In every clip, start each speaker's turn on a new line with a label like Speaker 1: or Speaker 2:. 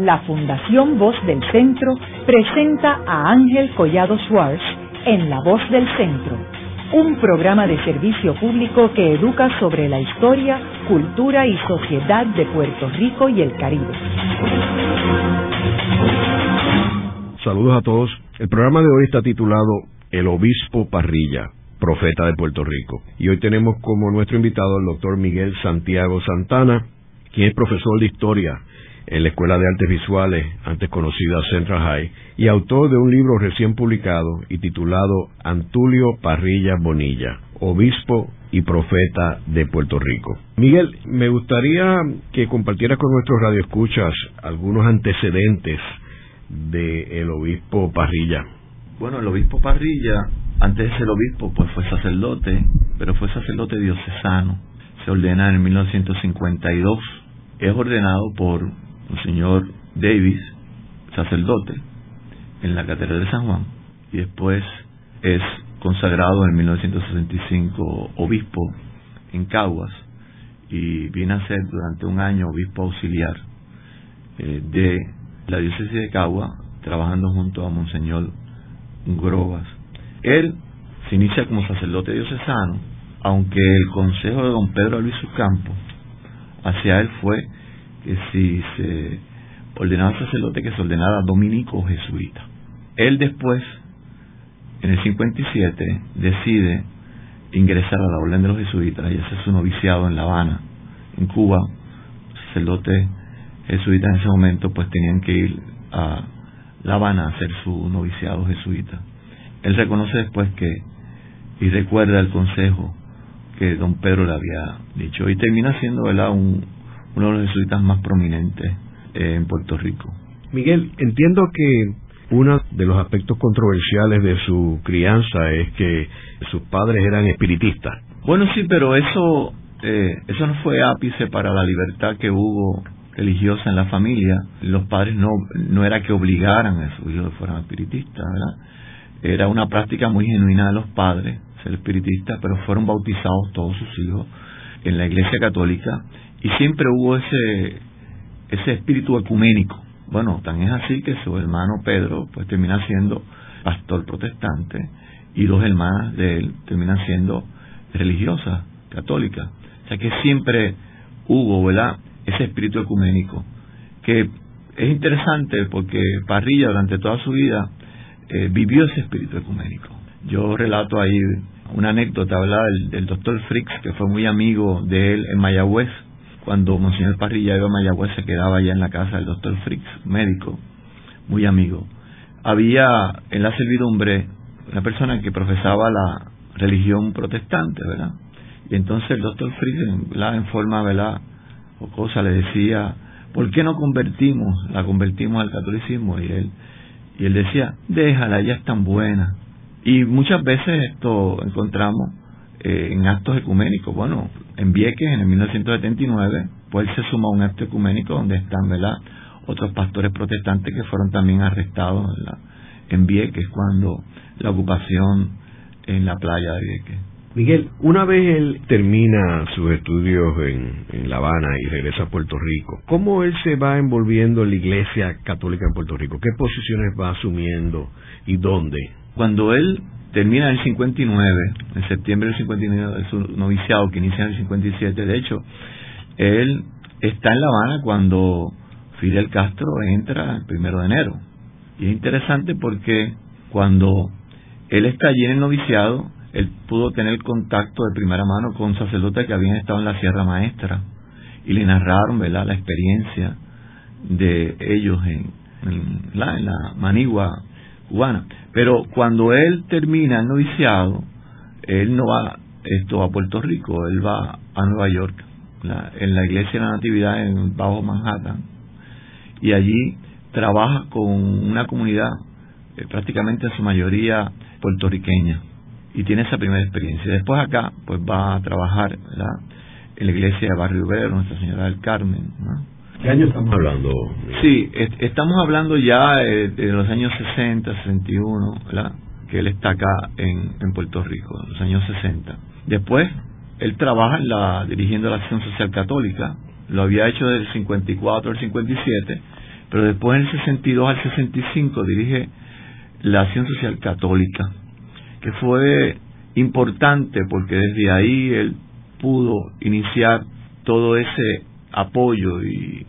Speaker 1: la Fundación Voz del Centro presenta a Ángel Collado Schwartz en La Voz del Centro, un programa de servicio público que educa sobre la historia, cultura y sociedad de Puerto Rico y el Caribe.
Speaker 2: Saludos a todos. El programa de hoy está titulado El Obispo Parrilla, profeta de Puerto Rico. Y hoy tenemos como nuestro invitado al doctor Miguel Santiago Santana, quien es profesor de historia en la Escuela de Artes Visuales, antes conocida Central High, y autor de un libro recién publicado y titulado Antulio Parrilla Bonilla, obispo y profeta de Puerto Rico. Miguel, me gustaría que compartieras con nuestros radioescuchas algunos antecedentes del obispo Parrilla.
Speaker 3: Bueno, el obispo Parrilla, antes de ser obispo, pues fue sacerdote, pero fue sacerdote diocesano. Se ordena en 1952. Es ordenado por un señor Davis, sacerdote, en la Catedral de San Juan, y después es consagrado en 1965 obispo en Caguas y viene a ser durante un año obispo auxiliar eh, de la diócesis de Cagua, trabajando junto a Monseñor Grobas. Él se inicia como sacerdote diocesano, aunque el consejo de don Pedro Luis Campo hacia él fue que si se ordenaba sacerdote, que se ordenara dominico jesuita. Él después, en el 57, decide ingresar a la orden de los jesuitas y hacer su noviciado en La Habana, en Cuba, sacerdote jesuitas en ese momento pues tenían que ir a La Habana a hacer su noviciado jesuita. Él reconoce después que, y recuerda el consejo que don Pedro le había dicho, y termina siendo ¿verdad? Un, uno de los jesuitas más prominentes eh, en Puerto Rico.
Speaker 2: Miguel, entiendo que uno de los aspectos controversiales de su crianza es que sus padres eran espiritistas.
Speaker 3: Bueno, sí, pero eso, eh, eso no fue ápice para la libertad que hubo religiosa en la familia, los padres no, no era que obligaran a sus hijos que fueran espiritistas, ¿verdad? Era una práctica muy genuina de los padres ser espiritistas, pero fueron bautizados todos sus hijos en la iglesia católica y siempre hubo ese, ese espíritu ecuménico. Bueno, tan es así que su hermano Pedro pues termina siendo pastor protestante y dos hermanas de él terminan siendo religiosas, católicas. O sea que siempre hubo, ¿verdad? ese espíritu ecuménico, que es interesante porque Parrilla durante toda su vida eh, vivió ese espíritu ecuménico. Yo relato ahí una anécdota, hablaba del, doctor Fricks, que fue muy amigo de él en Mayagüez. Cuando Monseñor Parrilla iba a Mayagüez, se quedaba allá en la casa del doctor Fricks, médico, muy amigo. Había en la servidumbre una persona que profesaba la religión protestante, ¿verdad? Y entonces el doctor Fricks, en forma, ¿verdad? o cosa le decía, ¿por qué no convertimos? La convertimos al catolicismo y él, y él decía, déjala, ella es tan buena. Y muchas veces esto encontramos eh, en actos ecuménicos. Bueno, en Vieques, en el 1979, pues él se suma a un acto ecuménico donde están, ¿verdad? Otros pastores protestantes que fueron también arrestados en, en Vieques cuando la ocupación en la playa de Vieques.
Speaker 2: Miguel, una vez él termina sus estudios en, La Habana y regresa a Puerto Rico, ¿cómo él se va envolviendo en la Iglesia Católica en Puerto Rico? ¿Qué posiciones va asumiendo y dónde?
Speaker 3: Cuando él termina en el 59, en septiembre del 59, de su noviciado que inicia en el 57, de hecho, él está en La Habana cuando Fidel Castro entra el primero de enero. Y es interesante porque cuando él está allí en el noviciado, él pudo tener contacto de primera mano con sacerdotes que habían estado en la Sierra Maestra y le narraron ¿verdad? la experiencia de ellos en, la, en la manigua cubana. Pero cuando él termina el noviciado, él no va esto a Puerto Rico, él va a Nueva York, en la iglesia de la Natividad en Bajo Manhattan, y allí trabaja con una comunidad eh, prácticamente en su mayoría puertorriqueña y tiene esa primera experiencia. Después acá, pues va a trabajar en la iglesia de Barrio Verde, Nuestra Señora del Carmen.
Speaker 2: ¿Qué año estamos hablando?
Speaker 3: Sí, estamos hablando ya eh, de los años 60, 61, ¿verdad? que él está acá en, en Puerto Rico, en los años 60. Después, él trabaja en la, dirigiendo la Acción Social Católica, lo había hecho del 54 al 57, pero después en el 62 al 65 dirige la Acción Social Católica, que fue importante porque desde ahí él pudo iniciar todo ese apoyo y,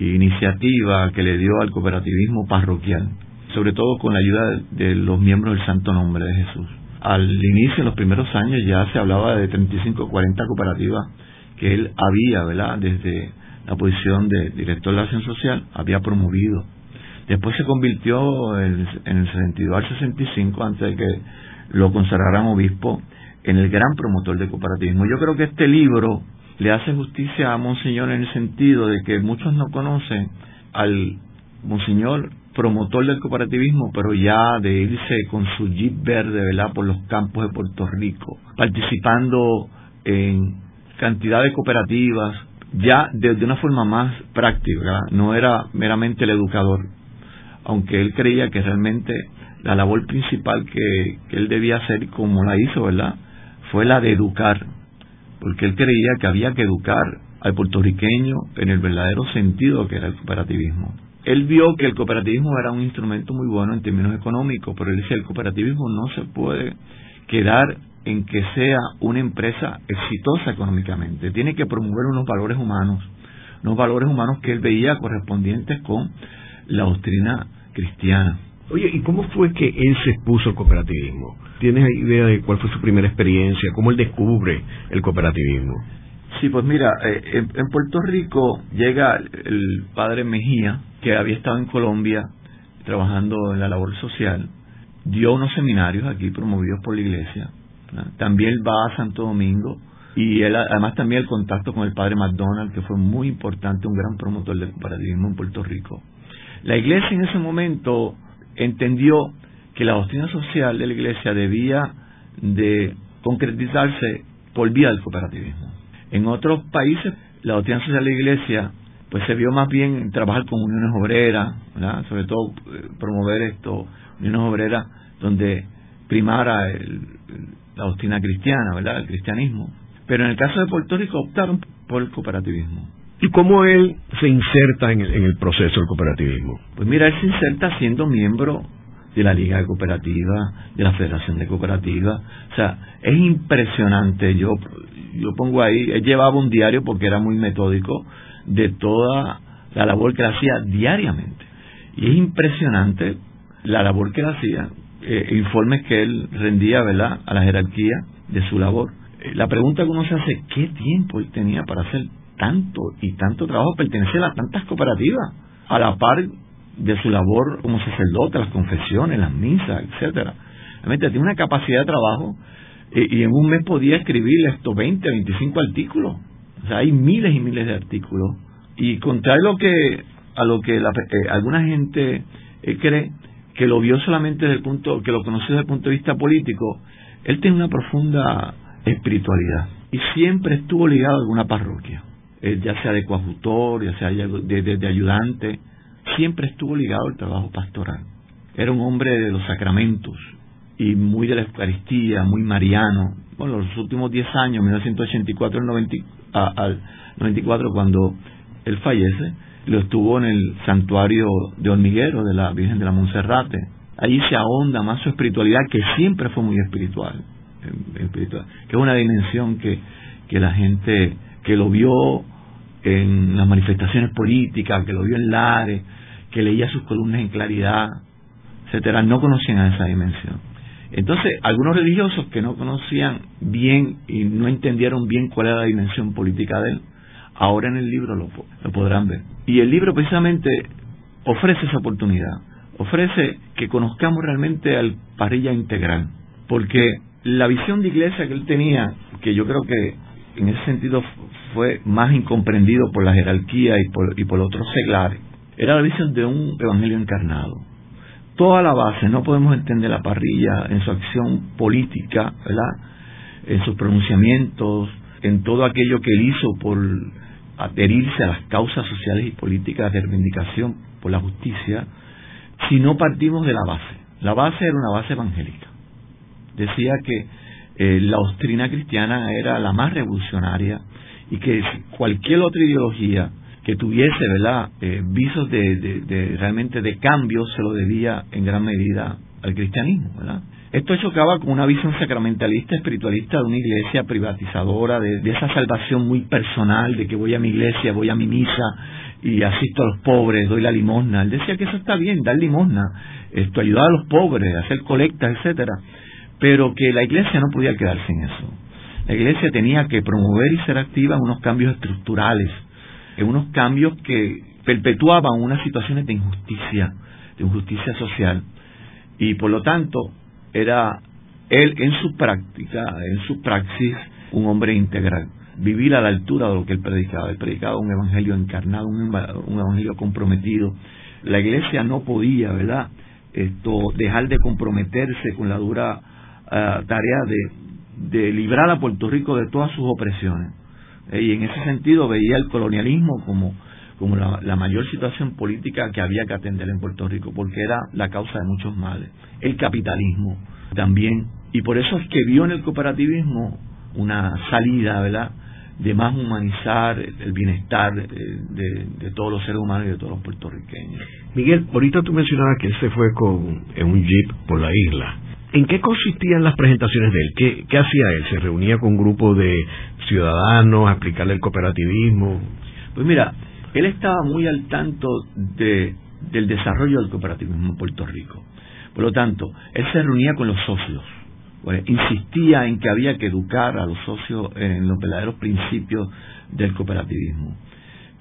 Speaker 3: iniciativa que le dio al cooperativismo parroquial, sobre todo con la ayuda de los miembros del Santo Nombre de Jesús. Al inicio, en los primeros años, ya se hablaba de 35 o 40 cooperativas que él había, ¿verdad? Desde la posición de director de la acción social, había promovido. Después se convirtió en, en el 62 al 65, antes de que lo consagraran obispo, en el gran promotor del cooperativismo. Yo creo que este libro le hace justicia a Monseñor en el sentido de que muchos no conocen al Monseñor promotor del cooperativismo, pero ya de irse con su jeep verde, ¿verdad?, por los campos de Puerto Rico, participando en cantidad de cooperativas, ya de, una forma más práctica, no era meramente el educador, aunque él creía que realmente la labor principal que, que él debía hacer, como la hizo, ¿verdad?, fue la de educar, porque él creía que había que educar al puertorriqueño en el verdadero sentido que era el cooperativismo. Él vio que el cooperativismo era un instrumento muy bueno en términos económicos, pero él decía el cooperativismo no se puede quedar en que sea una empresa exitosa económicamente, tiene que promover unos valores humanos, unos valores humanos que él veía correspondientes con la doctrina cristiana.
Speaker 2: Oye, ¿y cómo fue que él se expuso al cooperativismo? ¿Tienes idea de cuál fue su primera experiencia? ¿Cómo él descubre el cooperativismo?
Speaker 3: Sí, pues mira, eh, en, Puerto Rico llega el padre Mejía, que había estado en Colombia trabajando en la labor social, dio unos seminarios aquí promovidos por la iglesia. También va a Santo Domingo y él, además también el contacto con el padre McDonald, que fue muy importante, un gran promotor del cooperativismo en Puerto Rico. La iglesia en ese momento entendió que la doctrina social de la Iglesia debía de concretizarse por vía del cooperativismo. En otros países, la doctrina social de la Iglesia pues se vio más bien en trabajar con uniones obreras, sobre todo eh, promover esto, uniones obreras donde primara la doctrina cristiana, ¿verdad? el cristianismo. Pero en el caso de Puerto Rico optaron por el cooperativismo.
Speaker 2: ¿Y cómo él se inserta en el, proceso del cooperativismo?
Speaker 3: Pues mira, él se inserta siendo miembro de la Liga de Cooperativas, de la Federación de Cooperativas. O sea, es impresionante. Yo, yo pongo ahí, él llevaba un diario porque era muy metódico de toda la labor que hacía diariamente. Y es impresionante la labor que él hacía, eh, informes que él rendía, ¿verdad?, a la jerarquía de su labor. Eh, la pregunta que uno se hace, ¿qué tiempo él tenía para hacer tanto y tanto trabajo, pertenecer a tantas cooperativas, a la par de su labor como sacerdote, las confesiones, las misas, etcétera. Realmente tiene una capacidad de trabajo y, en un mes podía escribir estos 20, 25 artículos. O sea, hay miles y miles de artículos. Y contrario lo que, a lo que la, eh, alguna gente eh, cree, que lo vio solamente desde el punto, que lo conoció desde el punto de vista político, él tiene una profunda espiritualidad y siempre estuvo ligado a alguna parroquia. Eh, ya sea de coadjutor, ya sea de, ayudante, siempre estuvo ligado al trabajo pastoral. Era un hombre de los sacramentos y muy de la Eucaristía, muy mariano. Bueno, los últimos 10 años, 1984 al 94, cuando él fallece, lo estuvo en el santuario de Hormiguero de la Virgen de la Monserrate. Allí se ahonda más su espiritualidad, que siempre fue muy espiritual, espiritual que es una dimensión que, que la gente que lo vio en las manifestaciones políticas, que lo vio en Lares, que leía sus columnas en claridad, etcétera, no conocían a esa dimensión. Entonces, algunos religiosos que no conocían bien y no entendieron bien cuál era la dimensión política de él, ahora en el libro lo, lo podrán ver. Y el libro precisamente ofrece esa oportunidad, ofrece que conozcamos realmente al parrilla integral, porque la visión de iglesia que él tenía, que yo creo que en ese sentido fue más incomprendido por la jerarquía y por, y por otros seglares, era la visión de un evangelio encarnado. Toda la base, no podemos entender la parrilla en su acción política, ¿verdad? En sus pronunciamientos, en todo aquello que él hizo por adherirse a las causas sociales y políticas de reivindicación por la justicia, si no partimos de la base. La base era una base evangélica. Decía que eh, la doctrina cristiana era la más revolucionaria y que cualquier otra ideología que tuviese, ¿verdad?, eh, visos de, realmente de cambio, se lo debía en gran medida al cristianismo, ¿verdad? Esto chocaba con una visión sacramentalista, espiritualista de una iglesia privatizadora, de, de, esa salvación muy personal, de que voy a mi iglesia, voy a mi misa y asisto a los pobres, doy la limosna. Él decía que eso está bien, dar limosna, esto, ayudar a los pobres, hacer colectas, etcétera, pero que la iglesia no podía quedarse en eso. La iglesia tenía que promover y ser activa en unos cambios estructurales, en unos cambios que perpetuaban unas situaciones de injusticia, de injusticia social, y por lo tanto era él en su práctica, en su praxis, un hombre integral, vivir a la altura de lo que él predicaba. Él predicaba un evangelio encarnado, un, evangelio comprometido. La iglesia no podía, ¿verdad?, esto, dejar de comprometerse con la dura ah, tarea de, de librar a Puerto Rico de todas sus opresiones. Eh, y en ese sentido veía el colonialismo como, como la, mayor situación política que había que atender en Puerto Rico, porque era la causa de muchos males. El capitalismo también. Y por eso es que vio en el cooperativismo una salida, ¿verdad?, de más humanizar el bienestar de, de, todos los seres humanos y de todos los puertorriqueños.
Speaker 2: Miguel, ahorita tú mencionabas que él se fue con, en un jeep por la isla. ¿En qué consistían las presentaciones de él? ¿Qué, ¿Qué, hacía él? ¿Se reunía con un grupo de ciudadanos a explicarle el cooperativismo?
Speaker 3: Pues mira, él estaba muy al tanto de, del desarrollo del cooperativismo en Puerto Rico. Por lo tanto, él se reunía con los socios, insistía en que había que educar a los socios en los verdaderos principios del cooperativismo.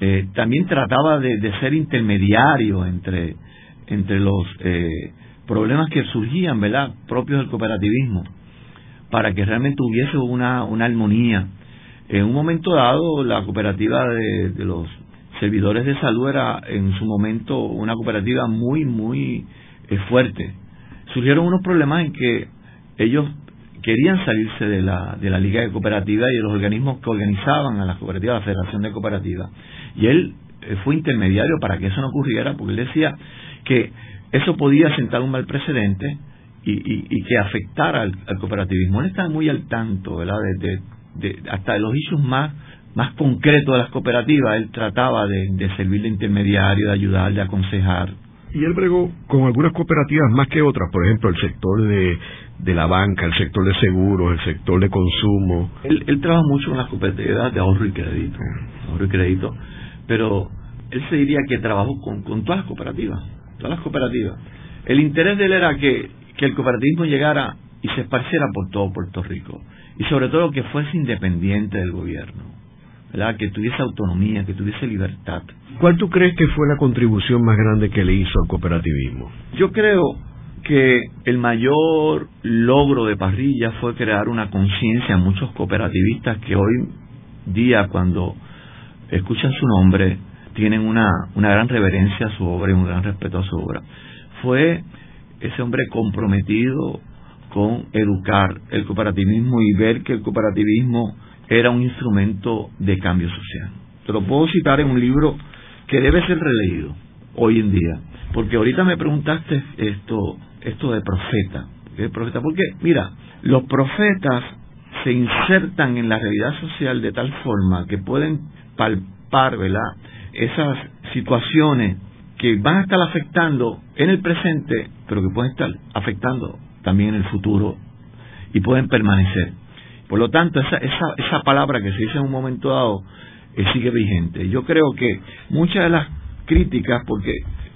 Speaker 3: Eh, también trataba de, de, ser intermediario entre, entre los eh, problemas que surgían, ¿verdad?, propios del cooperativismo, para que realmente hubiese una, una armonía. En un momento dado, la cooperativa de, los servidores de salud era en su momento una cooperativa muy, muy eh, fuerte. Surgieron unos problemas en que ellos querían salirse de la, de la Liga de Cooperativas y de los organismos que organizaban a las cooperativas, la Federación de Cooperativas. Y él eh, fue intermediario para que eso no ocurriera, porque él decía que eso podía sentar un mal precedente y, y, que afectara al, cooperativismo. Él estaba muy al tanto, ¿verdad? De, de, hasta de los issues más, más concretos de las cooperativas, él trataba de, de servir de intermediario, de ayudar, de aconsejar.
Speaker 2: Y él bregó con algunas cooperativas más que otras, por ejemplo, el sector de, de la banca, el sector de seguros, el sector de consumo.
Speaker 3: Él, él trabaja mucho con las cooperativas de ahorro y crédito, ahorro y crédito, pero él se diría que trabajó con, con todas las cooperativas todas las cooperativas. El interés de él era que, que el cooperativismo llegara y se esparciera por todo Puerto Rico. Y sobre todo que fuese independiente del gobierno. ¿verdad? Que tuviese autonomía, que tuviese libertad.
Speaker 2: ¿Cuál tú crees que fue la contribución más grande que le hizo al cooperativismo?
Speaker 3: Yo creo que el mayor logro de Parrilla fue crear una conciencia en muchos cooperativistas que hoy día cuando escuchan su nombre tienen una, una gran reverencia a su obra y un gran respeto a su obra. Fue ese hombre comprometido con educar el cooperativismo y ver que el cooperativismo era un instrumento de cambio social. Te lo puedo citar en un libro que debe ser releído hoy en día, porque ahorita me preguntaste esto, esto de profeta, ¿qué profeta? Porque mira, los profetas se insertan en la realidad social de tal forma que pueden palpar, ¿verdad? Esas situaciones que van a estar afectando en el presente, pero que pueden estar afectando también en el futuro y pueden permanecer. Por lo tanto, esa, esa, esa palabra que se dice en un momento dado eh, sigue vigente. Yo creo que muchas de las críticas, porque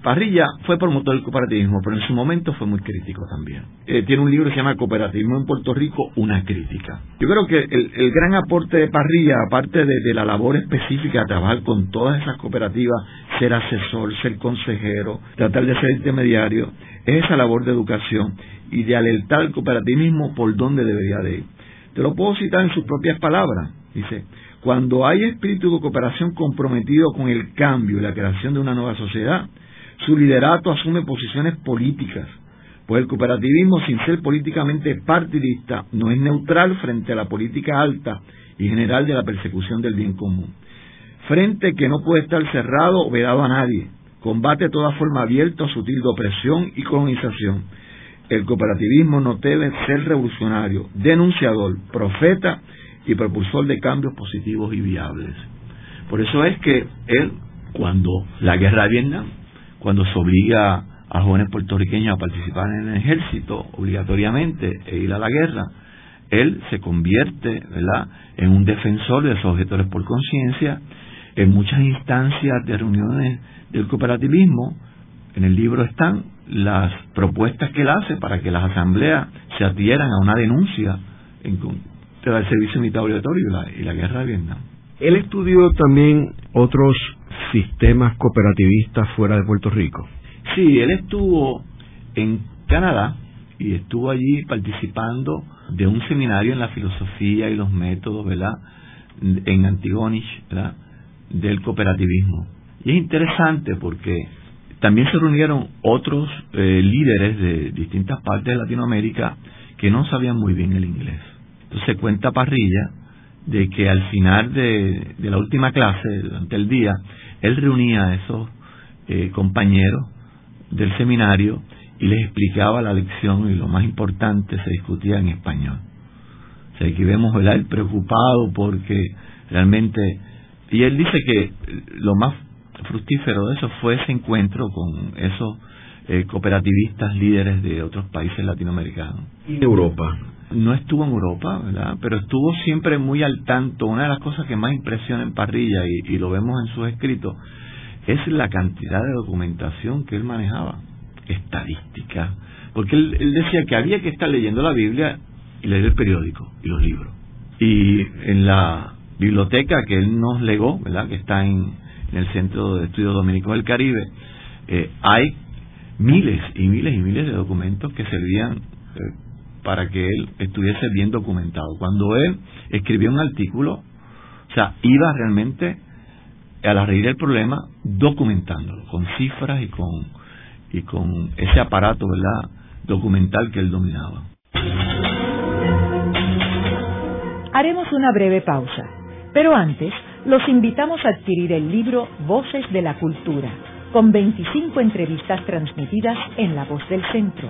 Speaker 3: Parrilla fue promotor del cooperativismo, pero en su momento fue muy crítico también. Eh, tiene un libro que se llama Cooperativismo en Puerto Rico, una crítica. Yo creo que el, gran aporte de Parrilla, aparte de, la labor específica de trabajar con todas esas cooperativas, ser asesor, ser consejero, tratar de ser intermediario, es esa labor de educación y de alertar al cooperativismo por dónde debería de ir. Te lo puedo citar en sus propias palabras. Dice, cuando hay espíritu de cooperación comprometido con el cambio y la creación de una nueva sociedad, su liderato asume posiciones políticas, pues el cooperativismo, sin ser políticamente partidista, no es neutral frente a la política alta y general de la persecución del bien común. Frente que no puede estar cerrado o vedado a nadie, combate toda forma abierta o sutil de opresión y colonización. El cooperativismo no debe ser revolucionario, denunciador, profeta y propulsor de cambios positivos y viables. Por eso es que él cuando la guerra de Vietnam, cuando se obliga a jóvenes puertorriqueños a participar en el ejército obligatoriamente e ir a la guerra, él se convierte ¿verdad? en un defensor de esos objetores por conciencia en muchas instancias de reuniones del cooperativismo. En el libro están las propuestas que él hace para que las asambleas se adhieran a una denuncia en contra del servicio militar obligatorio y la, y la guerra de Vietnam.
Speaker 2: Él estudió también otros sistemas cooperativistas fuera de Puerto Rico.
Speaker 3: Sí, él estuvo en Canadá y estuvo allí participando de un seminario en la filosofía y los métodos, ¿verdad? En Antigonish, ¿verdad? Del cooperativismo. Y es interesante porque también se reunieron otros eh, líderes de distintas partes de Latinoamérica que no sabían muy bien el inglés. Entonces cuenta Parrilla de que al final de, la última clase, durante el día, él reunía a esos eh, compañeros del seminario y les explicaba la lección y lo más importante se discutía en español. O sea, aquí vemos ¿verdad? el preocupado porque realmente... Y él dice que lo más fructífero de eso fue ese encuentro con esos eh, cooperativistas líderes de otros países latinoamericanos.
Speaker 2: ¿Y en Europa?
Speaker 3: No estuvo en Europa, ¿verdad? Pero estuvo siempre muy al tanto. Una de las cosas que más impresiona en Parrilla, y, lo vemos en sus escritos, es la cantidad de documentación que él manejaba, estadística, porque él, decía que había que estar leyendo la Biblia y leer el periódico y los libros. Y en la biblioteca que él nos legó, ¿verdad? que está en, en el Centro de Estudios Dominicos del Caribe, eh, hay miles y miles y miles de documentos que servían eh, para que él estuviese bien documentado. Cuando él escribió un artículo, o sea, iba realmente a la raíz del problema documentándolo, con cifras y con, y con ese aparato ¿verdad? documental que él dominaba.
Speaker 1: Haremos una breve pausa, pero antes los invitamos a adquirir el libro Voces de la Cultura, con 25 entrevistas transmitidas en La Voz del Centro.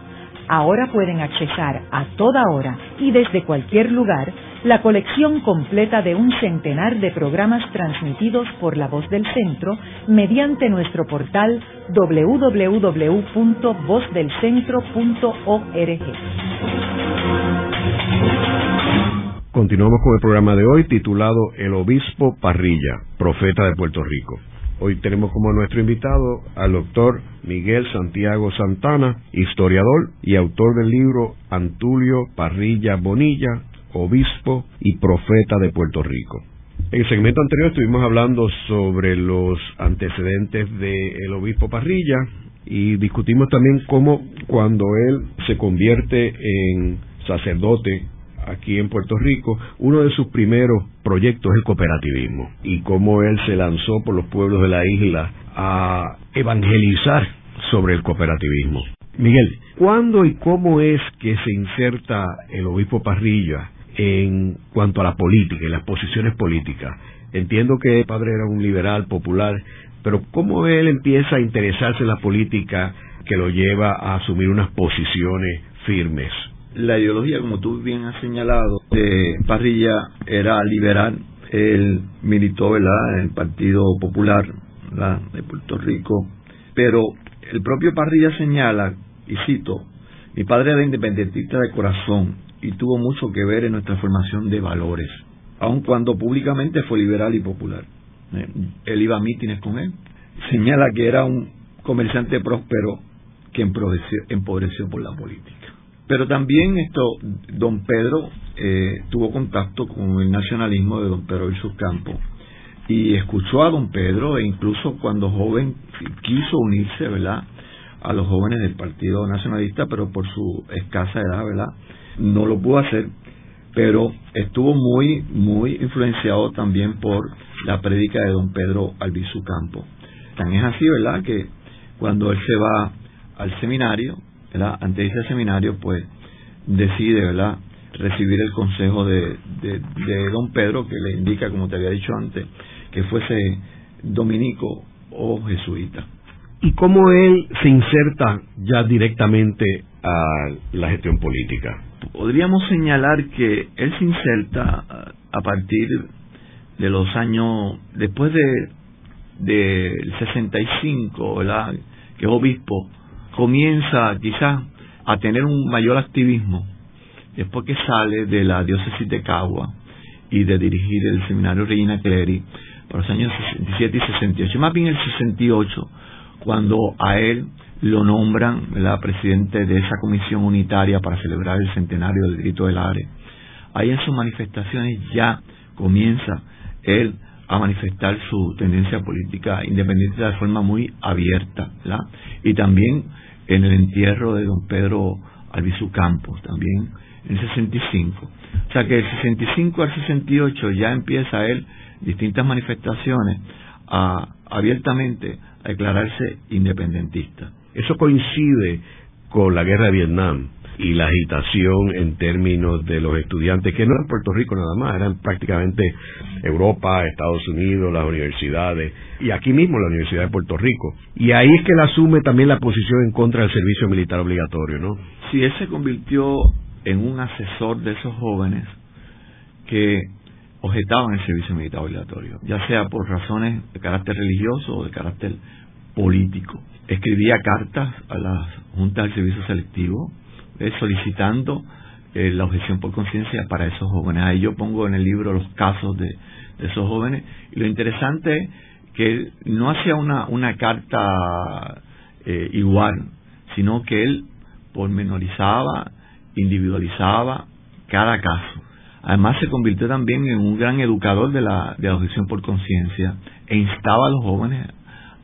Speaker 1: Ahora pueden accesar a toda hora y desde cualquier lugar la colección completa de un centenar de programas transmitidos por La Voz del Centro mediante nuestro portal www.vozdelcentro.org.
Speaker 2: Continuamos con el programa de hoy titulado El Obispo Parrilla, Profeta de Puerto Rico. Hoy tenemos como nuestro invitado al doctor Miguel Santiago Santana, historiador y autor del libro Antulio Parrilla Bonilla, obispo y profeta de Puerto Rico. En el segmento anterior estuvimos hablando sobre los antecedentes del obispo Parrilla y discutimos también cómo cuando él se convierte en sacerdote aquí en Puerto Rico, uno de sus primeros proyectos es el cooperativismo y cómo él se lanzó por los pueblos de la isla a evangelizar sobre el cooperativismo. Miguel, ¿cuándo y cómo es que se inserta el obispo Parrilla en cuanto a la política y las posiciones políticas? Entiendo que el padre era un liberal popular, pero ¿cómo él empieza a interesarse en la política que lo lleva a asumir unas posiciones firmes?
Speaker 3: La ideología, como tú bien has señalado, de Parrilla era liberal. Él militó en el Partido Popular de Puerto Rico, pero el propio Parrilla señala, y cito, mi padre era independentista de corazón y tuvo mucho que ver en nuestra formación de valores, aun cuando públicamente fue liberal y popular. Eh, él iba a mítines con él. Señala que era un comerciante próspero que empobreció por la política. Pero también esto, don Pedro eh, tuvo contacto con el nacionalismo de don Pedro sus Campos y escuchó a don Pedro e incluso cuando joven quiso unirse, ¿verdad? A los jóvenes del Partido Nacionalista, pero por su escasa edad, ¿verdad? No lo pudo hacer, pero estuvo muy, muy influenciado también por la prédica de don Pedro Albizu Campo. Tan es así, ¿verdad? Que cuando él se va al seminario, ¿verdad? Ante ese seminario, pues decide, ¿verdad? Recibir el consejo de, de, don Pedro, que le indica, como te había dicho antes, que fuese dominico o jesuita.
Speaker 2: ¿Y cómo él se inserta ya directamente a la gestión política?
Speaker 3: Podríamos señalar que él se inserta a partir de los años, después de del 65, ¿verdad? que es obispo, comienza quizás a tener un mayor activismo después que sale de la diócesis de Cagua y de dirigir el seminario Reina Clery para los años 67 y 68, más bien el 68, cuando a él lo nombran la presidente de esa comisión unitaria para celebrar el centenario del grito del Are. Ahí en sus manifestaciones ya comienza él a manifestar su tendencia política independiente de forma muy abierta, Y también en el entierro de don Pedro Albizu Campos, también en el 65. O sea que del 65 al 68 ya empieza él distintas manifestaciones a abiertamente a declararse independentista.
Speaker 2: Eso coincide con la guerra de Vietnam y la agitación en términos de los estudiantes, que no eran Puerto Rico nada más, eran prácticamente Europa, Estados Unidos, las universidades, y aquí mismo la Universidad de Puerto Rico. Y ahí es que él asume también la posición en contra del servicio militar obligatorio, ¿no?
Speaker 3: Sí, él se convirtió en un asesor de esos jóvenes que objetaban el servicio militar obligatorio, ya sea por razones de carácter religioso o de carácter político. Escribía cartas a las juntas del servicio selectivo eh, solicitando eh, la objeción por conciencia para esos jóvenes. Ahí yo pongo en el libro los casos de, esos jóvenes y lo interesante es que él no hacía una, una carta eh, igual, sino que él pormenorizaba, individualizaba cada caso. Además se convirtió también en un gran educador de la, de la objeción por conciencia e instaba a los jóvenes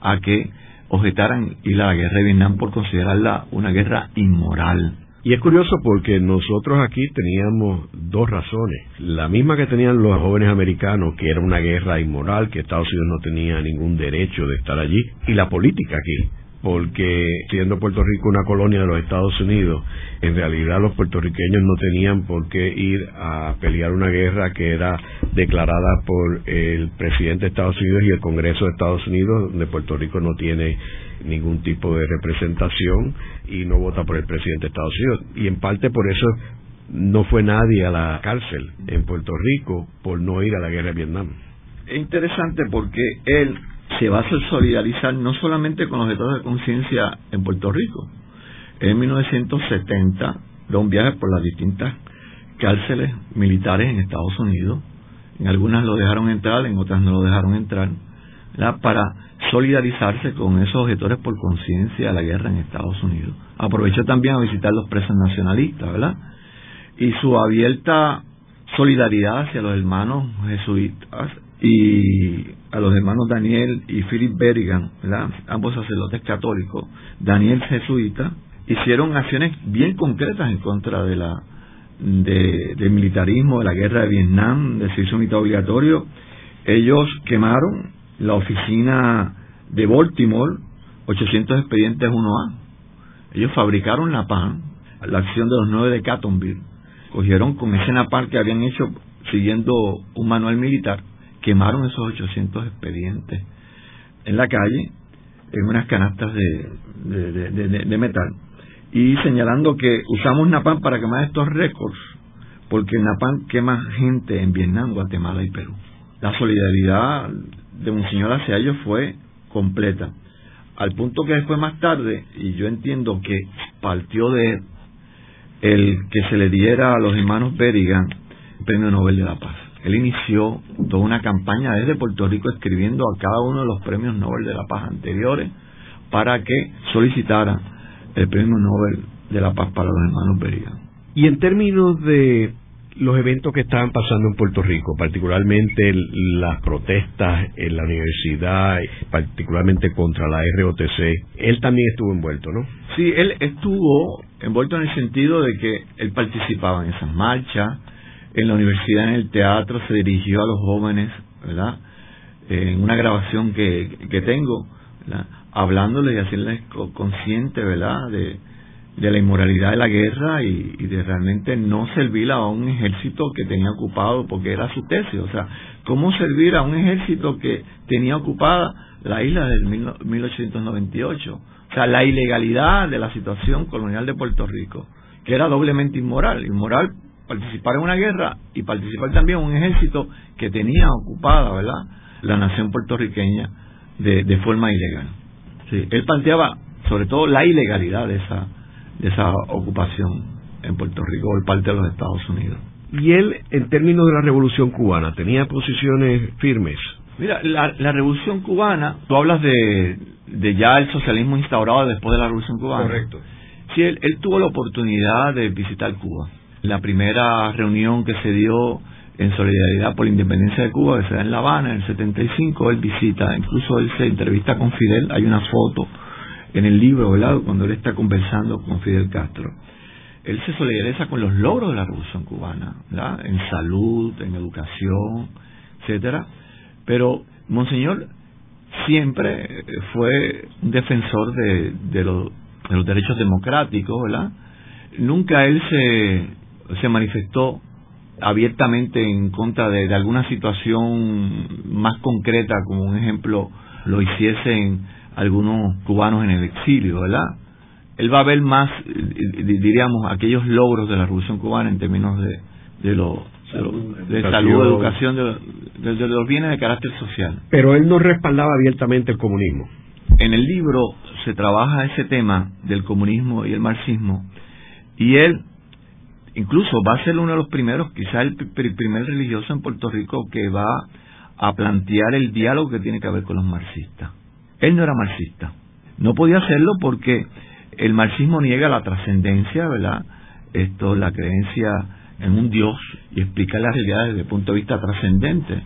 Speaker 3: a que objetaran ir a la guerra de Vietnam por considerarla una guerra inmoral.
Speaker 2: Y es curioso porque nosotros aquí teníamos dos razones. La misma que tenían los jóvenes americanos, que era una guerra inmoral, que Estados Unidos no tenía ningún derecho de estar allí, y la política aquí porque siendo Puerto Rico una colonia de los Estados Unidos, en realidad los puertorriqueños no tenían por qué ir a pelear una guerra que era declarada por el presidente de Estados Unidos y el Congreso de Estados Unidos, donde Puerto Rico no tiene ningún tipo de representación y no vota por el presidente de Estados Unidos. Y en parte por eso no fue nadie a la cárcel en Puerto Rico por no ir a la guerra de Vietnam.
Speaker 3: Es interesante porque él se va a solidarizar no solamente con los estados de conciencia en Puerto Rico. En 1970 da un viaje por las distintas cárceles militares en Estados Unidos. En algunas lo dejaron entrar, en otras no lo dejaron entrar, para solidarizarse con esos objetores por conciencia de la guerra en Estados Unidos. Aprovechó también a visitar los presos nacionalistas, ¿verdad? Y su abierta solidaridad hacia los hermanos jesuitas y a los hermanos Daniel y Philip Berrigan, ambos sacerdotes católicos, Daniel jesuita, hicieron acciones bien concretas en contra de la de, del militarismo, de la guerra de Vietnam, del servicio militar obligatorio. Ellos quemaron la oficina de Baltimore, 800 expedientes 1A. Ellos fabricaron la PAN, la acción de los nueve de Cattonville. Cogieron con ese napalm que habían hecho siguiendo un manual militar quemaron esos 800 expedientes en la calle, en unas canastas de, metal, y señalando que usamos Napam para quemar estos récords, porque Napam quema gente en Vietnam, Guatemala y Perú. La solidaridad de Monseñor hacia ellos fue completa, al punto que después más tarde, y yo entiendo que partió de el que se le diera a los hermanos Berrigan el Premio Nobel de la Paz. Él inició toda una campaña desde Puerto Rico escribiendo a cada uno de los premios Nobel de la Paz anteriores para que solicitara el premio Nobel de la Paz para los hermanos Beria.
Speaker 2: Y en términos de los eventos que estaban pasando en Puerto Rico, particularmente las protestas en la universidad, particularmente contra la ROTC, él también estuvo envuelto, ¿no?
Speaker 3: Sí, él estuvo envuelto en el sentido de que él participaba en esas marchas, en la universidad, en el teatro, se dirigió a los jóvenes, ¿verdad? En una grabación que, que tengo, ¿verdad? hablándoles y hacerles consciente, ¿verdad? De, de la inmoralidad de la guerra y, de realmente no servir a un ejército que tenía ocupado porque era su tesis. O sea, cómo servir a un ejército que tenía ocupada la isla del 1898. O sea, la ilegalidad de la situación colonial de Puerto Rico, que era doblemente inmoral. Inmoral participar en una guerra y participar también en un ejército que tenía ocupada, ¿verdad?, la nación puertorriqueña de, de forma ilegal. Sí, él planteaba sobre todo la ilegalidad de esa, de esa ocupación en Puerto Rico por parte de los Estados Unidos.
Speaker 2: Y él, en términos de la revolución cubana, tenía posiciones firmes.
Speaker 3: Mira, la, la revolución cubana, tú hablas de, de ya el socialismo instaurado después de la revolución cubana.
Speaker 2: Correcto.
Speaker 3: Sí, él, él tuvo la oportunidad de visitar Cuba. La primera reunión que se dio en solidaridad por la independencia de Cuba, que se da en La Habana en el 75, él visita, incluso él se entrevista con Fidel, hay una foto en el libro, ¿verdad?, cuando él está conversando con Fidel Castro. Él se solidariza con los logros de la Revolución Cubana, ¿verdad?, en salud, en educación, etcétera. Pero Monseñor siempre fue un defensor de, los derechos democráticos, ¿verdad? Nunca él se, se manifestó abiertamente en contra de, de, alguna situación más concreta, como un ejemplo lo hiciesen algunos cubanos en el exilio, ¿verdad? Él va a ver más, diríamos, aquellos logros de la Revolución Cubana en términos de, de, lo, de, lo, de salud, educación, de, de, los bienes de carácter social.
Speaker 2: Pero él no respaldaba abiertamente el comunismo.
Speaker 3: En el libro se trabaja ese tema del comunismo y el marxismo, y él incluso va a ser uno de los primeros, quizá el primer religioso en Puerto Rico que va a plantear el diálogo que tiene que ver con los marxistas. Él no era marxista. No podía hacerlo porque el marxismo niega la trascendencia, ¿verdad? Esto, la creencia en un Dios y explicar la realidad desde el punto de vista trascendente.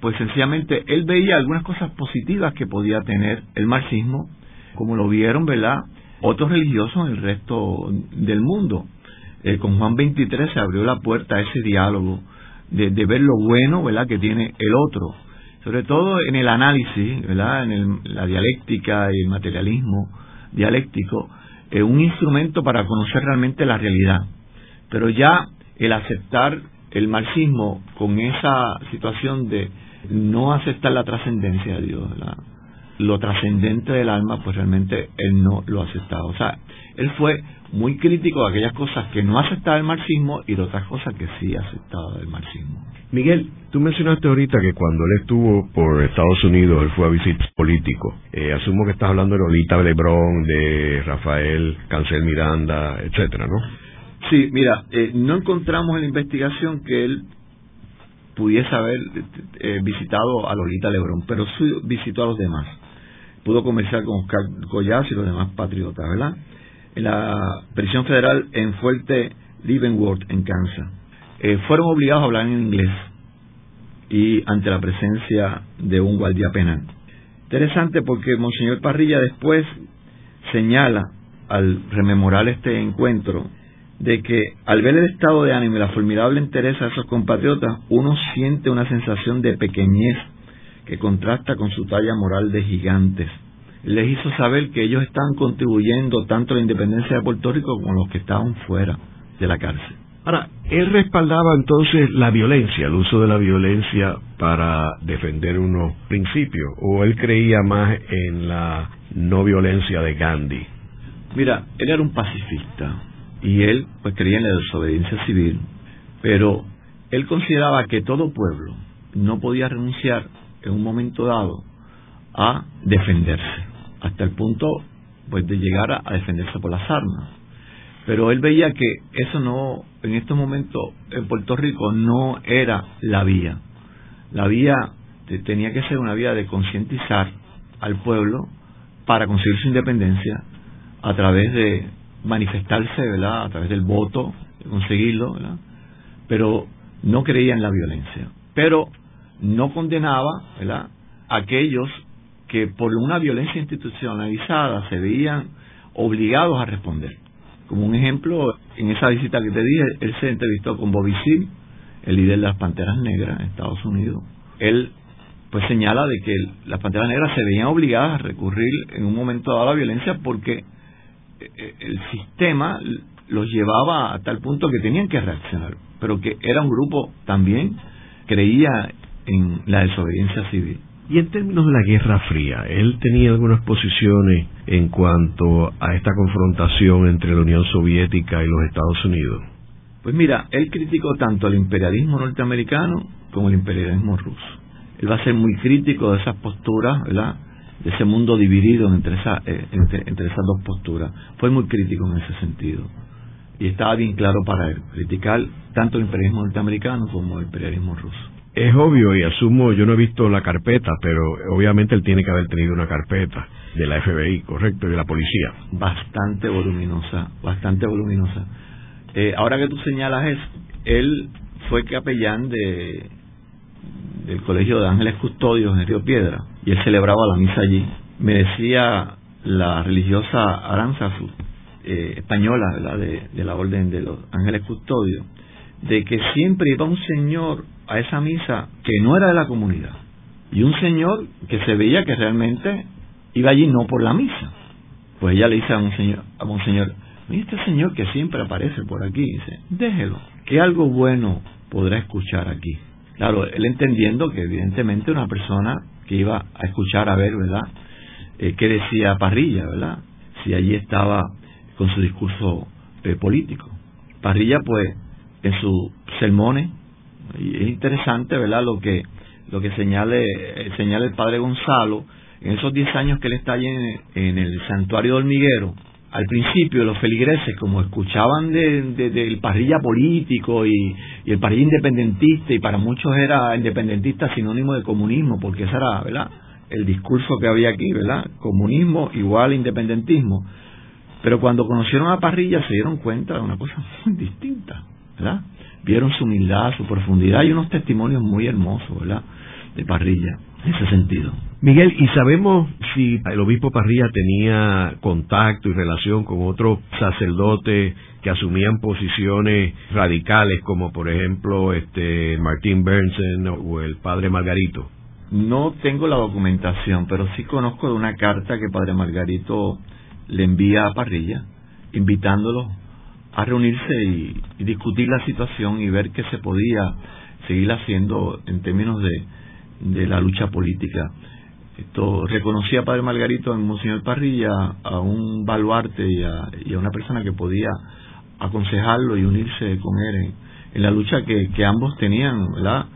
Speaker 3: Pues sencillamente él veía algunas cosas positivas que podía tener el marxismo, como lo vieron, ¿verdad? Otros religiosos en el resto del mundo. Eh, con Juan 23 se abrió la puerta a ese diálogo de, ver lo bueno, ¿verdad?, que tiene el otro sobre todo en el análisis, ¿verdad? en el, la dialéctica y el materialismo dialéctico, eh, un instrumento para conocer realmente la realidad. Pero ya el aceptar el marxismo con esa situación de no aceptar la trascendencia de Dios, lo trascendente del alma, pues realmente él no lo aceptaba. O sea, él fue muy crítico de aquellas cosas que no aceptaba el marxismo y de otras cosas que sí aceptaba del marxismo.
Speaker 2: Miguel, tú mencionaste ahorita que cuando él estuvo por Estados Unidos, él fue a visitar político. Eh, asumo que estás hablando de Lolita Lebrón, de Rafael Cancel Miranda, etcétera, ¿no?
Speaker 3: Sí, mira, eh, no encontramos en la investigación que él pudiese haber eh, visitado a Lolita Lebrón, pero sí visitó a los demás. Pudo conversar con Oscar Collaz y los demás patriotas, ¿verdad? En la prisión federal en Fuerte Leavenworth, en Kansas. Eh, fueron obligados a hablar en inglés y ante la presencia de un guardia penal. Interesante porque Monseñor Parrilla después señala al rememorar este encuentro de que al ver el estado de ánimo y la formidable entereza de esos compatriotas, uno siente una sensación de pequeñez que contrasta con su talla moral de gigantes. Les hizo saber que ellos estaban contribuyendo tanto a la independencia de Puerto Rico como los que estaban fuera de la cárcel.
Speaker 2: Ahora, él respaldaba entonces la violencia, el uso de la violencia para defender unos principios, o él creía más en la no violencia de Gandhi.
Speaker 3: Mira, él era un pacifista, y él pues creía en la desobediencia civil, pero él consideraba que todo pueblo no podía renunciar en un momento dado a defenderse, hasta el punto pues de llegar a, defenderse por las armas. Pero él veía que eso no, en estos momentos en Puerto Rico no era la vía. La vía tenía que ser una vía de concientizar al pueblo para conseguir su independencia a través de manifestarse, ¿verdad? A través del voto, de conseguirlo, ¿verdad? Pero no creía en la violencia. Pero no condenaba, ¿verdad? Aquellos que por una violencia institucionalizada se veían obligados a responder. Como un ejemplo, en esa visita que te dije, él se entrevistó con Bobby Seale, el líder de las Panteras Negras en Estados Unidos. Él pues señala de que las Panteras Negras se veían obligadas a recurrir en un momento dado a la violencia porque eh, el sistema los llevaba a tal punto que tenían que reaccionar, pero que era un grupo también creía en la desobediencia civil.
Speaker 2: Y en términos de la Guerra Fría, ¿él tenía algunas posiciones en cuanto a esta confrontación entre la Unión Soviética y los Estados Unidos?
Speaker 3: Pues mira, él criticó tanto el imperialismo norteamericano como el imperialismo ruso. Él va a ser muy crítico de esas posturas, ¿verdad? De ese mundo dividido entre, eh, entre, entre esas dos posturas. Fue muy crítico en ese sentido. Y estaba bien claro para él, criticar tanto el imperialismo norteamericano como el imperialismo ruso.
Speaker 2: Es obvio y asumo, yo no he visto la carpeta, pero obviamente él tiene que haber tenido una carpeta de la FBI, correcto, de la policía.
Speaker 3: Bastante voluminosa, bastante voluminosa. Eh, ahora que tú señalas eso, él fue capellán de del Colegio de Ángeles Custodios en Río Piedra y él celebraba la misa allí. Me decía la religiosa Aranzazu, eh, española, ¿verdad? De, de la Orden de los Ángeles Custodios, de que siempre iba un señor a esa misa que no era de la comunidad y un señor que se veía que realmente iba allí no por la misa. Pues ella le dice a un señor, a un señor, este señor que siempre aparece por aquí, dice, déjelo, que algo bueno podrá escuchar aquí. Claro, él entendiendo que evidentemente una persona que iba a escuchar a ver, ¿verdad? Eh, ¿Qué decía Parrilla, ¿verdad? Si allí estaba con su discurso eh, político. Parrilla, pues, en sus sermones, y es interesante, ¿verdad? Lo que lo que señale, señala el padre Gonzalo, en esos 10 años que él está allí en, el santuario de Hormiguero, al principio los feligreses, como escuchaban del parrilla político y, el parrilla independentista, y para muchos era independentista sinónimo de comunismo, porque ese era, ¿verdad? El discurso que había aquí, ¿verdad? Comunismo igual independentismo. Pero cuando conocieron a Parrilla se dieron cuenta de una cosa muy distinta, ¿verdad? Vieron su humildad, su profundidad y unos testimonios muy hermosos, ¿verdad? De Parrilla, en ese sentido.
Speaker 2: Miguel, ¿y sabemos si el obispo Parrilla tenía contacto y relación con otros sacerdotes que asumían posiciones radicales, como por ejemplo este Martín Bernsen o el padre Margarito?
Speaker 3: No tengo la documentación, pero sí conozco de una carta que padre Margarito le envía a Parrilla, invitándolo a reunirse y, discutir la situación y ver qué se podía seguir haciendo en términos de, de la lucha política. Esto reconocía a Padre Margarito en Monseñor Parrilla a un baluarte y a, una persona que podía aconsejarlo y unirse con él en, en la lucha que, que ambos tenían, ¿verdad?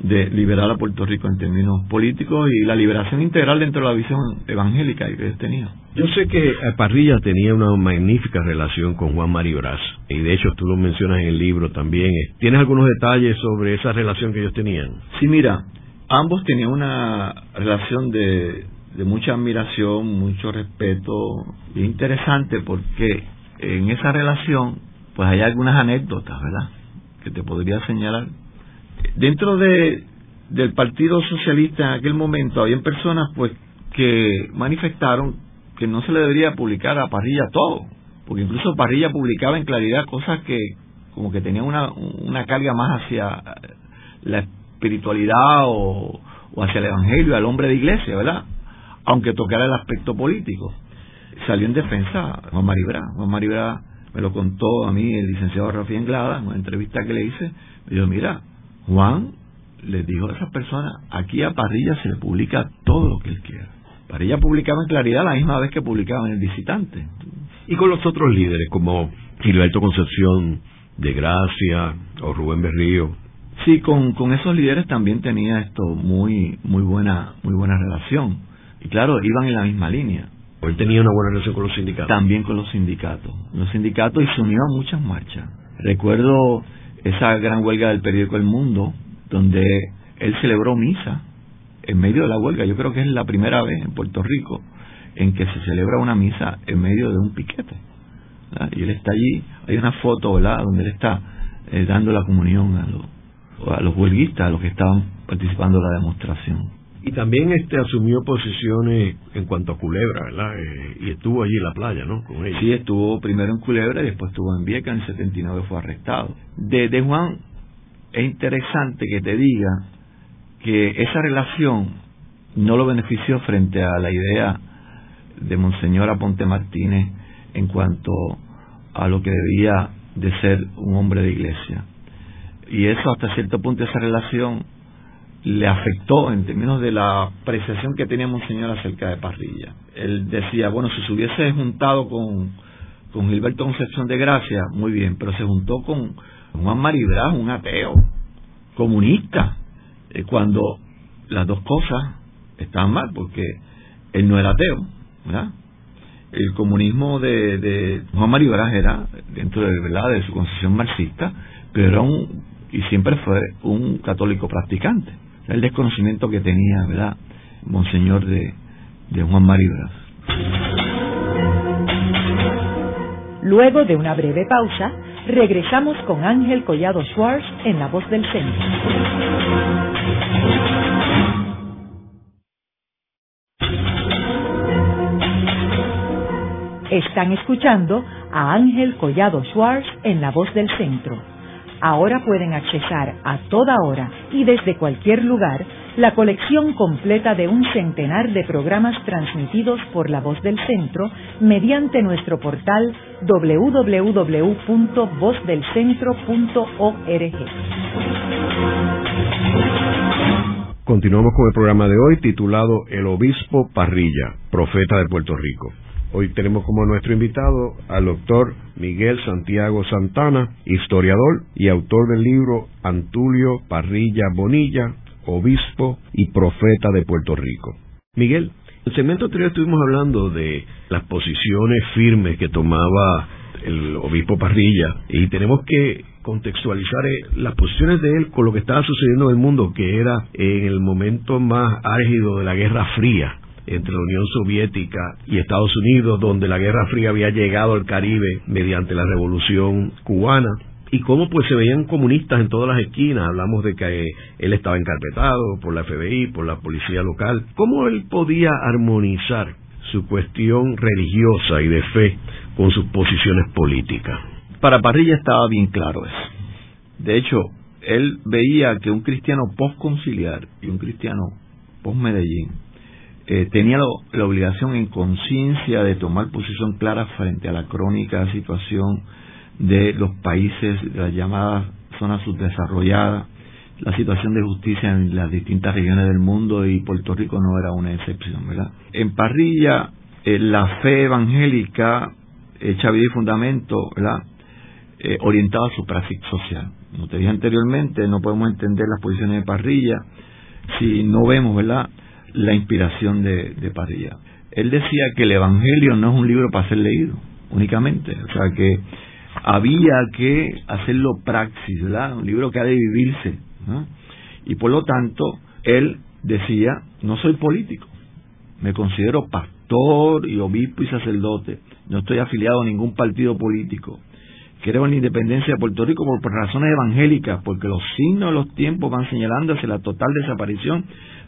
Speaker 3: De liberar a Puerto Rico en términos políticos y la liberación integral dentro de la visión evangélica que ellos tenían.
Speaker 2: Yo sé que Parrilla tenía una magnífica relación con Juan Mario Brás, y de hecho tú lo mencionas en el libro también. ¿Tienes algunos detalles sobre esa relación que ellos tenían?
Speaker 3: Sí, mira, ambos tenían una relación de, de mucha admiración, mucho respeto, y interesante porque en esa relación pues hay algunas anécdotas, ¿verdad? Que te podría señalar dentro de del Partido Socialista en aquel momento habían personas pues que manifestaron que no se le debería publicar a Parrilla todo, porque incluso Parrilla publicaba en claridad cosas que como que tenían una, una carga más hacia la espiritualidad o, o hacia el evangelio, al hombre de iglesia, ¿verdad? Aunque tocara el aspecto político. Salió en defensa Juan Maribra. Juan Maribra me lo contó a mí el licenciado Rafael Anglada en una entrevista que le hice. Me dijo, mira, Juan le dijo a esas personas, aquí a Parrilla se le publica todo lo que él quiera. Parrilla publicaba en claridad la misma vez que publicaba en el visitante.
Speaker 2: Y con los otros líderes, como Gilberto Concepción de Gracia o Rubén Berrío.
Speaker 3: Sí, con, con esos líderes también tenía esto muy, muy buena, muy buena relación. Y claro, iban en la misma línea.
Speaker 2: Él tenía una buena relación con los sindicatos.
Speaker 3: También con los sindicatos. Los sindicatos y se unió a muchas marchas. Recuerdo esa gran huelga del periódico El Mundo, donde él celebró misa en medio de la huelga. Yo creo que es la primera vez en Puerto Rico en que se celebra una misa en medio de un piquete. Y él está allí, hay una foto, ¿verdad?, donde él está eh, dando la comunión a los, a los huelguistas, a los que estaban participando en la demostración.
Speaker 2: Y también este asumió posiciones en cuanto a Culebra, ¿verdad? Eh, y estuvo allí en la playa, ¿no? Con
Speaker 3: Sí, estuvo primero en Culebra y después estuvo en Vieca, en el 79 fue arrestado. De, de Juan, es interesante que te diga que esa relación no lo benefició frente a la idea de Monseñor Aponte Martínez en cuanto a lo que debía de ser un hombre de iglesia. Y eso hasta cierto punto, esa relación le afectó en términos de la apreciación que tenía Monseñor acerca de Parrilla. Él decía, bueno, si se hubiese juntado con, con Gilberto Concepción de Gracia, muy bien, pero se juntó con Juan Maribraz, un ateo, comunista, eh, cuando las dos cosas estaban mal, porque él no era ateo. El comunismo de, de Juan Maribraz era, dentro de, ¿verdad? de su concepción marxista, pero era un, y siempre fue un católico practicante el desconocimiento que tenía, ¿verdad? Monseñor de, Juan Maribras.
Speaker 1: Luego de una breve pausa, regresamos con Ángel Collado Schwartz en La Voz del Centro. Están escuchando a Ángel Collado Schwartz en La Voz del Centro ahora pueden accesar a toda hora y desde cualquier lugar la colección completa de un centenar de programas transmitidos por la voz del centro mediante nuestro portal www.vozdelcentro.org.
Speaker 2: Continuamos con el programa de hoy titulado El Obispo Parrilla, Profeta de Puerto Rico. Hoy tenemos como nuestro invitado al doctor Miguel Santiago Santana, historiador y autor del libro Antulio Parrilla Bonilla, obispo y profeta de Puerto Rico. Miguel, en el segmento anterior estuvimos hablando de las posiciones firmes que tomaba el obispo Parrilla y tenemos que contextualizar eh, las posiciones de él con lo que estaba sucediendo en el mundo, que era en el momento más álgido de la Guerra Fría entre la Unión Soviética y Estados Unidos, donde la Guerra Fría había llegado al Caribe mediante la Revolución cubana y cómo pues se veían comunistas en todas las esquinas. Hablamos de que él estaba encarpetado por la FBI, por la policía local. ¿Cómo él podía armonizar su cuestión religiosa y de fe con sus posiciones políticas?
Speaker 3: Para Parrilla estaba bien claro eso. De hecho, él veía que un cristiano post-conciliar y un cristiano post-Medellín eh, tenía la obligación en conciencia de tomar posición clara frente a la crónica situación de los países de las llamadas zonas subdesarrolladas, la situación de justicia en las distintas regiones del mundo y Puerto Rico no era una excepción, ¿verdad? En Parrilla, eh, la fe evangélica, hecha vida y fundamento, ¿verdad? Eh, orientada a su práctica social. Como te dije anteriormente, no podemos entender las posiciones de Parrilla si no vemos, ¿verdad?, la inspiración de, de Parrilla. Él decía que el Evangelio no es un libro para ser leído únicamente, o sea que había que hacerlo praxis, ¿verdad? Un libro que ha de vivirse, Y por lo tanto, él decía, no soy político, me considero pastor y obispo y sacerdote, no estoy afiliado a ningún partido político, creo en la independencia de Puerto Rico por razones evangélicas, porque los signos de los tiempos van señalando la total desaparición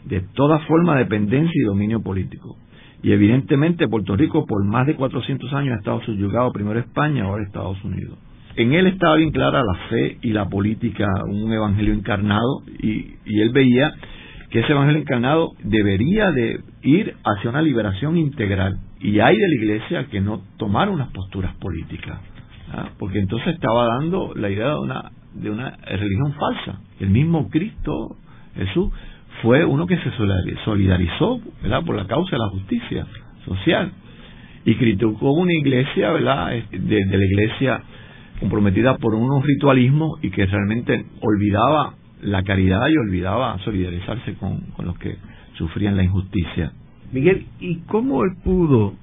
Speaker 3: de toda forma de dependencia y dominio político. Y evidentemente Puerto Rico por más de 400 años ha estado subyugado primero España, ahora Estados Unidos. En él estaba bien clara la fe y la política, un evangelio encarnado, y, y él veía que ese evangelio encarnado debería de ir hacia una liberación integral. Y hay de la iglesia que no tomar unas posturas políticas, ¿ah? porque entonces estaba dando la idea de una, de una religión falsa. El mismo Cristo, Jesús, fue uno que se solidarizó ¿verdad? por la causa de la justicia social y criticó una iglesia ¿verdad? De, la iglesia comprometida por unos ritualismos y que realmente olvidaba la caridad y olvidaba solidarizarse con, los que sufrían la injusticia.
Speaker 2: Miguel, ¿y cómo él pudo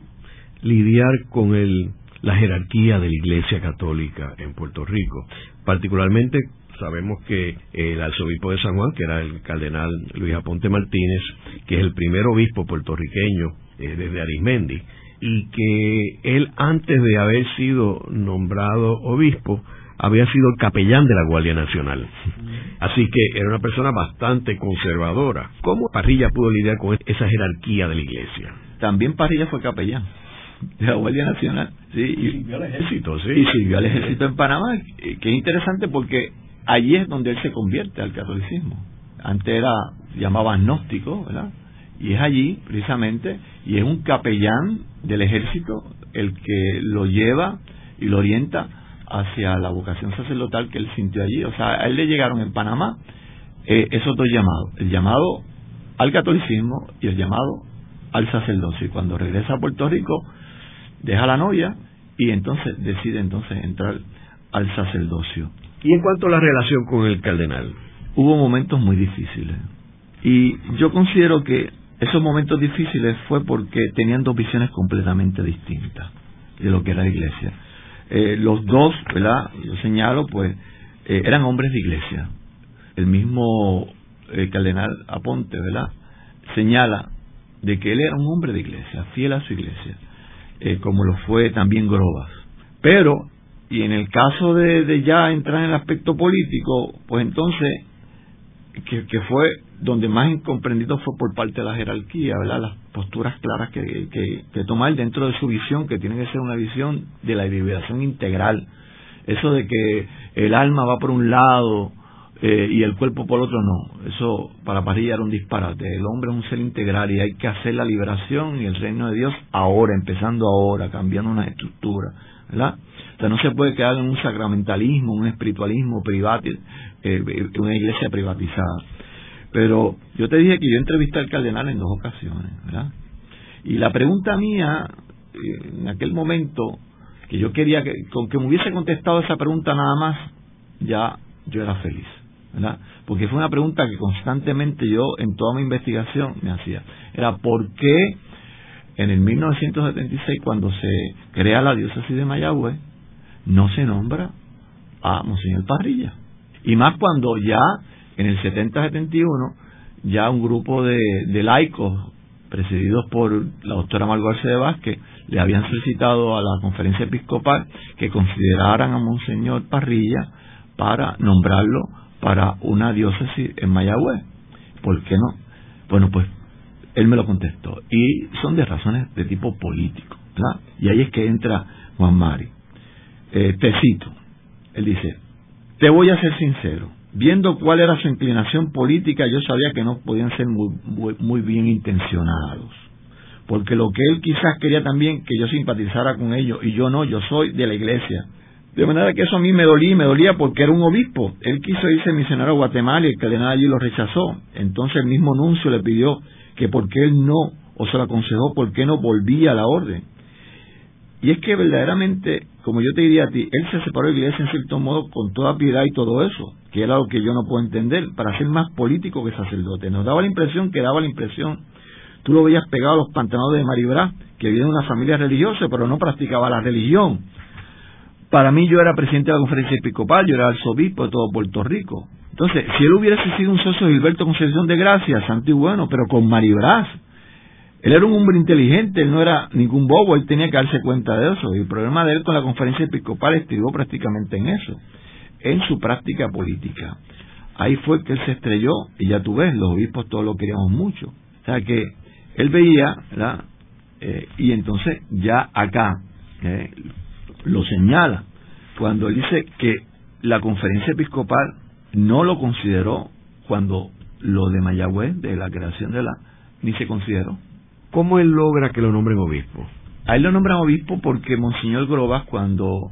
Speaker 2: lidiar con el, la jerarquía de la Iglesia Católica en Puerto Rico? Particularmente Sabemos que el arzobispo de San Juan, que era el cardenal Luis Aponte Martínez, que es el primer obispo puertorriqueño eh, desde Arismendi, y que él antes de haber sido nombrado obispo, había sido el capellán de la Guardia Nacional. Así que era una persona bastante conservadora. ¿Cómo Parrilla pudo lidiar con esa jerarquía de la iglesia?
Speaker 3: También Parrilla fue capellán de la Guardia Nacional. Sí, y,
Speaker 2: sirvió al ejército, sí.
Speaker 3: Y sirvió al ejército en Panamá, que es interesante porque allí es donde él se convierte al catolicismo. Antes era, llamaba agnóstico, ¿verdad? Y es allí, precisamente, y es un capellán del ejército el que lo lleva y lo orienta hacia la vocación sacerdotal que él sintió allí. O sea, a él le llegaron en Panamá eh, esos dos llamados, el llamado al catolicismo y el llamado al sacerdocio. Y cuando regresa a Puerto Rico, deja la novia y entonces decide entonces entrar al sacerdocio.
Speaker 2: ¿Y en cuanto a la relación con el cardenal?
Speaker 3: Hubo momentos muy difíciles. Y yo considero que esos momentos difíciles fue porque tenían dos visiones completamente distintas de lo que era la iglesia. Eh, los dos, ¿verdad? Yo señalo, pues, eh, eran hombres de iglesia. El mismo eh, cardenal Aponte, ¿verdad? Señala de que él era un hombre de iglesia, fiel a su iglesia, como lo fue también Grobas. Pero, y en el caso de, de ya entrar en el aspecto político, pues entonces, que, que fue donde más incomprendido fue por parte de la jerarquía, ¿verdad? Las posturas claras que, que, que tomar dentro de su visión, que tiene que ser una visión de la liberación integral. Eso de que el alma va por un lado eh, y el cuerpo por otro, no. Eso para Parilla era un disparate. El hombre es un ser integral y hay que hacer la liberación y el reino de Dios ahora, empezando ahora, cambiando una estructura, ¿verdad? O sea, no se puede quedar en un sacramentalismo, un espiritualismo privado, eh, una iglesia privatizada. Pero yo te dije que yo entrevisté al cardenal en dos ocasiones, ¿verdad? Y la pregunta mía, eh, en aquel momento, que yo quería que, con que me hubiese contestado esa pregunta nada más, ya yo era feliz, Porque fue una pregunta que constantemente yo, en toda mi investigación, me hacía. Era, ¿por qué en el 1976, cuando se crea la diócesis de Mayagüez, no se nombra a Monseñor Parrilla? Y más cuando ya en el 70-71 ya un grupo de, laicos presididos por la doctora Margarce de Vázquez le habían solicitado a la conferencia episcopal que consideraran a Monseñor Parrilla para nombrarlo para una diócesis en Mayagüez. ¿Por qué no? Bueno, pues él me lo contestó. Y son de razones de tipo político. Y ahí es que entra Juan Mari. Eh, te cito. Él dice, te voy a ser sincero viendo cuál era su inclinación política, yo sabía que no podían ser muy, muy, bien intencionados. Porque lo que él quizás quería también que yo simpatizara con ellos, y yo no, yo soy de la iglesia. De manera que eso a mí me dolía, y me dolía porque era un obispo. Él quiso irse misionero a Guatemala y el cardenal allí lo rechazó. Entonces el mismo nuncio le pidió que porque él no, o se lo aconsejó, por qué no volvía a la orden. Y es que verdaderamente, como yo te diría a ti, él se separó de la iglesia en cierto modo con toda piedad y todo eso, que era lo que yo no puedo entender, para ser más político que sacerdote. Nos daba la impresión que daba la impresión, tú lo veías pegado a los pantalones de Maribra, que viene de una familia religiosa, pero no practicaba la religión. Para mí yo era presidente de la conferencia episcopal, yo era arzobispo de todo Puerto Rico. Entonces, si él hubiese sido un socio de Gilberto Concepción de Gracia, santo y bueno, pero con Maribras, él era un hombre inteligente, él no era ningún bobo, él tenía que darse cuenta de eso. Y el problema de él con la conferencia episcopal estribó prácticamente en eso, en su práctica política. Ahí fue que él se estrelló, y ya tú ves, los obispos todos lo queríamos mucho. O sea que él veía, ¿verdad? Eh, y entonces ya acá eh, lo señala, cuando él dice que la conferencia episcopal no lo consideró cuando lo de Mayagüez, de la creación de la, ni se consideró.
Speaker 2: ¿Cómo él logra que lo nombren obispo?
Speaker 3: A él lo nombran obispo porque Monseñor Grobas, cuando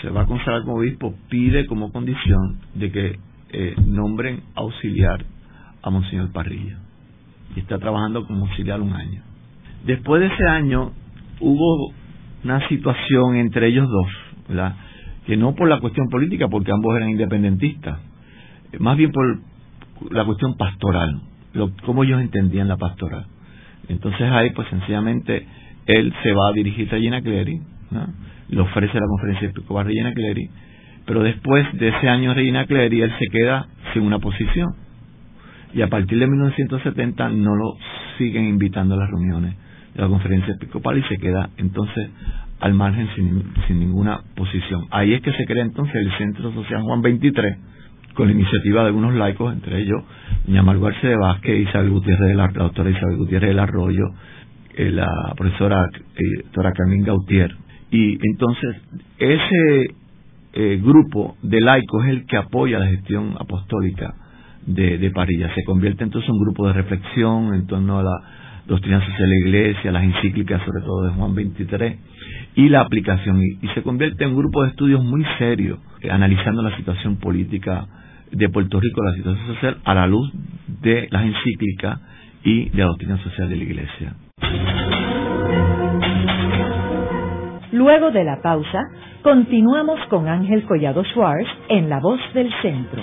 Speaker 3: se va a consagrar como obispo, pide como condición de que eh, nombren auxiliar a Monseñor Parrilla. Y está trabajando como auxiliar un año. Después de ese año hubo una situación entre ellos dos, que no por la cuestión política, porque ambos eran independentistas, más bien por la cuestión pastoral, lo, cómo ellos entendían la pastoral. Entonces ahí pues sencillamente él se va a dirigir a Regina Clery, le ofrece la conferencia episcopal a Regina Clery, pero después de ese año Regina Clery él se queda sin una posición. Y a partir de 1970 no lo siguen invitando a las reuniones la conferencia episcopal y se queda entonces al margen sin, sin ninguna posición. Ahí es que se crea entonces el Centro Social Juan 23 con la iniciativa de algunos laicos, entre ellos doña Margarce de Vázquez, Isabel Gutiérrez de la, doctora Isabel Gutiérrez del Arroyo, eh, la profesora eh, doctora Carmen Gautier. Y entonces ese eh, grupo de laicos es el que apoya la gestión apostólica de, de Parilla. Se convierte entonces en un grupo de reflexión en torno a la doctrina social de la Iglesia, las encíclicas sobre todo de Juan 23 y la aplicación. Y, se convierte en un grupo de estudios muy serio, analizando la situación política de Puerto Rico, la situación social, a la luz de las encíclicas y de la doctrina social de la Iglesia.
Speaker 1: Luego de la pausa, continuamos con Ángel Collado Schwartz en La Voz del Centro.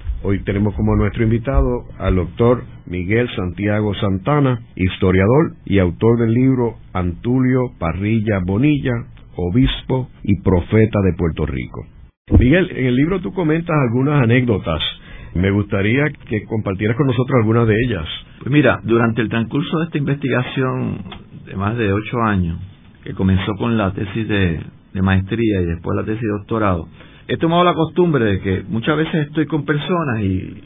Speaker 2: Hoy tenemos como nuestro invitado al doctor Miguel Santiago Santana, historiador y autor del libro Antulio Parrilla Bonilla, Obispo y Profeta de Puerto Rico. Miguel, en el libro tú comentas algunas anécdotas. Me gustaría que compartieras con nosotros algunas de ellas.
Speaker 3: Pues mira, durante el transcurso de esta investigación de más de ocho años, que comenzó con la tesis de, de maestría y después la tesis de doctorado, he tomado la costumbre de que muchas veces estoy con personas y,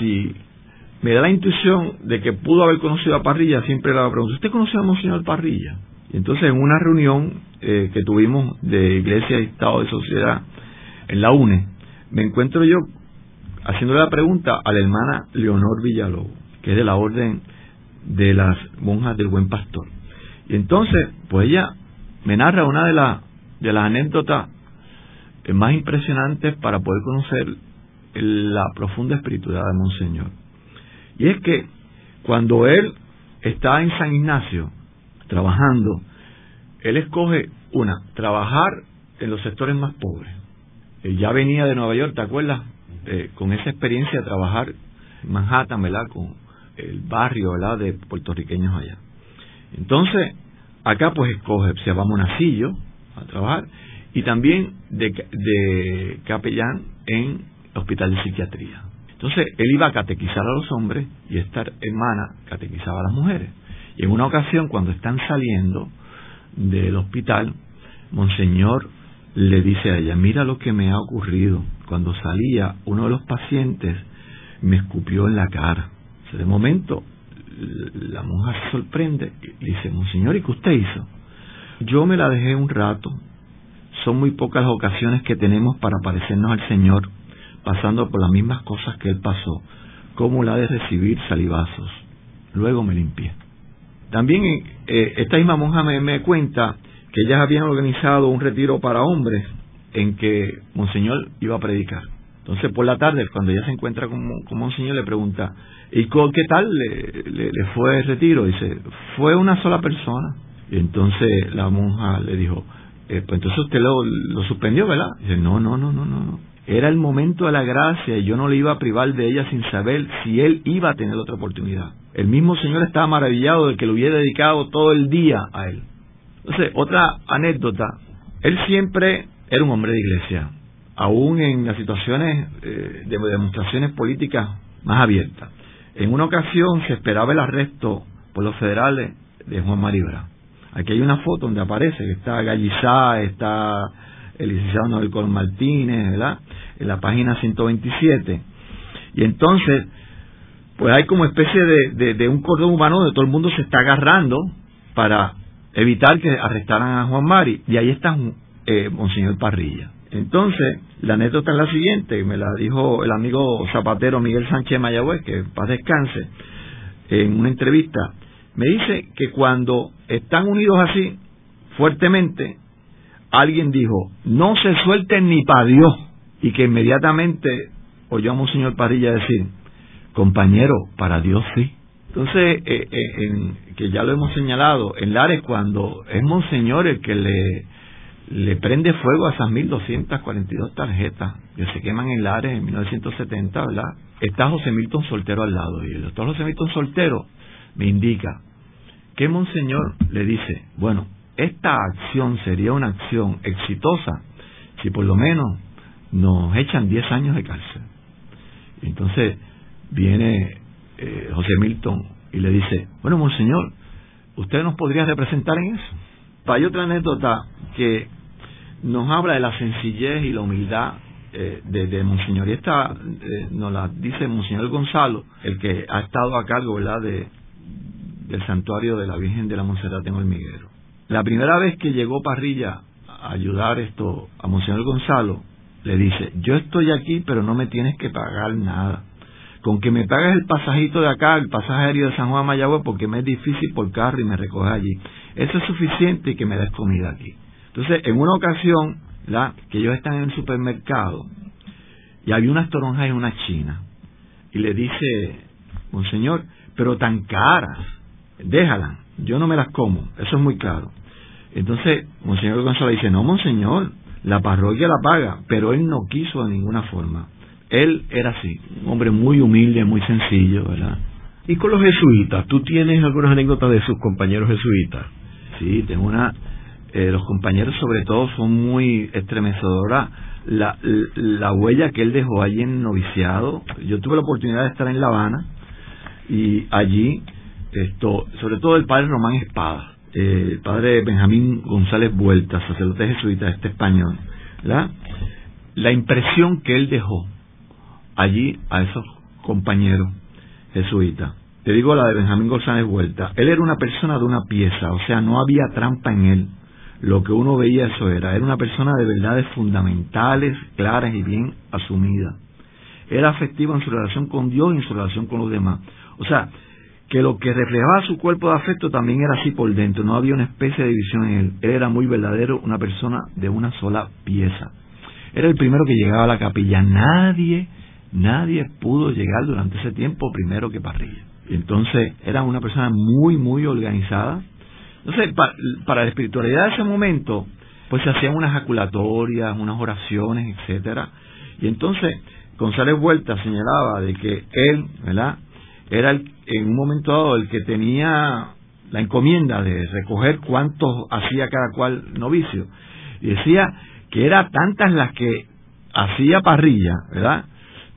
Speaker 3: si me da la intuición de que pudo haber conocido a Parrilla, siempre le pregunto, ¿usted conoció a Monseñor Parrilla? Y entonces en una reunión eh, que tuvimos de Iglesia y Estado de Sociedad en la UNE, me encuentro yo haciéndole la pregunta a la hermana Leonor Villalobos, que es de la orden de las monjas del Buen Pastor. Y entonces, pues ella me narra una de, de las anécdotas más impresionantes para poder conocer la profunda espiritualidad de Monseñor. Y es que cuando él está en San Ignacio trabajando, él escoge una, trabajar en los sectores más pobres. Él ya venía de Nueva York, ¿te acuerdas? Eh, con esa experiencia de trabajar en Manhattan, ¿verdad? Con el barrio. De puertorriqueños allá. Entonces, acá pues escoge, se va a Monacillo a trabajar y también de, capellán en hospital de psiquiatría. Entonces, él iba a catequizar a los hombres y esta hermana catequizaba a las mujeres. Y en una ocasión, cuando están saliendo del hospital, Monseñor le dice a ella, mira lo que me ha ocurrido. Cuando salía, uno de los pacientes me escupió en la cara. de momento, la monja se sorprende y dice, Monseñor, ¿y qué usted hizo? Yo me la dejé un rato son muy pocas las ocasiones que tenemos para parecernos al Señor, pasando por las mismas cosas que Él pasó, como la de recibir salivazos. Luego me limpié. También eh, esta misma monja me, cuenta que ellas habían organizado un retiro para hombres en que Monseñor iba a predicar. Entonces, por la tarde, cuando ella se encuentra con, con Monseñor, le pregunta, ¿y qué tal le, le, fue el retiro? Dice, fue una sola persona. Y entonces la monja le dijo, eh, pues entonces usted lo, lo suspendió, ¿verdad? Dice, no, no, no, no, no. Era el momento de la gracia y yo no le iba a privar de ella sin saber si él iba a tener otra oportunidad. El mismo Señor estaba maravillado de que le hubiera dedicado todo el día a él. Entonces, otra anécdota, él siempre era un hombre de iglesia, aún en las situaciones eh, de demostraciones políticas más abiertas. En una ocasión se esperaba el arresto por los federales de Juan Maribra. Aquí hay una foto donde aparece que está Gallizá, está el licenciado Noel Martínez, ¿verdad? En la página 127. Y entonces, pues hay como especie de, de, un cordón humano donde todo el mundo se está agarrando para evitar que arrestaran a Juan Mari. Y ahí está eh, Monseñor Parrilla. Entonces, la anécdota es la siguiente, me la dijo el amigo zapatero Miguel Sánchez Mayagüez, que paz descanse, en una entrevista me dice que cuando están unidos así, fuertemente, alguien dijo, no se suelten ni para Dios, y que inmediatamente oyó a Monseñor Padilla decir, compañero, para Dios sí. Entonces, eh, eh, que ya lo hemos señalado, en Lares cuando es Monseñor el que le, le prende fuego a esas 1.242 tarjetas que se queman en Lares en 1970, ¿verdad? Está José Milton Soltero al lado y el doctor José Milton Soltero me indica, que Monseñor le dice, bueno, esta acción sería una acción exitosa si por lo menos nos echan 10 años de cárcel. Entonces viene eh, José Milton y le dice, bueno, Monseñor, ¿usted nos podría representar en eso? Hay otra anécdota que nos habla de la sencillez y la humildad eh, de, Monseñor. Y esta eh, nos la dice Monseñor Gonzalo, el que ha estado a cargo, de, del santuario de la Virgen de la Monserrat en Hormiguero. La primera vez que llegó Parrilla a ayudar esto a Monseñor Gonzalo, le dice, yo estoy aquí, pero no me tienes que pagar nada. Con que me pagues el pasajito de acá, el pasaje aéreo de San Juan Mayagüez, porque me es difícil por carro y me recoge allí. Eso es suficiente y que me des comida aquí. Entonces, en una ocasión, la, que ellos están en el supermercado, y había unas toronjas y una china. Y le dice, Monseñor, pero tan caras, déjalas, yo no me las como, eso es muy caro. Entonces, Monseñor Gonzalo dice, no, Monseñor, la parroquia la paga, pero él no quiso de ninguna forma. Él era así, un hombre muy humilde, muy sencillo, ¿verdad?
Speaker 2: ¿Y con los jesuitas? ¿Tú tienes algunas anécdotas de sus compañeros jesuitas?
Speaker 3: Sí, tengo una... Eh, los compañeros sobre todo son muy estremecedoras. La, la huella que él dejó allí en noviciado. Yo tuve la oportunidad de estar en La Habana y allí, esto, sobre todo el padre Román Espada, eh, el padre Benjamín González Vuelta, sacerdote jesuita, este español, ¿la? la impresión que él dejó allí a esos compañeros jesuitas. Te digo la de Benjamín González Vuelta. Él era una persona de una pieza, o sea, no había trampa en él. Lo que uno veía eso era. Era una persona de verdades fundamentales, claras y bien asumidas. Era afectivo en su relación con Dios y en su relación con los demás. O sea, que lo que reflejaba su cuerpo de afecto también era así por dentro, no había una especie de división en él. Él era muy verdadero, una persona de una sola pieza. Era el primero que llegaba a la capilla. Nadie, nadie pudo llegar durante ese tiempo primero que Parrilla. Entonces, era una persona muy, muy organizada. Entonces, para la espiritualidad de ese momento, pues se hacían unas jaculatorias, unas oraciones, etcétera. Y entonces, González Vuelta señalaba de que él, ¿verdad? era en un momento dado el que tenía la encomienda de recoger cuántos hacía cada cual novicio. Decía que era tantas las que hacía parrilla, ¿verdad?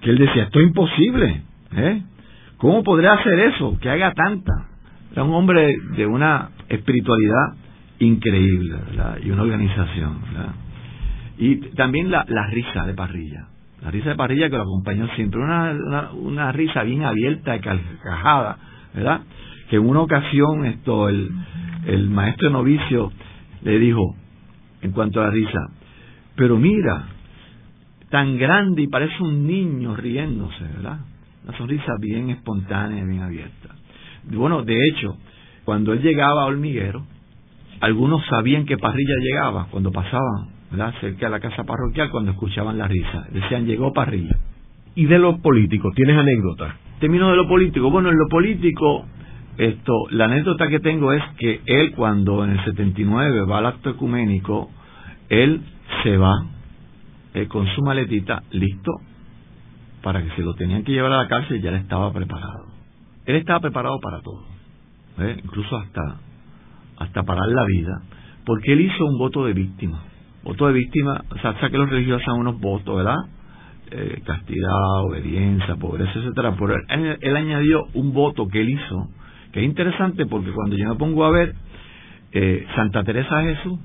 Speaker 3: Que él decía, esto es imposible, ¿eh? ¿Cómo podría hacer eso? Que haga tanta. Era un hombre de una espiritualidad increíble, ¿verdad? Y una organización, ¿verdad? Y también la, la risa de parrilla. La risa de parrilla que lo acompañó siempre, una, una, risa bien abierta y carcajada, ¿verdad? Que en una ocasión esto el, el maestro novicio le dijo, en cuanto a la risa, pero mira, tan grande y parece un niño riéndose, ¿verdad? Una sonrisa bien espontánea, bien abierta. Bueno, de hecho, cuando él llegaba a Hormiguero, algunos sabían que Parrilla llegaba cuando pasaban cerca de la casa parroquial cuando escuchaban la risa. Decían, llegó parrilla.
Speaker 2: ¿Y de lo político? ¿Tienes anécdota?
Speaker 3: Termino de lo político. Bueno, en lo político, esto, la anécdota que tengo es que él cuando en el 79 va al acto ecuménico, él se va eh, con su maletita listo para que se lo tenían que llevar a la cárcel, ya él estaba preparado. Él estaba preparado para todo, ¿eh? incluso hasta, hasta parar la vida, porque él hizo un voto de víctima voto de víctima, o sea, que los religiosos son unos votos, ¿verdad? Eh, castidad, obediencia, pobreza, etcétera. Pero él, añadió un voto que él hizo, que es interesante porque cuando yo me pongo a ver eh, Santa Teresa de Jesús,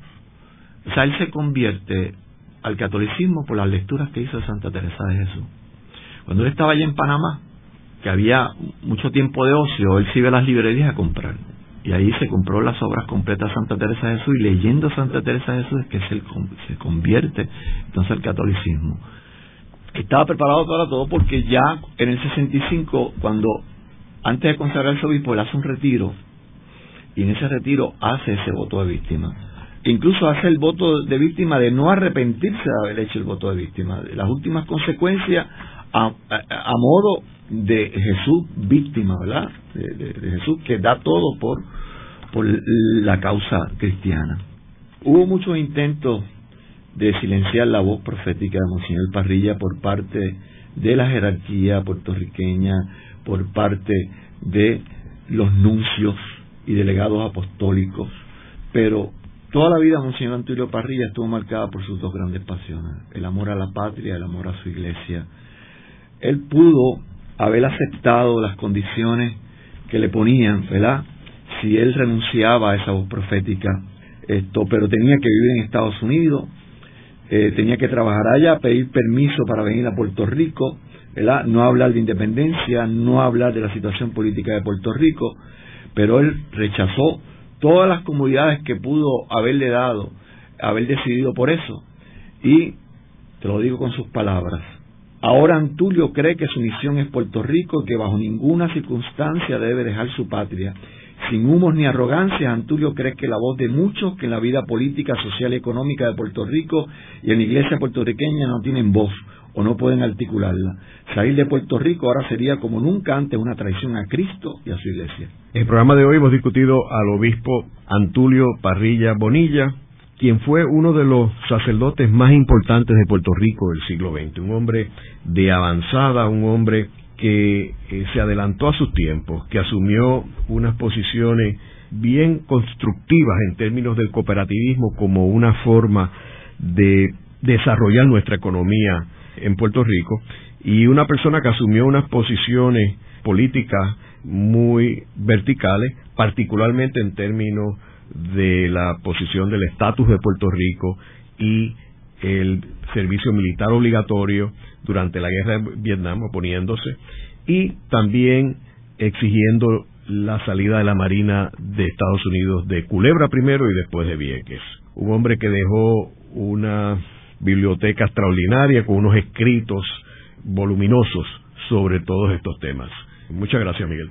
Speaker 3: o sea, él se convierte al catolicismo por las lecturas que hizo Santa Teresa de Jesús. Cuando él estaba allá en Panamá, que había mucho tiempo de ocio, él se iba a las librerías a comprar y ahí se compró las obras completas de Santa Teresa de Jesús y leyendo Santa Teresa de Jesús es que se, se convierte entonces al catolicismo. Estaba preparado para todo porque ya en el 65, cuando antes de consagrar el obispo, él hace un retiro y en ese retiro hace ese voto de víctima. Incluso hace el voto de víctima de no arrepentirse de haber hecho el voto de víctima. Las últimas consecuencias a, modo de Jesús víctima, ¿verdad? De, Jesús que da todo por, por la causa cristiana. Hubo muchos intentos de silenciar la voz profética de Monseñor Parrilla por parte de la jerarquía puertorriqueña, por parte de los nuncios y delegados apostólicos, pero toda la vida Monseñor Antonio Parrilla estuvo marcada por sus dos grandes pasiones, el amor a la patria, el amor a su iglesia. Él pudo haber aceptado las condiciones que le ponían, ¿verdad? Si él renunciaba a esa voz profética, esto, pero tenía que vivir en Estados Unidos, eh, tenía que trabajar allá, pedir permiso para venir a Puerto Rico, ¿verdad? no hablar de independencia, no hablar de la situación política de Puerto Rico, pero él rechazó todas las comunidades que pudo haberle dado, haber decidido por eso. Y te lo digo con sus palabras. Ahora Antulio cree que su misión es Puerto Rico y que bajo ninguna circunstancia debe dejar su patria. Sin humos ni arrogancia, Antulio cree que la voz de muchos que en la vida política, social y económica de Puerto Rico y en la iglesia puertorriqueña no tienen voz o no pueden articularla. Salir de Puerto Rico ahora sería como nunca antes una traición a Cristo y a su iglesia.
Speaker 2: En el programa de hoy hemos discutido al obispo Antulio Parrilla Bonilla, quien fue uno de los sacerdotes más importantes de Puerto Rico del siglo XX, un hombre de avanzada, un hombre que eh, se adelantó a sus tiempos, que asumió unas posiciones bien constructivas en términos del cooperativismo como una forma de desarrollar nuestra economía en Puerto Rico y una persona que asumió unas posiciones políticas muy verticales, particularmente en términos de la posición del estatus de Puerto Rico y el servicio militar obligatorio durante la guerra de Vietnam, oponiéndose, y también exigiendo la salida de la Marina de Estados Unidos de Culebra primero y después de Vieques. Un hombre que dejó una biblioteca extraordinaria con unos escritos voluminosos sobre todos estos temas. Muchas gracias, Miguel.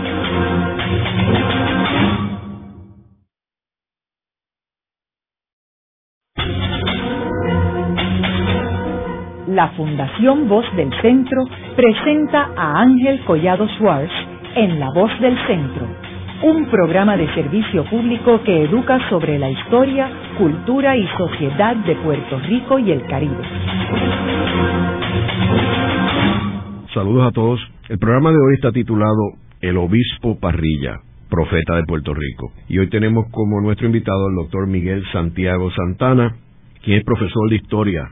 Speaker 1: La Fundación Voz del Centro presenta a Ángel Collado Schwartz en La Voz del Centro, un programa de servicio público que educa sobre la historia, cultura y sociedad de Puerto Rico y el Caribe.
Speaker 2: Saludos a todos. El programa de hoy está titulado El Obispo Parrilla, profeta de Puerto Rico. Y hoy tenemos como nuestro invitado al doctor Miguel Santiago Santana, quien es profesor de historia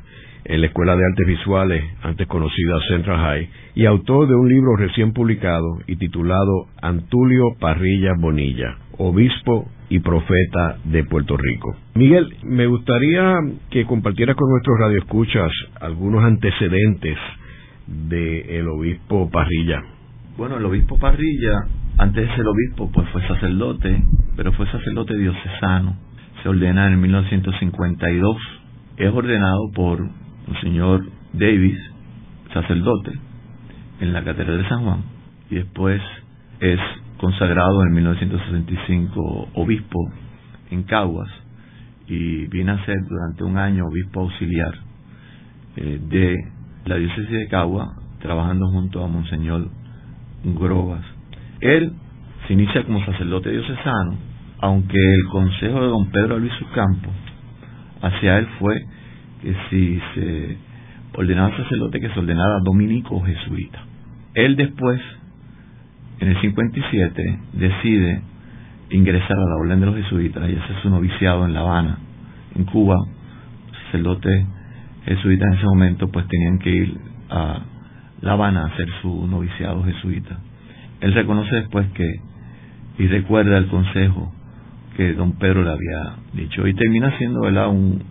Speaker 2: en la Escuela de Artes Visuales, antes conocida Central High, y autor de un libro recién publicado y titulado Antulio Parrilla Bonilla, obispo y profeta de Puerto Rico. Miguel, me gustaría que compartieras con nuestros radioescuchas algunos antecedentes del obispo Parrilla.
Speaker 3: Bueno, el obispo Parrilla, antes de ser obispo, pues fue sacerdote, pero fue sacerdote diocesano. Se ordena en 1952. Es ordenado por el señor Davis, sacerdote, en la Catedral de San Juan, y después es consagrado en 1965 obispo en Caguas y viene a ser durante un año obispo auxiliar eh, de la diócesis de Cagua, trabajando junto a Monseñor Grobas. Él se inicia como sacerdote diocesano, aunque el consejo de don Pedro Luis Campo hacia él fue que si se ordenaba sacerdote, que se ordenara dominico o jesuita. Él después, en el 57, decide ingresar a la orden de los jesuitas y hacer su noviciado en La Habana, en Cuba. Sacerdotes jesuitas en ese momento pues tenían que ir a La Habana a hacer su noviciado jesuita. Él reconoce después que, y recuerda el consejo que don Pedro le había dicho, y termina siendo ¿verdad? Un,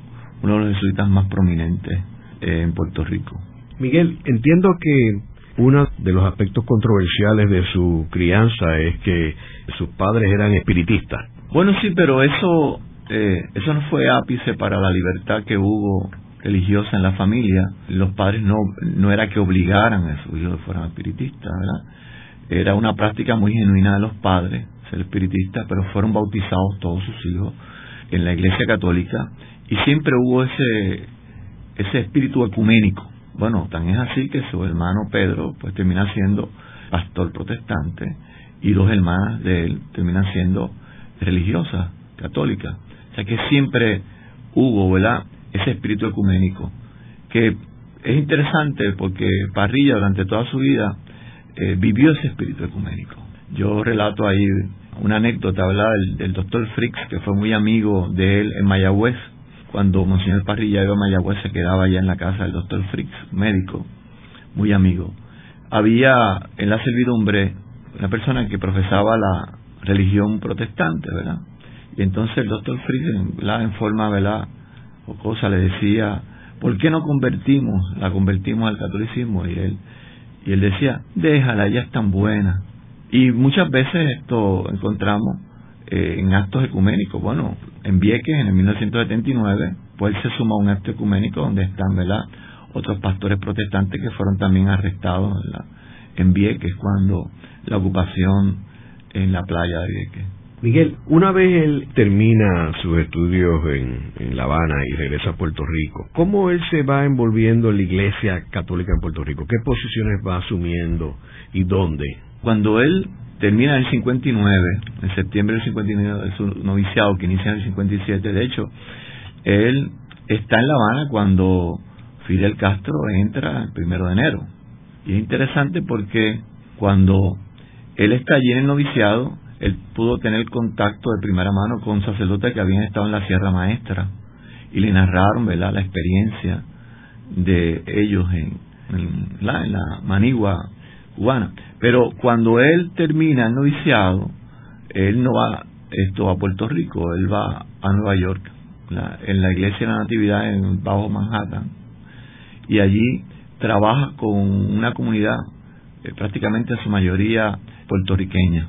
Speaker 3: uno de los jesuitas más prominentes eh, en Puerto Rico.
Speaker 2: Miguel, entiendo que uno de los aspectos controversiales de su crianza es que sus padres eran espiritistas.
Speaker 3: Bueno, sí, pero eso, eh, eso no fue ápice para la libertad que hubo religiosa en la familia. Los padres no, no era que obligaran a sus hijos que fueran espiritistas, ¿verdad? Era una práctica muy genuina de los padres ser espiritistas, pero fueron bautizados todos sus hijos en la Iglesia Católica y siempre hubo ese ese espíritu ecuménico. Bueno, tan es así que su hermano Pedro pues termina siendo pastor protestante y dos hermanas de él terminan siendo religiosas, católicas. O sea que siempre hubo, ¿verdad? Ese espíritu ecuménico que es interesante porque Parrilla durante toda su vida eh, vivió ese espíritu ecuménico. Yo relato ahí una anécdota, ¿verdad? Del, doctor Fricks, que fue muy amigo de él en Mayagüez. Cuando Monseñor Parrilla iba a Mayagüez, se quedaba allá en la casa del doctor Fricks, médico, muy amigo. Había en la servidumbre una persona que profesaba la religión protestante, ¿verdad? Y entonces el doctor Fricks, en forma, ¿verdad? O cosa, le decía, ¿por qué no convertimos, la convertimos al catolicismo? Y él, y él decía, déjala, ella es tan buena. Y muchas veces esto encontramos eh, en actos ecuménicos. Bueno, en Vieques, en el 1979, pues se suma un acto ecuménico donde están, ¿verdad?, otros pastores protestantes que fueron también arrestados en, en Vieques cuando la ocupación en la playa de Vieques.
Speaker 2: Miguel, una vez él termina sus estudios en, en, La Habana y regresa a Puerto Rico, ¿cómo él se va envolviendo en la Iglesia Católica en Puerto Rico? ¿Qué posiciones va asumiendo y dónde?
Speaker 3: Cuando él termina en el 59, en septiembre del 59, de su noviciado que inicia en el 57, de hecho, él está en La Habana cuando Fidel Castro entra el primero de enero. Y es interesante porque cuando él está allí en el noviciado, él pudo tener contacto de primera mano con sacerdotes que habían estado en la Sierra Maestra y le narraron ¿verdad? la experiencia de ellos en, la, en la manigua cubana. Pero cuando él termina el noviciado, él no va esto a Puerto Rico, él va a Nueva York, en la iglesia de la Natividad en Bajo Manhattan, y allí trabaja con una comunidad eh, prácticamente en su mayoría puertorriqueña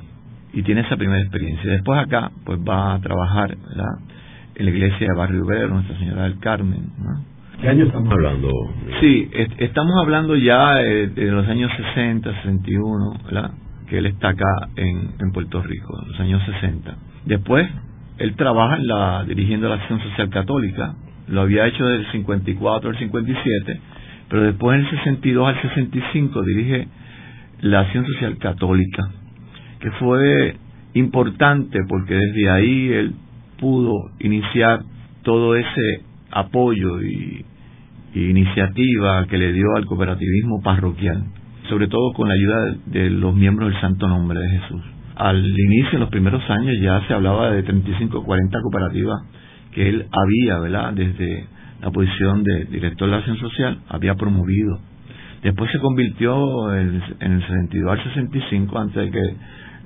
Speaker 3: y tiene esa primera experiencia. Después acá, pues va a trabajar en la iglesia de Barrio Obrero, Nuestra Señora del Carmen.
Speaker 2: ¿Qué año estamos hablando?
Speaker 3: Sí, estamos hablando ya eh, de los años 60, 61, ¿verdad? que él está acá en, en Puerto Rico, en los años 60. Después, él trabaja en dirigiendo la Acción Social Católica, lo había hecho del 54 al 57, pero después en el 62 al 65 dirige la Acción Social Católica, que fue importante porque desde ahí él pudo iniciar todo ese apoyo y, iniciativa que le dio al cooperativismo parroquial, sobre todo con la ayuda de, los miembros del Santo Nombre de Jesús. Al inicio, en los primeros años, ya se hablaba de 35 o 40 cooperativas que él había, ¿verdad?, desde la posición de director de la acción social, había promovido. Después se convirtió en, en el 62 al 65, antes de que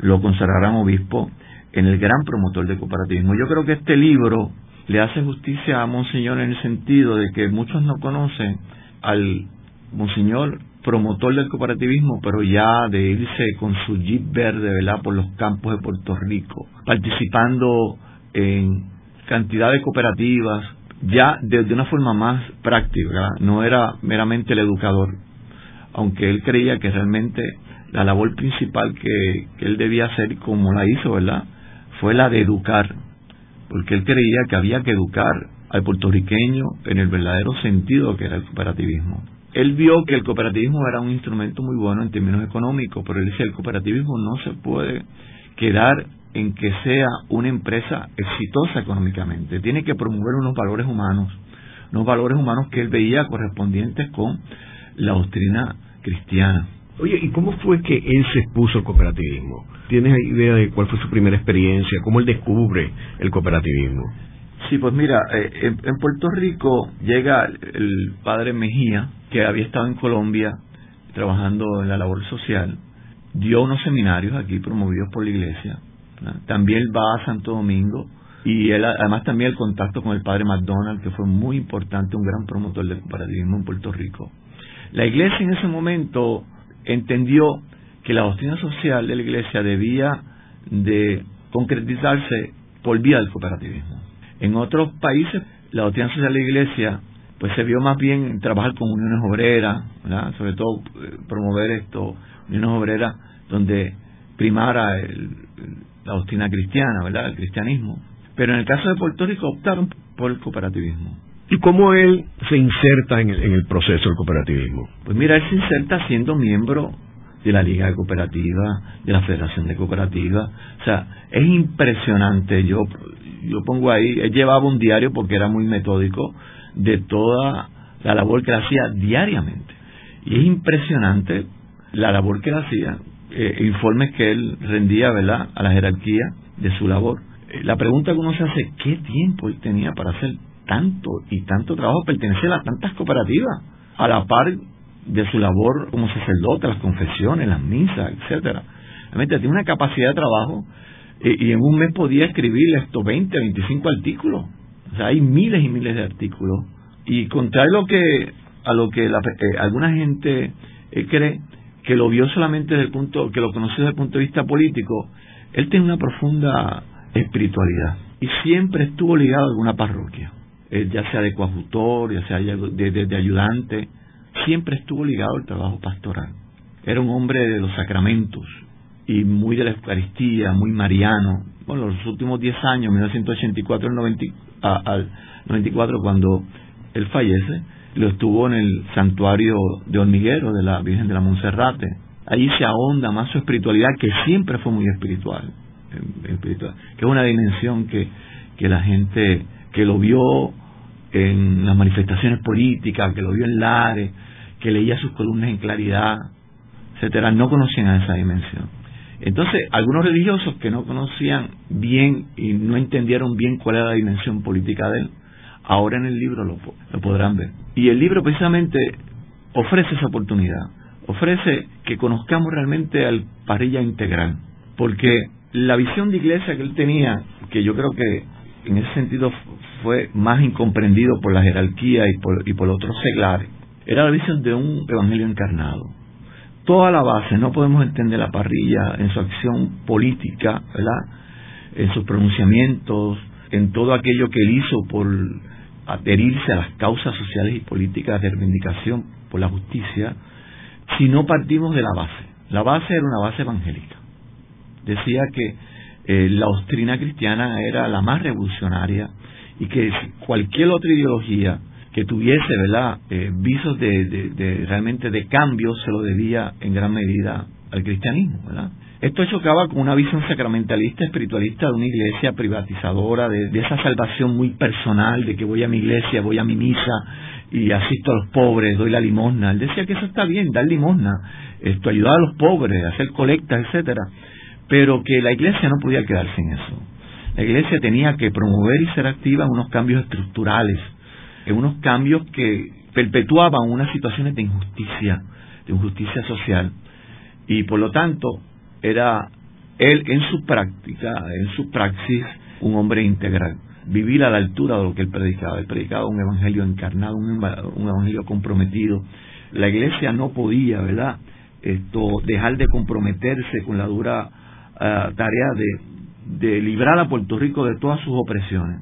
Speaker 3: lo consagraran obispo, en el gran promotor del cooperativismo. Yo creo que este libro le hace justicia a Monseñor en el sentido de que muchos no conocen al Monseñor promotor del cooperativismo, pero ya de irse con su jeep verde, ¿verdad?, por los campos de Puerto Rico, participando en cantidad de cooperativas, ya de, una forma más práctica, no era meramente el educador, aunque él creía que realmente la labor principal que, que él debía hacer, como la hizo, ¿verdad?, fue la de educar, porque él creía que había que educar al puertorriqueño en el verdadero sentido que era el cooperativismo. Él vio que el cooperativismo era un instrumento muy bueno en términos económicos, pero él decía el cooperativismo no se puede quedar en que sea una empresa exitosa económicamente, tiene que promover unos valores humanos, unos valores humanos que él veía correspondientes con la doctrina cristiana.
Speaker 2: Oye, ¿y cómo fue que él se expuso al cooperativismo? ¿Tienes idea de cuál fue su primera experiencia? ¿Cómo él descubre el cooperativismo?
Speaker 3: Sí, pues mira, eh, en, Puerto Rico llega el padre Mejía, que había estado en Colombia trabajando en la labor social, dio unos seminarios aquí promovidos por la iglesia. También va a Santo Domingo y él además también el contacto con el padre McDonald, que fue muy importante, un gran promotor del cooperativismo en Puerto Rico. La iglesia en ese momento entendió que la doctrina social de la Iglesia debía de concretizarse por vía del cooperativismo. En otros países, la doctrina social de la Iglesia pues se vio más bien en trabajar con uniones obreras, sobre todo eh, promover esto, uniones obreras donde primara la doctrina cristiana, ¿verdad? el cristianismo. Pero en el caso de Puerto Rico optaron por el cooperativismo.
Speaker 2: ¿Y cómo él se inserta en el, proceso del cooperativismo?
Speaker 3: Pues mira, él se inserta siendo miembro de la Liga de Cooperativas, de la Federación de Cooperativas. O sea, es impresionante. Yo, yo pongo ahí, él llevaba un diario porque era muy metódico de toda la labor que hacía diariamente. Y es impresionante la labor que él hacía eh, informes que él rendía ¿verdad? a la jerarquía de su labor. Eh, la pregunta que uno se hace, ¿qué tiempo él tenía para hacer tanto y tanto trabajo, pertenecer a tantas cooperativas, a la par de su labor como sacerdote, las confesiones, las misas, etcétera. Realmente tiene una capacidad de trabajo y, en un mes podía escribir estos 20, 25 artículos. O sea, hay miles y miles de artículos. Y contrario a lo que, a lo que la, eh, alguna gente eh, cree, que lo vio solamente desde el punto, que lo conoció desde el punto de vista político, él tiene una profunda espiritualidad y siempre estuvo ligado a alguna parroquia, eh, ya sea de coadjutor, ya sea de ayudante, siempre estuvo ligado al trabajo pastoral. Era un hombre de los sacramentos y muy de la Eucaristía, muy mariano. Bueno, los últimos 10 años, 1984 al 94, cuando él fallece, lo estuvo en el santuario de Hormiguero de la Virgen de la Monserrate. Allí se ahonda más su espiritualidad, que siempre fue muy espiritual, espiritual que es una dimensión que, que la gente que lo vio en las manifestaciones políticas, que lo vio en Lares, que leía sus columnas en claridad, etcétera, no conocían a esa dimensión. Entonces, algunos religiosos que no conocían bien y no entendieron bien cuál era la dimensión política de él, ahora en el libro lo, lo podrán ver. Y el libro precisamente ofrece esa oportunidad, ofrece que conozcamos realmente al parrilla integral, porque la visión de iglesia que él tenía, que yo creo que en ese sentido fue más incomprendido por la jerarquía y por, y por otros seglares, era la visión de un evangelio encarnado. Toda la base, no podemos entender la parrilla en su acción política, ¿verdad? En sus pronunciamientos, en todo aquello que él hizo por adherirse a las causas sociales y políticas de reivindicación por la justicia, si no partimos de la base. La base era una base evangélica. Decía que eh, la doctrina cristiana era la más revolucionaria y que cualquier otra ideología que tuviese verdad eh, visos de, realmente de cambio se lo debía en gran medida al cristianismo verdad esto chocaba con una visión sacramentalista espiritualista de una iglesia privatizadora de, esa salvación muy personal de que voy a mi iglesia voy a mi misa y asisto a los pobres doy la limosna. Él decía que eso está bien dar limosna esto ayudar a los pobres hacer colectas etcétera. Pero que la iglesia no podía quedarse en eso la iglesia tenía que promover y ser activa en unos cambios estructurales en unos cambios que perpetuaban unas situaciones de injusticia, de injusticia social. Y por lo tanto, era él en su práctica, en su praxis, un hombre integral. Vivir a la altura de lo que él predicaba. Él predicaba un evangelio encarnado, un, evangelio comprometido. La iglesia no podía, ¿verdad?, esto, dejar de comprometerse con la dura ah, tarea de, de librar a Puerto Rico de todas sus opresiones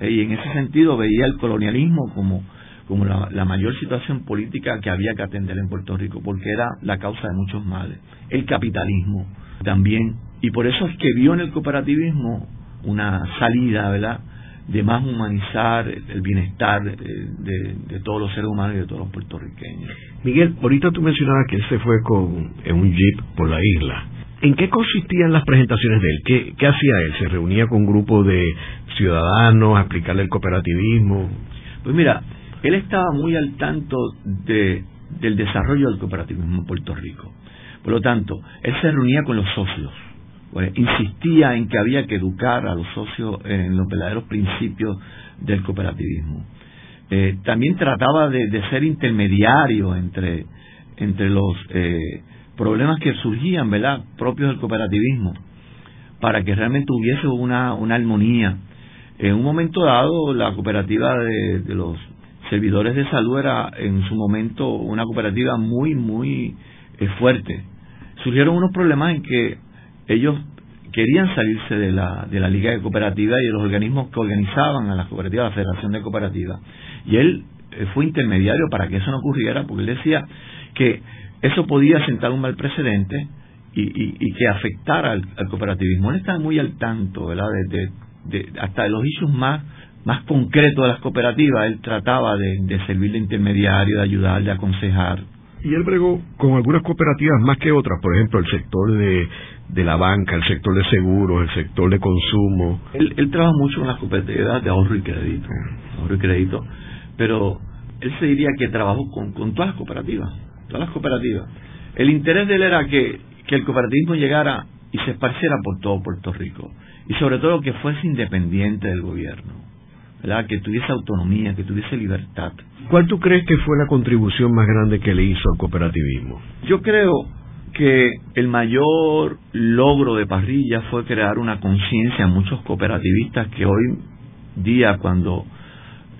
Speaker 3: eh, y en ese sentido veía el colonialismo como, como la, mayor situación política que había que atender en Puerto Rico, porque era la causa de muchos males. El capitalismo también. Y por eso es que vio en el cooperativismo una salida, ¿verdad?, de más humanizar el bienestar de, todos los seres humanos y de todos los puertorriqueños.
Speaker 2: Miguel, ahorita tú mencionabas que él se fue con, en un jeep por la isla. ¿En qué consistían las presentaciones de él? ¿Qué, hacía él? ¿Se reunía con un grupo de ciudadanos a explicarle el cooperativismo?
Speaker 3: Pues mira, él estaba muy al tanto de, del desarrollo del cooperativismo en Puerto Rico. Por lo tanto, él se reunía con los socios, insistía en que había que educar a los socios en los verdaderos principios del cooperativismo. Eh, también trataba de, ser intermediario entre, entre los eh, problemas que surgían, ¿verdad?, propios del cooperativismo, para que realmente hubiese una, una armonía. En un momento dado, la cooperativa de, los servidores de salud era en su momento una cooperativa muy, muy eh, fuerte. Surgieron unos problemas en que ellos querían salirse de la, de la Liga de Cooperativas y de los organismos que organizaban a las cooperativas, la Federación de Cooperativas. Y él eh, fue intermediario para que eso no ocurriera, porque él decía que eso podía sentar un mal precedente y, que afectara al, cooperativismo. Él estaba muy al tanto, ¿verdad? De, hasta de los issues más, más concretos de las cooperativas, él trataba de, servir de intermediario, de ayudar, de aconsejar.
Speaker 2: Y él bregó con algunas cooperativas más que otras, por ejemplo, el sector de, de la banca, el sector de seguros, el sector de consumo.
Speaker 3: Él, él trabaja mucho con las cooperativas de ahorro y crédito, ahorro y crédito, pero él se diría que trabajó con, con todas las cooperativas todas las cooperativas. El interés de él era que, que el cooperativismo llegara y se esparciera por todo Puerto Rico. Y sobre todo que fuese independiente del gobierno, ¿verdad? que tuviese autonomía, que tuviese libertad.
Speaker 2: ¿Cuál tú crees que fue la contribución más grande que le hizo al cooperativismo?
Speaker 3: Yo creo que el mayor logro de Parrilla fue crear una conciencia en muchos cooperativistas que hoy día cuando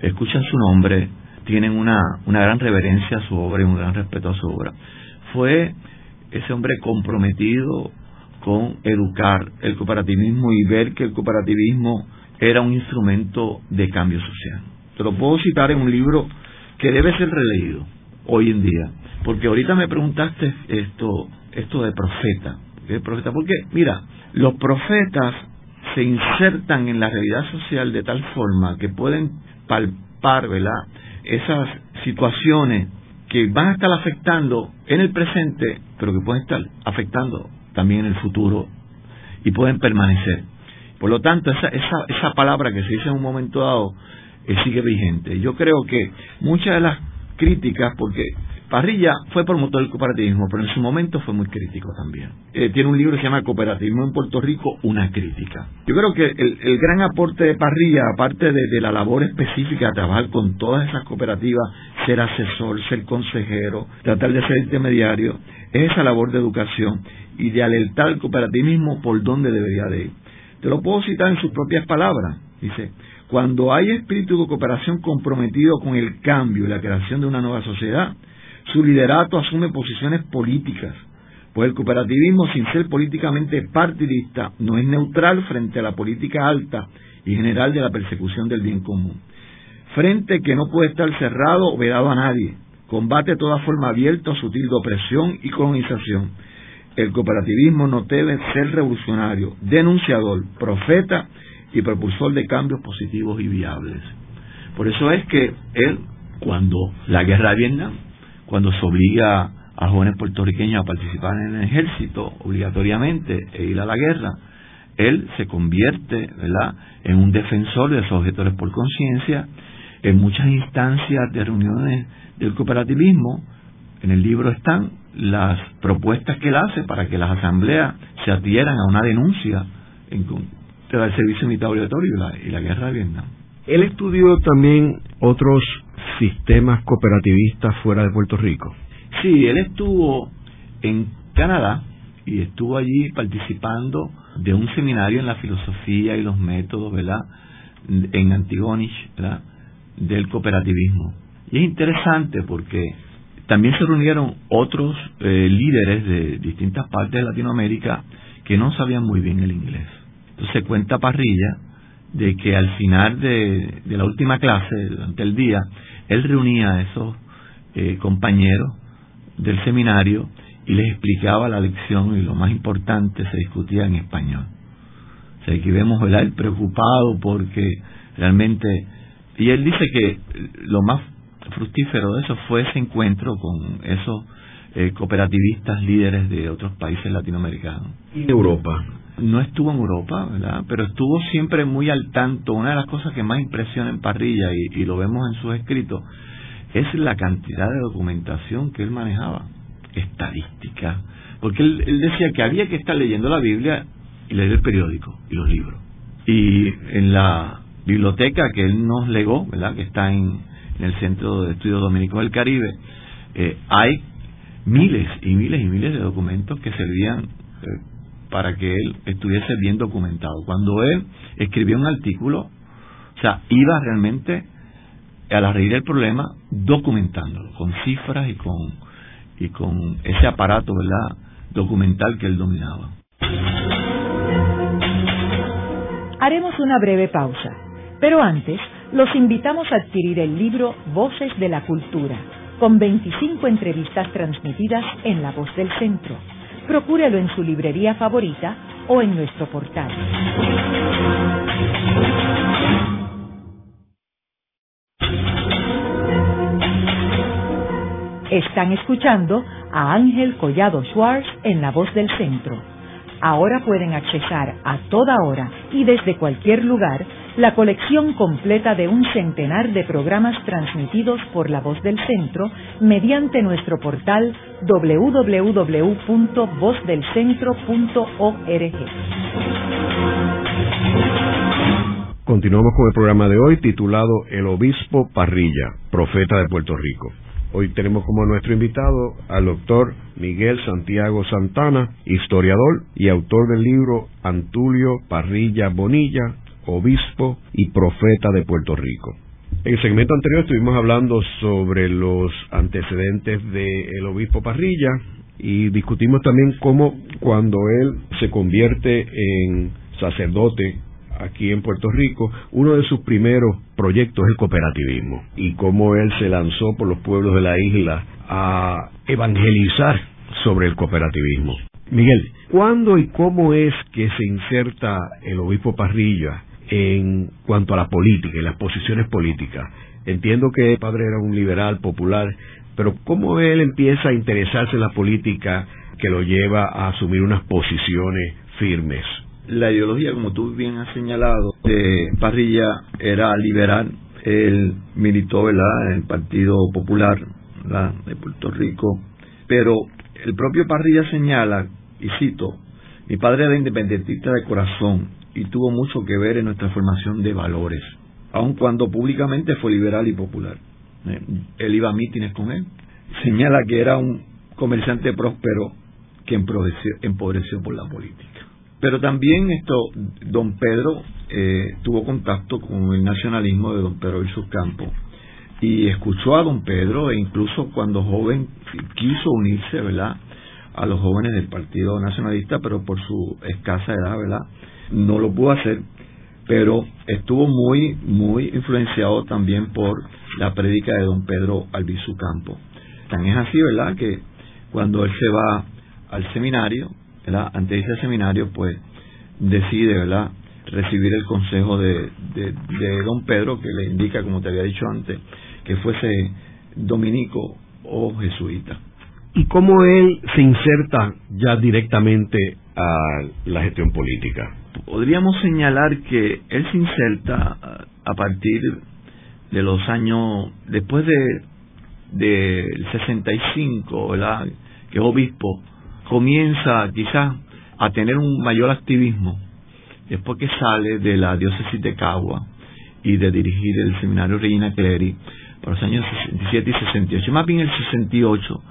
Speaker 3: escuchan su nombre tienen una, una gran reverencia a su obra y un gran respeto a su obra. Fue ese hombre comprometido con educar el cooperativismo y ver que el cooperativismo era un instrumento de cambio social. Te lo puedo citar en un libro que debe ser releído hoy en día, porque ahorita me preguntaste esto, esto de profeta, ¿qué profeta? Porque mira, los profetas se insertan en la realidad social de tal forma que pueden palpar, ¿verdad? Esas situaciones que van a estar afectando en el presente, pero que pueden estar afectando también en el futuro y pueden permanecer. Por lo tanto, esa, esa, esa palabra que se dice en un momento dado eh, sigue vigente. Yo creo que muchas de las críticas, porque Parrilla fue promotor del cooperativismo, pero en su momento fue muy crítico también. Eh, tiene un libro que se llama Cooperativismo en Puerto Rico, una crítica. Yo creo que el, gran aporte de Parrilla, aparte de, la labor específica de trabajar con todas esas cooperativas, ser asesor, ser consejero, tratar de ser intermediario, es esa labor de educación y de alertar al cooperativismo por dónde debería de ir. Te lo puedo citar en sus propias palabras. Dice, cuando hay espíritu de cooperación comprometido con el cambio y la creación de una nueva sociedad, su liderato asume posiciones políticas, pues el cooperativismo, sin ser políticamente partidista, no es neutral frente a la política alta y general de la persecución del bien común. Frente que no puede estar cerrado o vedado a nadie, combate toda forma abierta o sutil de opresión y colonización. El cooperativismo no debe ser revolucionario, denunciador, profeta y propulsor de cambios positivos y viables. Por eso es que él, cuando la guerra de Vietnam, cuando se obliga a jóvenes puertorriqueños a participar en el ejército obligatoriamente e ir a la guerra, él se convierte ¿verdad? en un defensor de los objetores por conciencia en muchas instancias de reuniones del cooperativismo. En el libro están las propuestas que él hace para que las asambleas se adhieran a una denuncia en contra del servicio militar obligatorio y la, y la guerra de Vietnam.
Speaker 2: Él estudió también otros sistemas cooperativistas fuera de Puerto Rico?
Speaker 3: Sí, él estuvo en Canadá y estuvo allí participando de un seminario en la filosofía y los métodos, ¿verdad? En Antigonish, ¿verdad? Del cooperativismo. Y es interesante porque también se reunieron otros eh, líderes de distintas partes de Latinoamérica que no sabían muy bien el inglés. Entonces cuenta Parrilla de que al final de, la última clase, durante el día, él reunía a esos eh, compañeros del seminario y les explicaba la lección y lo más importante se discutía en español. O sea, aquí vemos ¿verdad? el preocupado porque realmente... Y él dice que lo más fructífero de eso fue ese encuentro con esos eh, cooperativistas líderes de otros países latinoamericanos.
Speaker 2: ¿Y Europa?
Speaker 3: No estuvo en Europa, ¿verdad? Pero estuvo siempre muy al tanto. Una de las cosas que más impresiona en Parrilla, y, lo vemos en sus escritos, es la cantidad de documentación que él manejaba, estadística. Porque él, él decía que había que estar leyendo la Biblia y leer el periódico y los libros. Y en la biblioteca que él nos legó, ¿verdad? Que está en, el Centro de Estudios Dominicos del Caribe, eh, hay miles y miles y miles de documentos que servían eh, para que él estuviese bien documentado. Cuando él escribió un artículo, o sea, iba realmente a la raíz del problema documentándolo, con cifras y con, y con ese aparato, ¿verdad?, documental que él dominaba.
Speaker 1: Haremos una breve pausa, pero antes los invitamos a adquirir el libro Voces de la Cultura, con 25 entrevistas transmitidas en La Voz del Centro procúrelo en su librería favorita o en nuestro portal. Están escuchando a Ángel Collado Schwartz en La Voz del Centro. Ahora pueden accesar a toda hora y desde cualquier lugar la colección completa de un centenar de programas transmitidos por la voz del centro mediante nuestro portal www.vozdelcentro.org.
Speaker 2: Continuamos con el programa de hoy titulado El Obispo Parrilla, Profeta de Puerto Rico. Hoy tenemos como nuestro invitado al doctor Miguel Santiago Santana, historiador y autor del libro Antulio Parrilla Bonilla, Obispo y Profeta de Puerto Rico. En el segmento anterior estuvimos hablando sobre los antecedentes del obispo Parrilla y discutimos también cómo cuando él se convierte en sacerdote aquí en Puerto Rico, uno de sus primeros proyectos es el cooperativismo y cómo él se lanzó por los pueblos de la isla a evangelizar sobre el cooperativismo. Miguel, ¿cuándo y cómo es que se inserta el obispo Parrilla en cuanto a la política y las posiciones políticas? Entiendo que el padre era un liberal popular, pero ¿cómo él empieza a interesarse en la política que lo lleva a asumir unas posiciones firmes?
Speaker 3: la ideología, como tú bien has señalado, de Parrilla era liberal. Él militó ¿verdad? en el Partido Popular de Puerto Rico. Pero el propio Parrilla señala, y cito, mi padre era independentista de corazón y tuvo mucho que ver en nuestra formación de valores, aun cuando públicamente fue liberal y popular. Eh, él iba a mítines con él. Señala que era un comerciante próspero que empobreció por la política. Pero también esto, don Pedro eh, tuvo contacto con el nacionalismo de don Pedro sus Campos y escuchó a don Pedro e incluso cuando joven quiso unirse, ¿verdad? A los jóvenes del Partido Nacionalista, pero por su escasa edad, ¿verdad? No lo pudo hacer, pero estuvo muy, muy influenciado también por la prédica de don Pedro Albizu Campo. Tan es así, ¿verdad? Que cuando él se va al seminario, ¿verdad? ante ese seminario, pues decide, ¿verdad?, recibir el consejo de, de, don Pedro, que le indica, como te había dicho antes, que fuese dominico o jesuita.
Speaker 2: ¿Y cómo él se inserta ya directamente a la gestión política?
Speaker 3: Podríamos señalar que él se inserta a partir de los años, después de del 65, ¿verdad? que es obispo, comienza quizás a tener un mayor activismo después que sale de la diócesis de Cagua y de dirigir el seminario Reina Clery por los años 67 y 68, más bien el 68,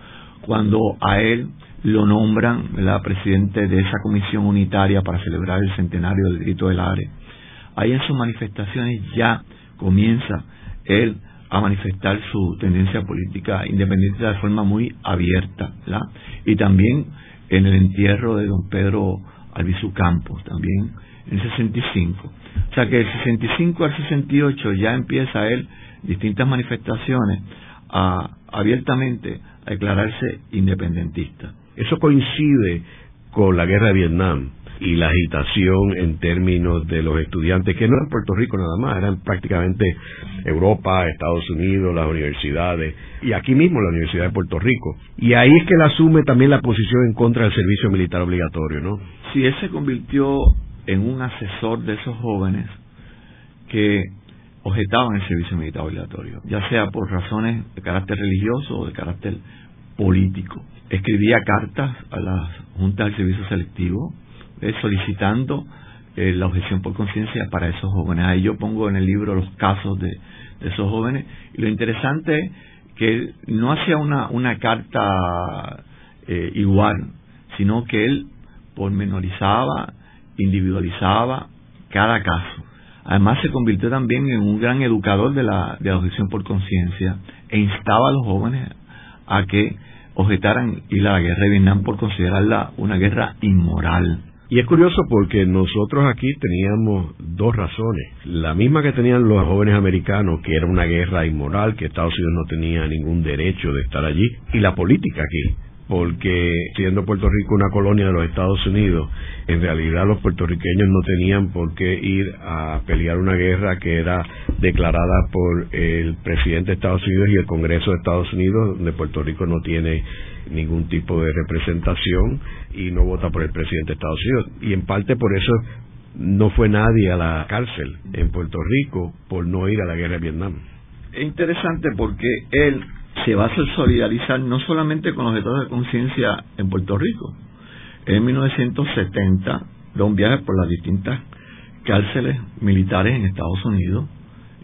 Speaker 3: cuando a él lo nombran la presidente de esa comisión unitaria para celebrar el centenario del grito del Are. Ahí en sus manifestaciones ya comienza él a manifestar su tendencia política independiente de forma muy abierta, Y también en el entierro de don Pedro Albizu Campos, también en el 65. O sea que del 65 al 68 ya empieza él distintas manifestaciones a abiertamente a declararse independentista.
Speaker 2: Eso coincide con la guerra de Vietnam y la agitación en términos de los estudiantes, que no eran Puerto Rico nada más, eran prácticamente Europa, Estados Unidos, las universidades, y aquí mismo la Universidad de Puerto Rico. Y ahí es que él asume también la posición en contra del servicio militar obligatorio, ¿no?
Speaker 3: Sí, él se convirtió en un asesor de esos jóvenes que objetaban el servicio militar obligatorio, ya sea por razones de carácter religioso o de carácter político. Escribía cartas a las juntas del servicio selectivo, solicitando eh, la objeción por conciencia para esos jóvenes. Ahí yo pongo en el libro los casos de, esos jóvenes. Y lo interesante es que no hacía una, una carta eh, igual, sino que él pormenorizaba, individualizaba cada caso. Además se convirtió también en un gran educador de la, de la objeción por conciencia e instaba a los jóvenes a que objetaran a la guerra de Vietnam por considerarla una guerra inmoral.
Speaker 2: Y es curioso porque nosotros aquí teníamos dos razones. La misma que tenían los jóvenes americanos, que era una guerra inmoral, que Estados Unidos no tenía ningún derecho de estar allí, y la política aquí. Porque siendo Puerto Rico una colonia de los Estados Unidos, en realidad los puertorriqueños no tenían por qué ir a pelear una guerra que era declarada por el presidente de Estados Unidos y el Congreso de Estados Unidos, donde Puerto Rico no tiene ningún tipo de representación y no vota por el presidente de Estados Unidos. Y en parte por eso no fue nadie a la cárcel en Puerto Rico por no ir a la guerra de Vietnam.
Speaker 3: Es interesante porque él se va a solidarizar no solamente con los estados de conciencia en Puerto Rico. En 1970 da un viaje por las distintas cárceles militares en Estados Unidos.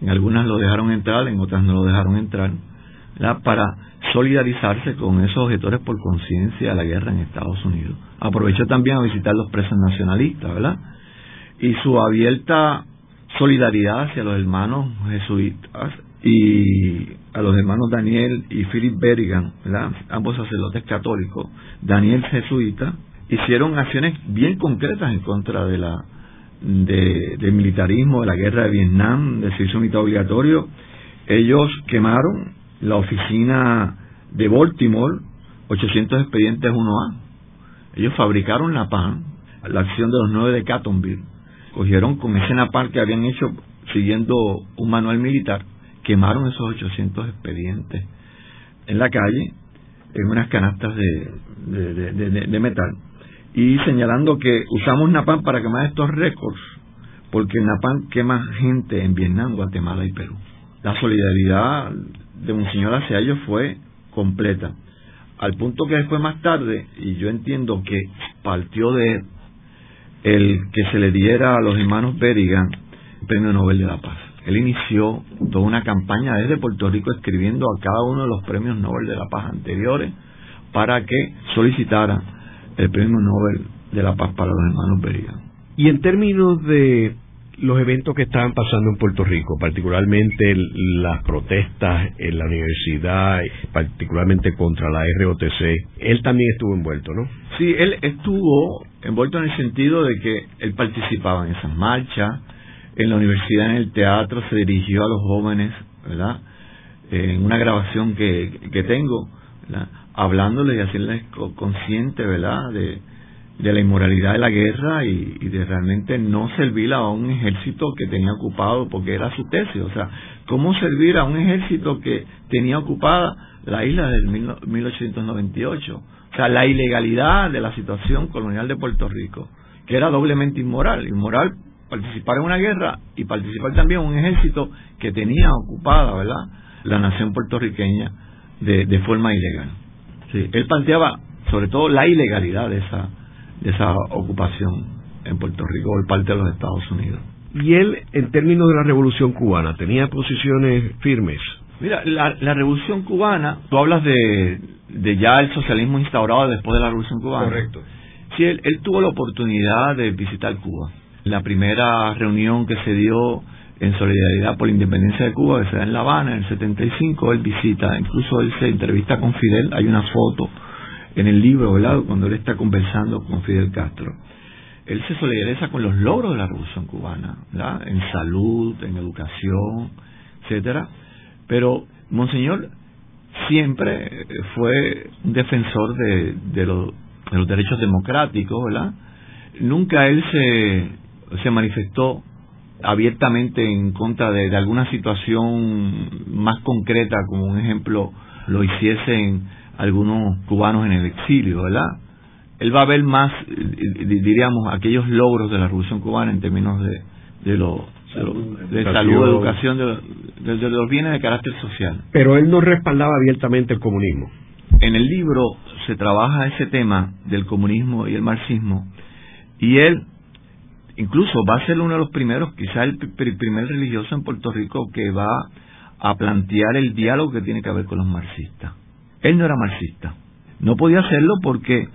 Speaker 3: En algunas lo dejaron entrar, en otras no lo dejaron entrar, para solidarizarse con esos objetores por conciencia de la guerra en Estados Unidos. Aprovechó también a visitar los presos nacionalistas, ¿verdad? Y su abierta solidaridad hacia los hermanos jesuitas y a los hermanos Daniel y Philip Berrigan, ambos sacerdotes católicos, Daniel jesuita, hicieron acciones bien concretas en contra de la de, del militarismo, de la guerra de Vietnam, del servicio militar obligatorio. Ellos quemaron la oficina de Baltimore, 800 expedientes 1A. Ellos fabricaron la PAN, la acción de los nueve de Cattonville. Cogieron con ese napal que habían hecho siguiendo un manual militar, quemaron esos 800 expedientes en la calle, en unas canastas de, metal, y señalando que usamos Napalm para quemar estos récords, porque Napalm quema gente en Vietnam, Guatemala y Perú. La solidaridad de Monseñor hacia ellos fue completa. Al punto que después más tarde, y yo entiendo que partió de el que se le diera a los hermanos Berrigan el Premio Nobel de la Paz. Él inició toda una campaña desde Puerto Rico escribiendo a cada uno de los premios Nobel de la Paz anteriores para que solicitara el Premio Nobel de la Paz para los hermanos Berrigan.
Speaker 2: Y en términos de los eventos que estaban pasando en Puerto Rico, particularmente las protestas en la universidad, particularmente contra la ROTC, él también estuvo envuelto, ¿no?
Speaker 3: Sí, él estuvo envuelto en el sentido de que él participaba en esas marchas, en la universidad, en el teatro, se dirigió a los jóvenes, ¿verdad? En una grabación que, que tengo, ¿verdad? hablándoles y haciéndoles consciente, ¿verdad? De, de la inmoralidad de la guerra y, de realmente no servir a un ejército que tenía ocupado porque era su tesis. O sea, ¿cómo servir a un ejército que tenía ocupada la isla del 1898? O sea, la ilegalidad de la situación colonial de Puerto Rico, que era doblemente inmoral. Inmoral participar en una guerra y participar también en un ejército que tenía ocupada, ¿verdad?, la nación puertorriqueña de, de forma ilegal. Sí, él planteaba sobre todo la ilegalidad de esa de esa ocupación en Puerto Rico por parte de los Estados Unidos.
Speaker 2: Y él, en términos de la Revolución Cubana, tenía posiciones firmes.
Speaker 3: Mira, la, Revolución Cubana, tú hablas de, de ya el socialismo instaurado después de la Revolución Cubana.
Speaker 2: Correcto.
Speaker 3: Sí, él, él tuvo la oportunidad de visitar Cuba. La primera reunión que se dio en solidaridad por la independencia de Cuba, que se da en La Habana en el 75, él visita, incluso él se entrevista con Fidel, hay una foto en el libro, ¿verdad? Cuando él está conversando con Fidel Castro. Él se solidariza con los logros de la Revolución Cubana, ¿verdad? En salud, en educación, etcétera. Pero Monseñor siempre fue un defensor de, de, los, de los derechos democráticos, ¿verdad? Nunca él se, se manifestó abiertamente en contra de, de, alguna situación más concreta, como un ejemplo lo hiciese en algunos cubanos en el exilio, ¿verdad? Él va a ver más, diríamos, aquellos logros de la Revolución Cubana en términos de, de, lo, de, salud, educación, de, de, los bienes de carácter social.
Speaker 2: Pero él no respaldaba abiertamente el comunismo.
Speaker 3: En el libro se trabaja ese tema del comunismo y el marxismo, y él incluso va a ser uno de los primeros, quizá el primer religioso en Puerto Rico que va a plantear el diálogo que tiene que ver con los marxistas. Él no era marxista. No podía hacerlo porque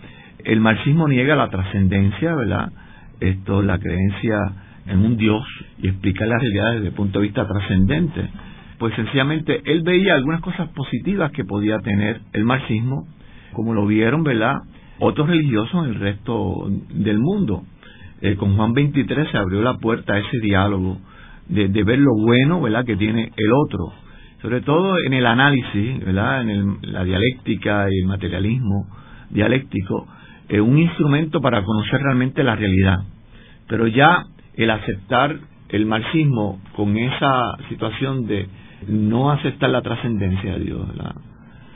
Speaker 3: el marxismo niega la trascendencia, ¿verdad? Esto, la creencia en un Dios y explicar la realidad desde el punto de vista trascendente. Pues sencillamente él veía algunas cosas positivas que podía tener el marxismo, como lo vieron, ¿verdad? Otros religiosos en el resto del mundo. Eh, con Juan 23 se abrió la puerta a ese diálogo de, ver lo bueno, ¿verdad?, que tiene el otro sobre todo en el análisis, ¿verdad? en la dialéctica y el materialismo dialéctico, es un instrumento para conocer realmente la realidad. Pero ya el aceptar el marxismo con esa situación de no aceptar la trascendencia de Dios,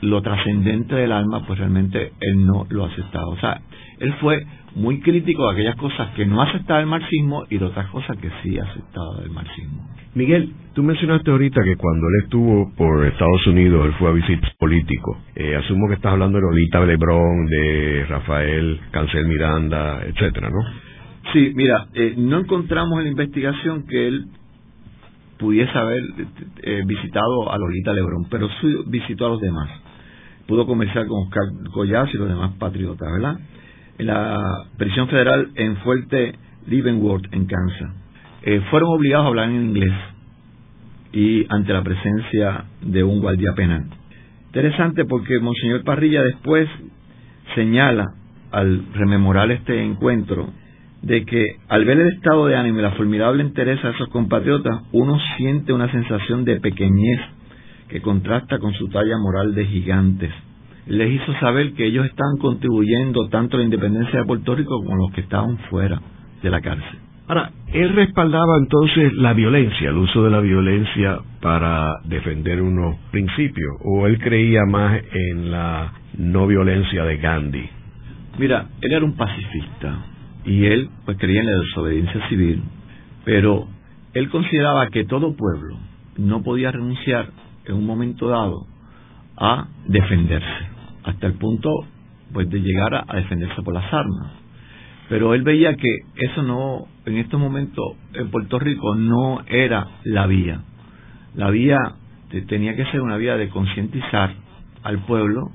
Speaker 3: lo trascendente del alma, pues realmente él no lo aceptaba. O sea, él fue muy crítico de aquellas cosas que no aceptaba el marxismo y de otras cosas que sí aceptaba del marxismo.
Speaker 2: Miguel, tú mencionaste ahorita que cuando él estuvo por Estados Unidos, él fue a visita político. Eh, asumo que estás hablando de Lolita Lebrón, de Rafael Cancel Miranda, etcétera, ¿no?
Speaker 3: Sí, mira, eh, no encontramos en la investigación que él pudiese haber eh, visitado a Lolita Lebrón, pero sí visitó a los demás. Pudo conversar con Oscar Collaz y los demás patriotas, ¿verdad? En la prisión federal en Fuerte Leavenworth, en Kansas. Eh, fueron obligados a hablar en inglés y ante la presencia de un guardia penal. Interesante porque Monseñor Parrilla después señala al rememorar este encuentro de que al ver el estado de ánimo y la formidable entereza de esos compatriotas, uno siente una sensación de pequeñez que contrasta con su talla moral de gigantes. Les hizo saber que ellos estaban contribuyendo tanto a la independencia de Puerto Rico como los que estaban fuera de la cárcel.
Speaker 2: Ahora, él respaldaba entonces la violencia, el uso de la violencia para defender unos principios, o él creía más en la no violencia de Gandhi.
Speaker 3: Mira, él era un pacifista y él pues creía en la desobediencia civil, pero él consideraba que todo pueblo no podía renunciar en un momento dado a defenderse, hasta el punto pues de llegar a defenderse por las armas pero él veía que eso no, en estos momentos en Puerto Rico no era la vía. La vía tenía que ser una vía de concientizar al pueblo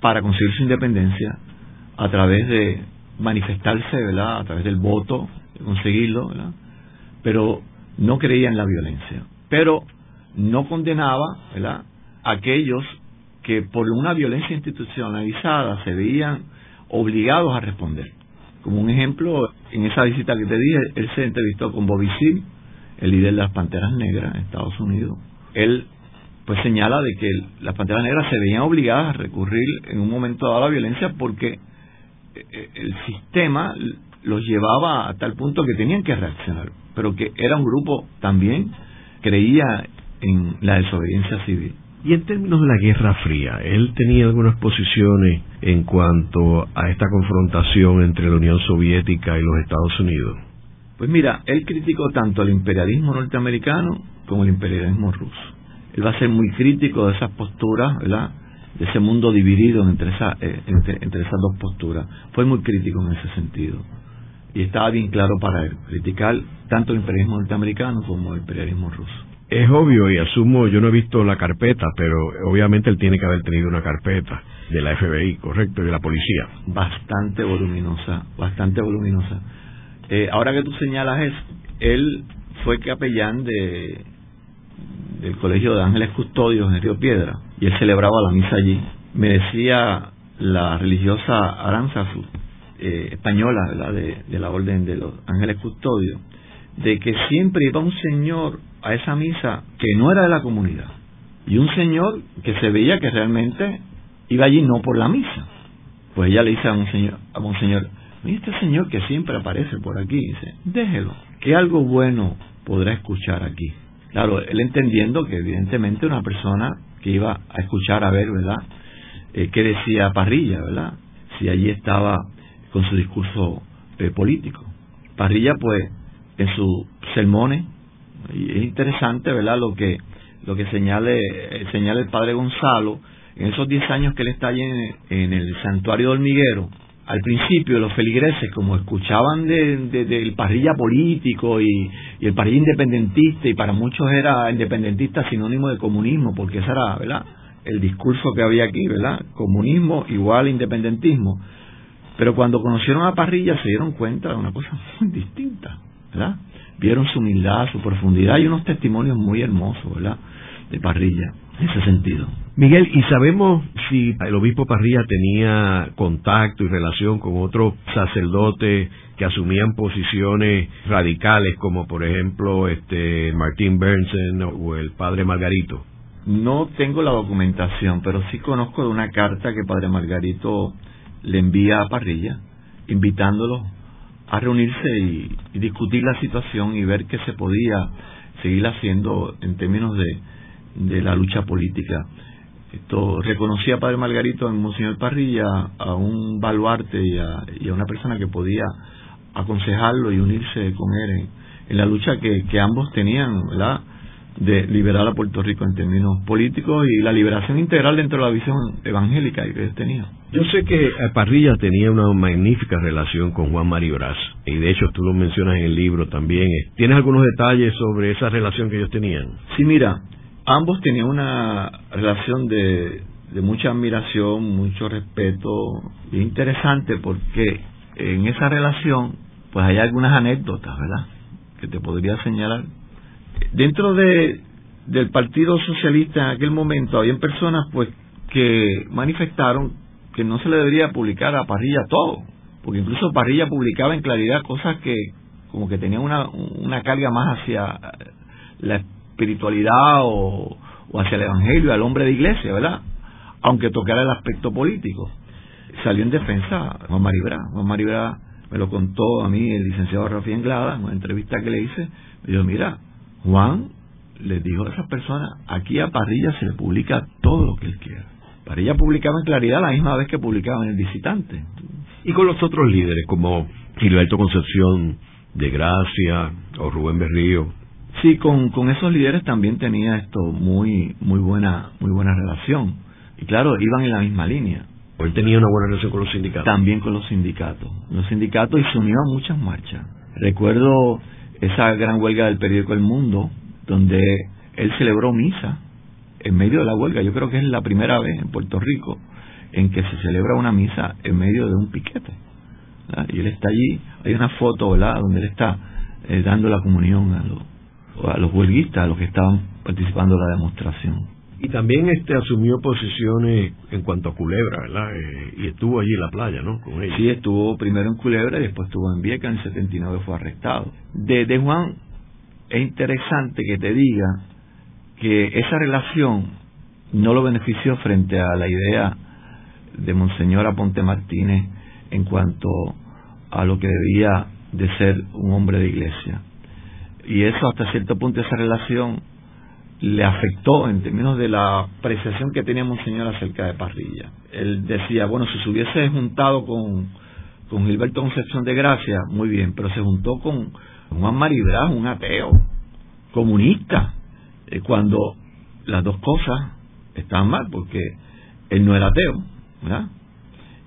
Speaker 3: para conseguir su independencia a través de manifestarse, ¿verdad? A través del voto, de conseguirlo, ¿verdad? Pero no creía en la violencia. Pero no condenaba, ¿verdad? Aquellos que por una violencia institucionalizada se veían obligados a responder. Como un ejemplo, en esa visita que te dije, él se entrevistó con Bobby Seale, el líder de las Panteras Negras en Estados Unidos. Él pues señala de que las Panteras Negras se veían obligadas a recurrir en un momento dado a la violencia porque eh, eh, el sistema los llevaba a tal punto que tenían que reaccionar, pero que era un grupo también creía en la desobediencia civil.
Speaker 2: Y en términos de la Guerra Fría, ¿él tenía algunas posiciones en cuanto a esta confrontación entre la Unión Soviética y los Estados Unidos?
Speaker 3: Pues mira, él criticó tanto el imperialismo norteamericano como el imperialismo ruso. Él va a ser muy crítico de esas posturas, ¿verdad? De ese mundo dividido entre, esa, eh, entre esas dos posturas. Fue muy crítico en ese sentido. Y estaba bien claro para él, criticar tanto el imperialismo norteamericano como el imperialismo ruso.
Speaker 2: Es obvio y asumo, yo no he visto la carpeta, pero obviamente él tiene que haber tenido una carpeta de la FBI, correcto, de la policía.
Speaker 3: Bastante voluminosa, bastante voluminosa. Eh, ahora que tú señalas eso, él fue capellán de del Colegio de Ángeles Custodios en Río Piedra y él celebraba la misa allí. Me decía la religiosa Aranzazu, eh, española. De, de la Orden de los Ángeles Custodios, de que siempre iba un señor a esa misa que no era de la comunidad y un señor que se veía que realmente iba allí no por la misa. Pues ella le dice a un señor, a un señor, este señor que siempre aparece por aquí, dice, déjelo, que algo bueno podrá escuchar aquí. Claro, él entendiendo que evidentemente una persona que iba a escuchar a ver, ¿verdad? Eh, ¿Qué decía Parrilla, ¿verdad? Si allí estaba con su discurso eh, político. Parrilla, pues, en sus sermones, y es interesante, ¿verdad? Lo que lo que señale, señala el padre Gonzalo, en esos 10 años que él está allí en, el santuario de Hormiguero, al principio los feligreses, como escuchaban del parrilla político y, el parrilla independentista, y para muchos era independentista sinónimo de comunismo, porque ese era, ¿verdad? El discurso que había aquí, ¿verdad? Comunismo igual independentismo. Pero cuando conocieron a Parrilla se dieron cuenta de una cosa muy distinta, ¿verdad? Vieron su humildad, su profundidad y unos testimonios muy hermosos, ¿verdad? De Parrilla, en ese sentido.
Speaker 2: Miguel, ¿y sabemos si el obispo Parrilla tenía contacto y relación con otros sacerdotes que asumían posiciones radicales, como por ejemplo este Martín Bernsen o el padre Margarito?
Speaker 3: No tengo la documentación, pero sí conozco de una carta que padre Margarito le envía a Parrilla, invitándolo a reunirse y, discutir la situación y ver qué se podía seguir haciendo en términos de, de la lucha política. Esto reconocía Padre Margarito en Monseñor Parrilla a un baluarte y a, y a una persona que podía aconsejarlo y unirse con él en, en la lucha que, que ambos tenían, ¿verdad? De liberar a Puerto Rico en términos políticos y la liberación integral dentro de la visión evangélica que ellos tenían.
Speaker 2: Yo sé que Parrilla tenía una magnífica relación con Juan Mario Brás, y de hecho tú lo mencionas en el libro también. ¿Tienes algunos detalles sobre esa relación que ellos tenían?
Speaker 3: Sí, mira, ambos tenían una relación de, de mucha admiración, mucho respeto, y interesante porque en esa relación pues hay algunas anécdotas, ¿verdad? Que te podría señalar dentro de del Partido Socialista en aquel momento habían personas pues que manifestaron que no se le debería publicar a Parrilla todo, porque incluso Parrilla publicaba en claridad cosas que como que tenían una, una carga más hacia la espiritualidad o, o hacia el evangelio, al hombre de iglesia, ¿verdad? Aunque tocara el aspecto político. Salió en defensa Juan Maribra. Juan Maribra me lo contó a mí el licenciado Rafael Anglada en una entrevista que le hice. Me dijo, mira, Juan le dijo a esas personas, aquí a Parrilla se le publica todo lo que él quiera. Parrilla publicaba en claridad la misma vez que publicaba en El Visitante.
Speaker 2: Y con los otros líderes, como Gilberto Concepción de Gracia o Rubén Berrío.
Speaker 3: Sí, con, con esos líderes también tenía esto muy muy buena muy buena relación. Y claro, iban en la misma línea.
Speaker 2: ¿O él tenía una buena relación con los sindicatos?
Speaker 3: También con los sindicatos. Los sindicatos y se unió a muchas marchas. Recuerdo esa gran huelga del periódico El Mundo, donde él celebró misa en medio de la huelga. Yo creo que es la primera vez en Puerto Rico en que se celebra una misa en medio de un piquete. Y él está allí, hay una foto, ¿verdad?, donde él está eh, dando la comunión a los, a los huelguistas, a los que estaban participando en la demostración.
Speaker 2: Y también este asumió posiciones en cuanto a Culebra, ¿verdad? Eh, y estuvo allí en la playa, ¿no? Con
Speaker 3: Sí, estuvo primero en Culebra y después estuvo en Vieca, en el 79 fue arrestado. De, de Juan, es interesante que te diga que esa relación no lo benefició frente a la idea de Monseñor Aponte Martínez en cuanto a lo que debía de ser un hombre de iglesia. Y eso hasta cierto punto, esa relación le afectó en términos de la apreciación que tenía Monseñor acerca de Parrilla. Él decía, bueno, si se hubiese juntado con, con Gilberto Concepción de Gracia, muy bien, pero se juntó con Juan Maribraz, un ateo, comunista, eh, cuando las dos cosas estaban mal, porque él no era ateo.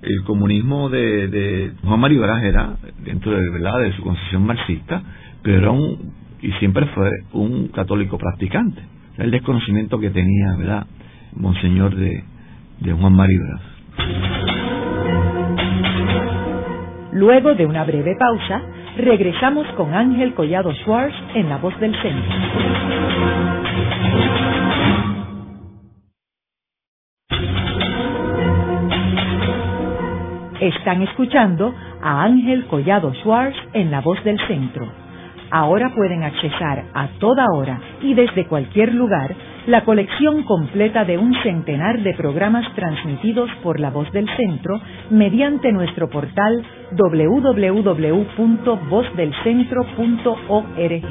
Speaker 3: El comunismo de, de Juan Maribraz era, dentro de, ¿verdad? de su concepción marxista, pero era un, y siempre fue un católico practicante el desconocimiento que tenía, ¿verdad? Monseñor de, Juan Maribras.
Speaker 1: Luego de una breve pausa, regresamos con Ángel Collado Schwartz en La Voz del Centro. Están escuchando a Ángel Collado Schwartz en La Voz del Centro. Ahora pueden accesar a toda hora y desde cualquier lugar la colección completa de un centenar de programas transmitidos por la voz del centro mediante nuestro portal www.vozdelcentro.org.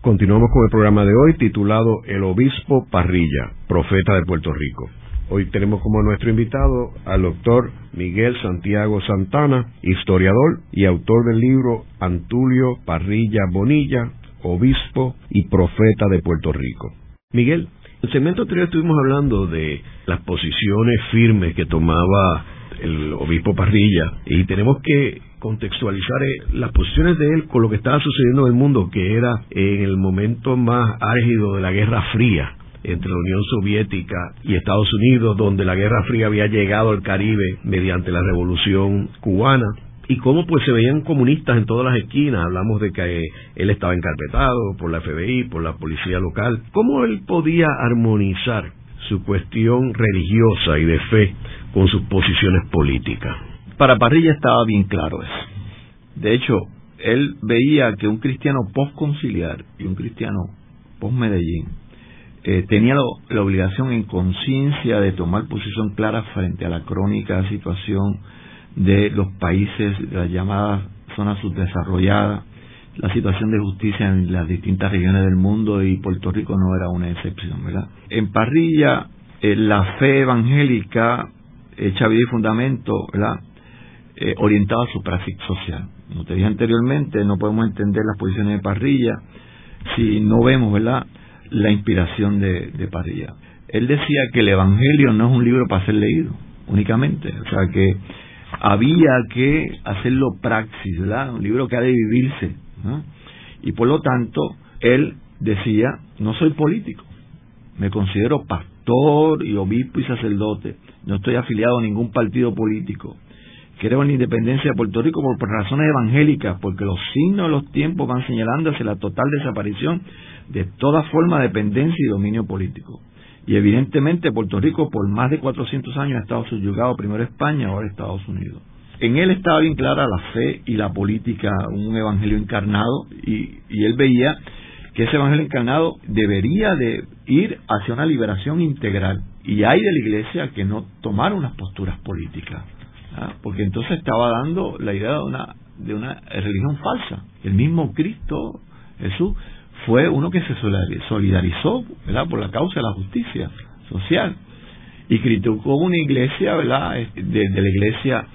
Speaker 2: Continuamos con el programa de hoy titulado El Obispo Parrilla, Profeta de Puerto Rico. Hoy tenemos como nuestro invitado al doctor Miguel Santiago Santana, historiador y autor del libro Antulio Parrilla Bonilla, obispo y profeta de Puerto Rico. Miguel, en el segmento anterior estuvimos hablando de las posiciones firmes que tomaba el obispo Parrilla y tenemos que contextualizar eh, las posiciones de él con lo que estaba sucediendo en el mundo, que era en el momento más álgido de la Guerra Fría entre la Unión Soviética y Estados Unidos, donde la Guerra Fría había llegado al Caribe mediante la Revolución cubana y cómo pues se veían comunistas en todas las esquinas. Hablamos de que él estaba encarpetado por la FBI, por la policía local. ¿Cómo él podía armonizar su cuestión religiosa y de fe con sus posiciones políticas?
Speaker 3: Para Parrilla estaba bien claro eso. De hecho, él veía que un cristiano post-conciliar y un cristiano post-Medellín eh, tenía la obligación en conciencia de tomar posición clara frente a la crónica situación de los países de las llamadas zonas subdesarrolladas, la situación de justicia en las distintas regiones del mundo y Puerto Rico no era una excepción, ¿verdad? En Parrilla, eh, la fe evangélica hecha vida y fundamento, ¿verdad? Eh, orientada a su práctica social. Como te dije anteriormente, no podemos entender las posiciones de Parrilla si no vemos, ¿verdad?, la inspiración de, de Parrilla. Él decía que el Evangelio no es un libro para ser leído únicamente, o sea que había que hacerlo praxis, ¿verdad? Un libro que ha de vivirse, Y por lo tanto, él decía, no soy político, me considero pastor y obispo y sacerdote, no estoy afiliado a ningún partido político, en la independencia de Puerto Rico por razones evangélicas, porque los signos de los tiempos van señalando hacia la total desaparición de toda forma de dependencia y dominio político. Y evidentemente Puerto Rico por más de 400 años ha estado subyugado primero España, ahora Estados Unidos. En él estaba bien clara la fe y la política, un evangelio encarnado, y, y él veía que ese evangelio encarnado debería de ir hacia una liberación integral. Y hay de la iglesia que no tomar unas posturas políticas, ¿ah? porque entonces estaba dando la idea de una, de una religión falsa. El mismo Cristo, Jesús, fue uno que se solidarizó ¿verdad? por la causa de la justicia social y criticó una iglesia ¿verdad? De, la iglesia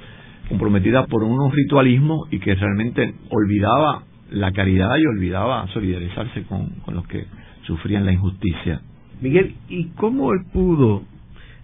Speaker 3: comprometida por unos ritualismos y que realmente olvidaba la caridad y olvidaba solidarizarse con, con los que sufrían la injusticia.
Speaker 2: Miguel, ¿y cómo él pudo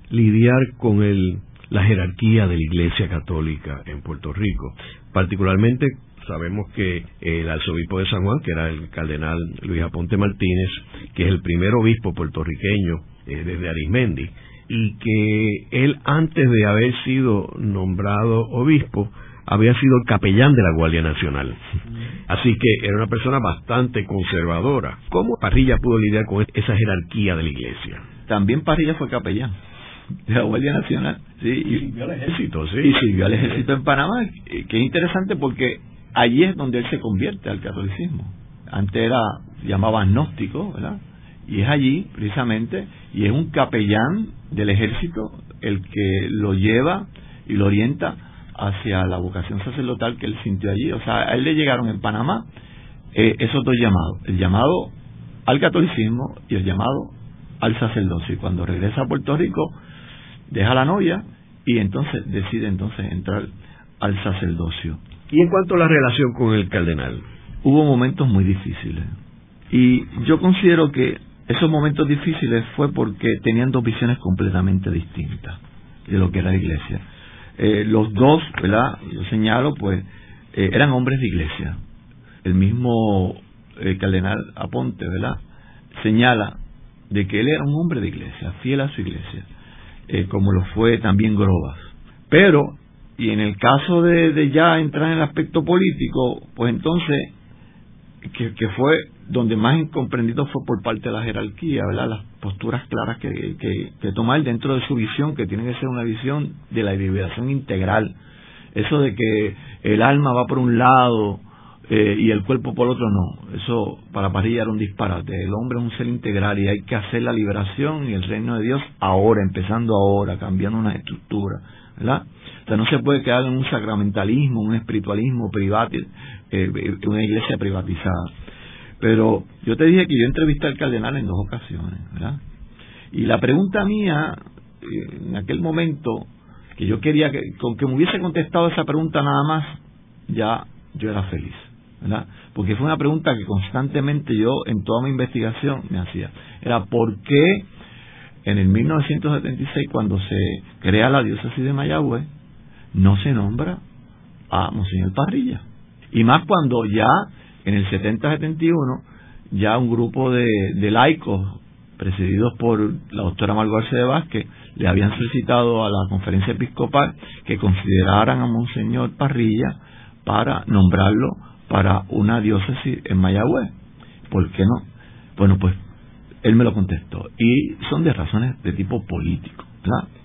Speaker 2: lidiar con el, la jerarquía de la Iglesia Católica en Puerto Rico? Particularmente sabemos que el arzobispo de San Juan, que era el cardenal Luis Aponte Martínez, que es el primer obispo puertorriqueño eh, desde Arismendi, y que él antes de haber sido nombrado obispo, había sido el capellán de la Guardia Nacional. Así que era una persona bastante conservadora. ¿Cómo Parrilla pudo lidiar con esa jerarquía de la iglesia?
Speaker 3: También Parrilla fue capellán de la Guardia Nacional. Sí, y
Speaker 2: sirvió al ejército, sí.
Speaker 3: Y sirvió al ejército en Panamá, que es interesante porque allí es donde él se convierte al catolicismo. Antes era, llamaba agnóstico, ¿verdad? Y es allí, precisamente, y es un capellán del ejército el que lo lleva y lo orienta hacia la vocación sacerdotal que él sintió allí. O sea, a él le llegaron en Panamá eh, esos dos llamados, el llamado al catolicismo y el llamado al sacerdocio. Y cuando regresa a Puerto Rico, deja la novia y entonces decide entonces entrar al sacerdocio.
Speaker 2: Y en cuanto a la relación con el cardenal,
Speaker 3: hubo momentos muy difíciles. Y yo considero que esos momentos difíciles fue porque tenían dos visiones completamente distintas de lo que era la iglesia. Eh, los dos, ¿verdad? Yo señalo, pues, eh, eran hombres de iglesia. El mismo eh, cardenal Aponte, ¿verdad? Señala de que él era un hombre de iglesia, fiel a su iglesia, como lo fue también Grobas. Pero y en el caso de, ya entrar en el aspecto político, pues entonces, que, que, fue donde más incomprendido fue por parte de la jerarquía, ¿verdad? Las posturas claras que, que, que tomar dentro de su visión, que tiene que ser una visión de la liberación integral. Eso de que el alma va por un lado eh, y el cuerpo por otro, no. Eso para Parilla era un disparate. El hombre es un ser integral y hay que hacer la liberación y el reino de Dios ahora, empezando ahora, cambiando una estructura, ¿verdad? O sea, no se puede quedar en un sacramentalismo, un espiritualismo privado, eh, una iglesia privatizada. Pero yo te dije que yo entrevisté al cardenal en dos ocasiones, ¿verdad? Y la pregunta mía, eh, en aquel momento, que yo quería que, con que me hubiese contestado esa pregunta nada más, ya yo era feliz, Porque fue una pregunta que constantemente yo, en toda mi investigación, me hacía. Era, ¿por qué en el 1976, cuando se crea la diócesis de Mayagüez, no se nombra a Monseñor Parrilla. Y más cuando ya en el 70-71 ya un grupo de, laicos presididos por la doctora Margarce de Vázquez le habían solicitado a la conferencia episcopal que consideraran a Monseñor Parrilla para nombrarlo para una diócesis en Mayagüez. ¿Por qué no? Bueno, pues él me lo contestó. Y son de razones de tipo político.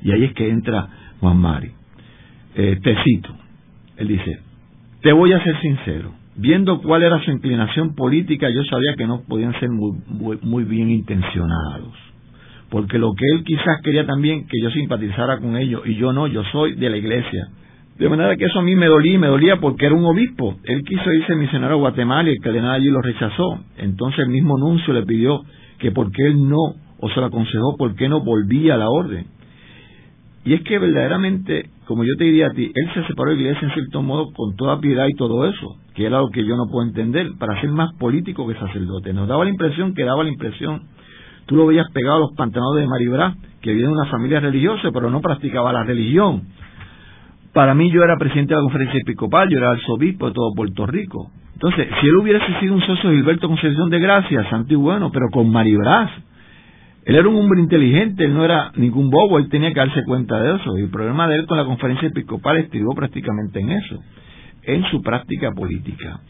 Speaker 3: Y ahí es que entra Juan Mari eh, te cito, él dice, te voy a ser sincero, viendo cuál era su inclinación política, yo sabía que no podían ser muy, muy, bien intencionados, porque lo que él quizás quería también que yo simpatizara con ellos, y yo no, yo soy de la iglesia, De manera que eso a mí me dolía y me dolía porque era un obispo. Él quiso irse misionero a Guatemala y el cardenal allí lo rechazó. Entonces el mismo nuncio le pidió que por qué él no, o se lo aconsejó, por qué no volvía a la orden. Y es que verdaderamente, como yo te diría a ti, él se separó de la iglesia en cierto modo con toda piedad y todo eso, que era lo que yo no puedo entender, para ser más político que sacerdote. Nos daba la impresión que daba la impresión, tú lo veías pegado a los pantalones de Maribra, que viene de una familia religiosa, pero no practicaba la religión. Para mí yo era presidente de la conferencia episcopal, yo era arzobispo de todo Puerto Rico. Entonces, si él hubiese sido un socio de Gilberto Concepción de Gracia, santo y bueno, pero con Maribras, él era un hombre inteligente, él no era ningún bobo, él tenía que darse cuenta de eso. Y el problema de él con la conferencia episcopal estribó prácticamente en eso, en su práctica política.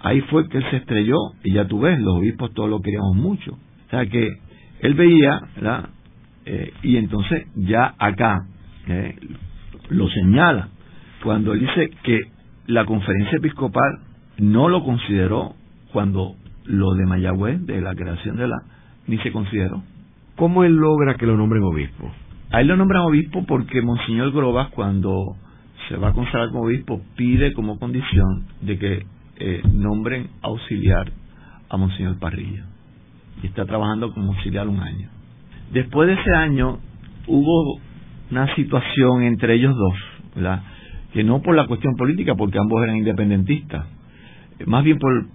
Speaker 3: Ahí fue que él se estrelló, y ya tú ves, los obispos todos lo queríamos mucho. O sea que él veía, ¿verdad? Eh, y entonces ya acá eh, lo señala, cuando él dice que la conferencia episcopal no lo consideró cuando lo de Mayagüez, de la creación de la, ni se consideró.
Speaker 2: ¿Cómo él logra que lo nombren obispo?
Speaker 3: A él lo nombran obispo porque Monseñor Grobas, cuando se va a consagrar como obispo, pide como condición de que eh, nombren auxiliar a Monseñor Parrilla. Y está trabajando como auxiliar un año. Después de ese año hubo una situación entre ellos dos, que no por la cuestión política, porque ambos eran independentistas, más bien por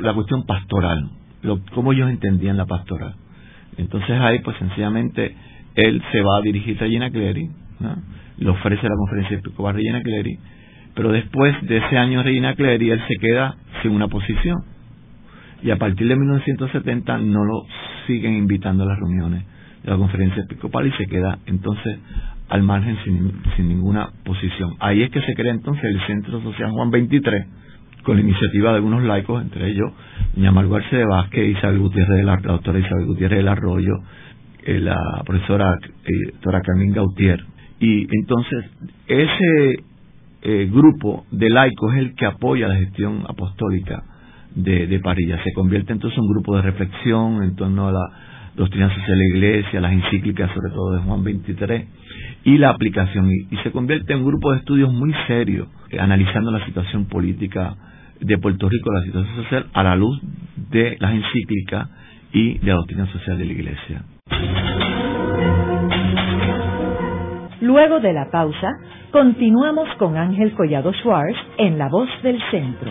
Speaker 3: la cuestión pastoral, lo, cómo ellos entendían la pastoral. Entonces ahí, pues sencillamente, él se va a dirigir a Regina Clery, le ofrece la conferencia episcopal a Regina Clery, pero después de ese año Regina Clery, él se queda sin una posición. Y a partir de 1970 no lo siguen invitando a las reuniones la conferencia episcopal y se queda entonces al margen sin, sin ninguna posición. Ahí es que se crea entonces el Centro Social Juan 23, con la iniciativa de algunos laicos, entre ellos doña Marguerite de Vázquez, Isabel Gutiérrez de la, doctora Isabel Gutiérrez del Arroyo, eh, la profesora eh, Gautier. Y entonces ese eh, grupo de laicos es el que apoya la gestión apostólica de, de Parilla. Se convierte entonces en un grupo de reflexión en torno a la doctrina social de la Iglesia, las encíclicas sobre todo de Juan 23 y la aplicación. Y, se convierte en un grupo de estudios muy serio, analizando la situación política de Puerto Rico, la situación social, a la luz de las encíclicas y de la doctrina social de la Iglesia.
Speaker 1: Luego de la pausa, continuamos con Ángel Collado Schwartz en La Voz del Centro.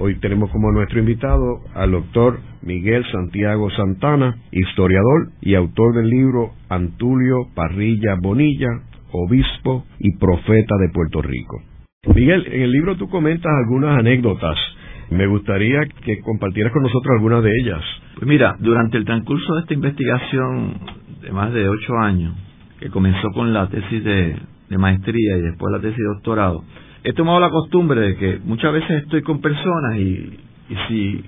Speaker 2: Hoy tenemos como nuestro invitado al doctor Miguel Santiago Santana, historiador y autor del libro Antulio Parrilla Bonilla, Obispo y Profeta de Puerto Rico. Miguel, en el libro tú comentas algunas anécdotas. Me gustaría que compartieras con nosotros algunas de ellas.
Speaker 3: Pues mira, durante el transcurso de esta investigación de más de ocho años, que comenzó con la tesis de, maestría y después la tesis de doctorado, he tomado la costumbre de que muchas veces estoy con personas y, si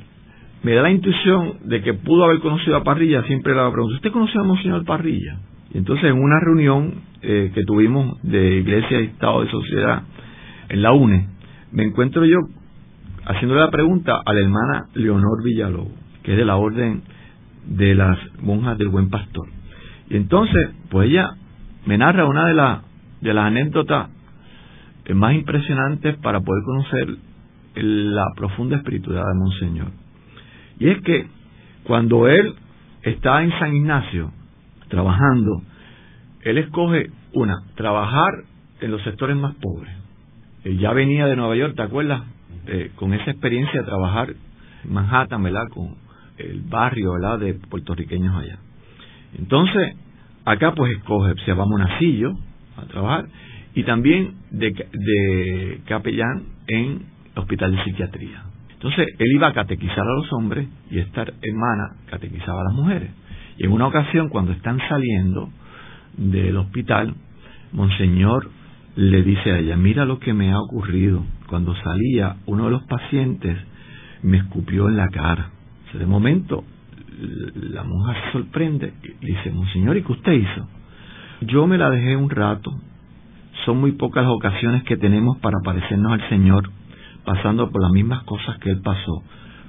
Speaker 3: me da la intuición de que pudo haber conocido a Parrilla, siempre le pregunto, ¿usted conoció a Monseñor Parrilla? Y entonces en una reunión eh, que tuvimos de Iglesia y Estado de Sociedad, en la UNE, me encuentro yo haciéndole la pregunta a la hermana Leonor Villalobos, que es de la orden de las monjas del Buen Pastor. Y entonces, pues ella me narra una de, de las anécdotas más impresionantes para poder conocer la profunda espiritualidad de Monseñor. Y es que cuando él está en San Ignacio trabajando, él escoge una, trabajar en los sectores más pobres. Eh, ya venía de Nueva York, ¿te acuerdas? Eh, con esa experiencia de trabajar en Manhattan, ¿verdad? Con el barrio, ¿verdad? De puertorriqueños allá. Entonces, acá pues escoge, se va a Monacillo a trabajar y también de, capellán en hospital de psiquiatría. Entonces, él iba a catequizar a los hombres y esta hermana catequizaba a las mujeres. Y en una ocasión, cuando están saliendo del hospital, Monseñor le dice a ella, mira lo que me ha ocurrido. Cuando salía, uno de los pacientes me escupió en la cara. de momento, la monja se sorprende y dice, Monseñor, ¿y qué usted hizo? Yo me la dejé un rato. Son muy pocas las ocasiones que tenemos para parecernos al Señor, pasando por las mismas cosas que Él pasó,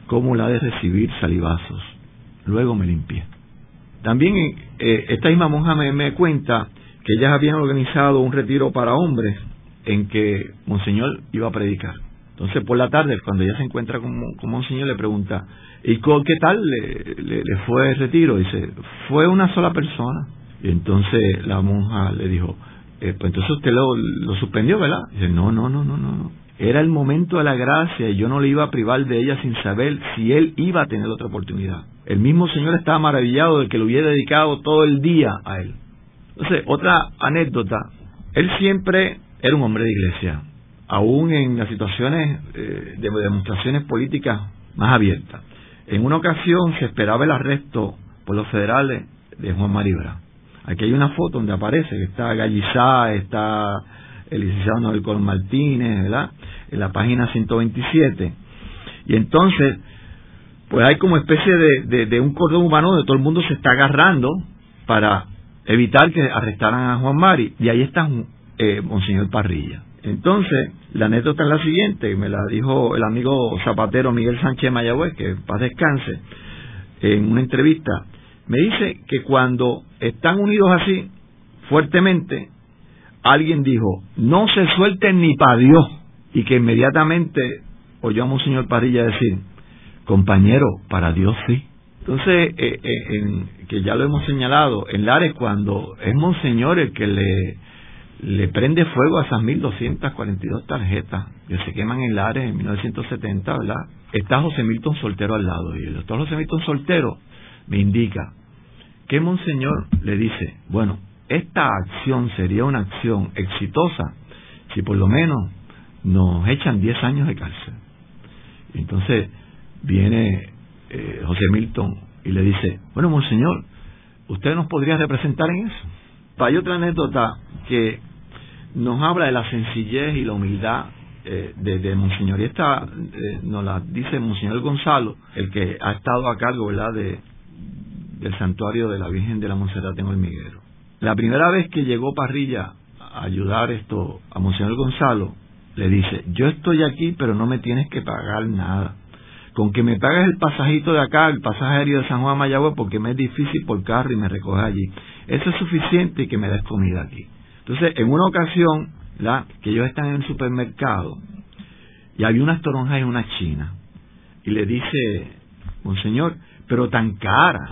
Speaker 3: como la de recibir salivazos. Luego me limpié. También eh, esta misma monja me, cuenta que ellas habían organizado un retiro para hombres en que Monseñor iba a predicar. Entonces, por la tarde, cuando ella se encuentra con, con Monseñor, le pregunta, ¿y qué tal le, le, fue el retiro? Dice, fue una sola persona. Y entonces la monja le dijo, eh, pues entonces usted lo, lo suspendió, ¿verdad? Dice, no, no, no, no, no. Era el momento de la gracia y yo no le iba a privar de ella sin saber si él iba a tener otra oportunidad. El mismo Señor estaba maravillado de que le hubiera dedicado todo el día a él. Entonces, otra anécdota, él siempre era un hombre de iglesia, aún en las situaciones eh, de demostraciones políticas más abiertas. En una ocasión se esperaba el arresto por los federales de Juan Maribra. Aquí hay una foto donde aparece que está Gallizá, está el licenciado Noel Colón Martínez, ¿verdad? En la página 127. Y entonces, pues hay como especie de, un cordón humano donde todo el mundo se está agarrando para evitar que arrestaran a Juan Mari. Y ahí está eh, Monseñor Parrilla. Entonces, la anécdota es la siguiente, me la dijo el amigo zapatero Miguel Sánchez Mayagüez, que paz descanse, en una entrevista. Me dice que cuando están unidos así, fuertemente, alguien dijo, no se suelten ni para Dios, y que inmediatamente oyó a Monseñor Parrilla decir, compañero, para Dios sí. Entonces, eh, eh, que ya lo hemos señalado, en Lares cuando es Monseñor el que le, le prende fuego a esas 1.242 tarjetas que se queman en Lares en 1970, ¿verdad? Está José Milton Soltero al lado y el doctor José Milton Soltero me indica que Monseñor le dice, bueno, esta acción sería una acción exitosa si por lo menos nos echan 10 años de cárcel. Entonces viene eh, José Milton y le dice, bueno, monseñor, ¿usted nos podría representar en eso? Hay otra anécdota que nos habla de la sencillez y la humildad eh, de, Monseñor. Y esta eh, nos la dice Monseñor Gonzalo, el que ha estado a cargo, ¿verdad?, de, del santuario de la Virgen de la Monserrat en Hormiguero. La primera vez que llegó Parrilla a ayudar esto a Monseñor Gonzalo, le dice, yo estoy aquí, pero no me tienes que pagar nada con que me pagues el pasajito de acá, el pasaje aéreo de San Juan Mayagüez, porque me es difícil por carro y me recoge allí. Eso es suficiente y que me des comida aquí. Entonces, en una ocasión, la, que ellos están en el supermercado, y había unas toronjas y una china, y le dice, Monseñor, pero tan caras,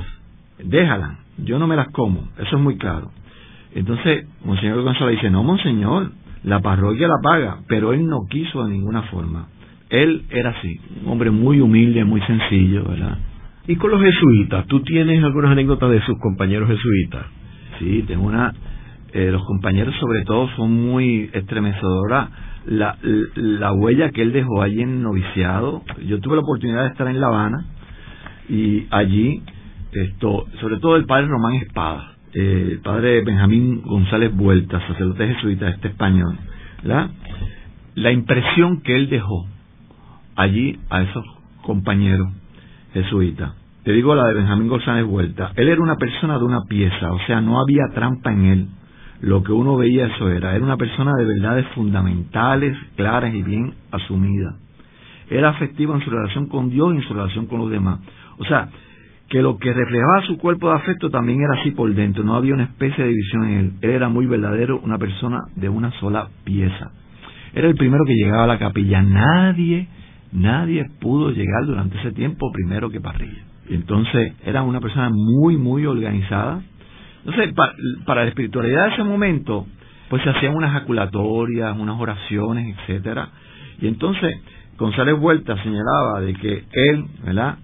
Speaker 3: déjalas, yo no me las como, eso es muy claro. Entonces, Monseñor Gonzalo dice, no, Monseñor, la parroquia la paga, pero él no quiso de ninguna forma. Él era así, un hombre muy humilde, muy sencillo, ¿verdad?
Speaker 2: ¿Y con los jesuitas? ¿Tú tienes algunas anécdotas de sus compañeros jesuitas?
Speaker 3: Sí, tengo una. Eh, los compañeros, sobre todo, son muy estremecedoras. La, la huella que él dejó allí en noviciado. Yo tuve la oportunidad de estar en La Habana y allí, esto, sobre todo el padre Román Espada, eh, el padre Benjamín González Vuelta, sacerdote jesuita, este español, ¿verdad? La impresión que él dejó allí a esos compañeros jesuitas. Te digo la de Benjamín González Vuelta. Él era una persona de una pieza, o sea, no había trampa en él. Lo que uno veía eso era. Era una persona de verdades fundamentales, claras y bien asumidas. Era afectivo en su relación con Dios y en su relación con los demás. O sea, que lo que reflejaba su cuerpo de afecto también era así por dentro. No había una especie de división en él. Él era muy verdadero, una persona de una sola pieza. Era el primero que llegaba a la capilla. Nadie Nadie pudo llegar durante ese tiempo primero que Parrilla. Entonces era una persona muy, muy organizada. Entonces, para, la espiritualidad de ese momento, pues se hacían unas jaculatorias, unas oraciones, etcétera. Y entonces González Vuelta señalaba de que él, ¿verdad?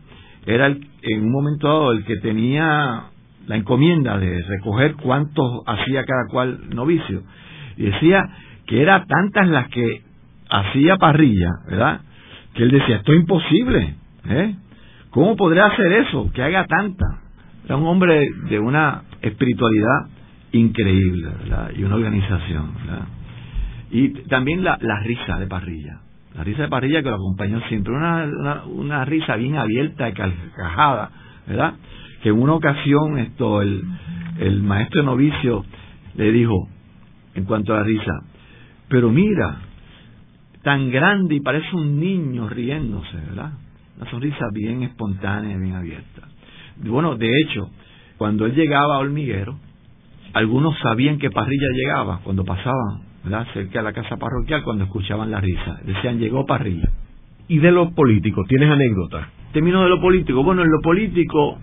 Speaker 3: Era en un momento dado el que tenía la encomienda de recoger cuántos hacía cada cual novicio. Y decía que era tantas las que hacía parrilla, ¿verdad? que él decía, esto es imposible, ¿eh? ¿Cómo podría hacer eso? Que haga tanta. Era un hombre de una espiritualidad increíble, ¿verdad? Y una organización, ¿verdad? Y también la, la risa de parrilla. La risa de parrilla que lo acompañó siempre. Una, una, risa bien abierta y carcajada, ¿verdad? Que en una ocasión esto el, el maestro novicio le dijo, en cuanto a la risa, pero mira, tan grande y parece un niño riéndose, ¿verdad? Una sonrisa bien espontánea, bien abierta. Bueno, de hecho, cuando él llegaba a Hormiguero, algunos sabían que Parrilla llegaba cuando pasaban ¿verdad? cerca de la casa parroquial cuando escuchaban la risa. Decían, llegó Parrilla.
Speaker 2: ¿Y de los políticos? ¿Tienes anécdota?
Speaker 3: Termino de lo político. Bueno, en lo político,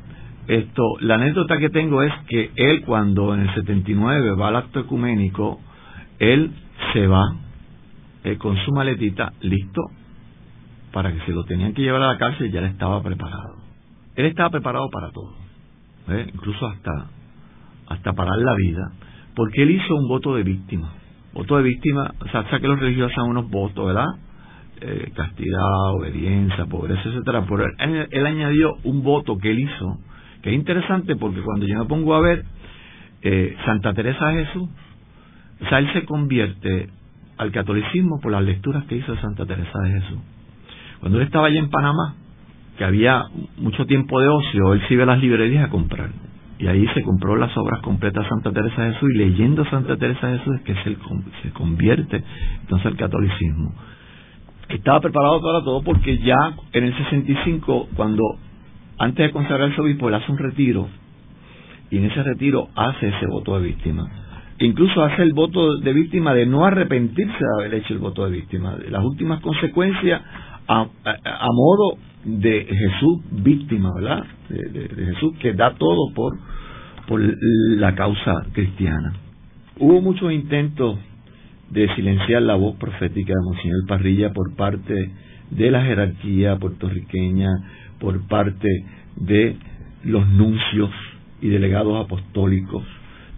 Speaker 3: esto, la anécdota que tengo es que él cuando en el 79 va al acto ecuménico, él se va eh, con su maletita listo para que se lo tenían que llevar a la cárcel ya él estaba preparado. Él estaba preparado para todo, ¿eh? incluso hasta, hasta parar la vida, porque él hizo un voto de víctima. Voto de víctima, o sea, que los religiosos son unos votos, ¿verdad? Eh, castidad, obediencia, pobreza, etcétera. Pero él, él, añadió un voto que él hizo, que es interesante porque cuando yo me pongo a ver eh, Santa Teresa de Jesús, o sea, él se convierte al catolicismo por las lecturas que hizo Santa Teresa de Jesús. Cuando él estaba allá en Panamá, que había mucho tiempo de ocio, él se iba a las librerías a comprar. Y ahí se compró las obras completas de Santa Teresa de Jesús y leyendo Santa Teresa de Jesús es que se, convierte entonces al catolicismo. Estaba preparado para todo porque ya en el 65, cuando antes de consagrar su obispo, él hace un retiro y en ese retiro hace ese voto de víctima. Incluso hace el voto de víctima de no arrepentirse de haber hecho el voto de víctima. Las últimas consecuencias a, a modo de Jesús víctima, ¿verdad? De, Jesús que da todo por, por la causa cristiana. Hubo muchos intentos de silenciar la voz profética de Monseñor Parrilla por parte de la jerarquía puertorriqueña, por parte de los nuncios y delegados apostólicos,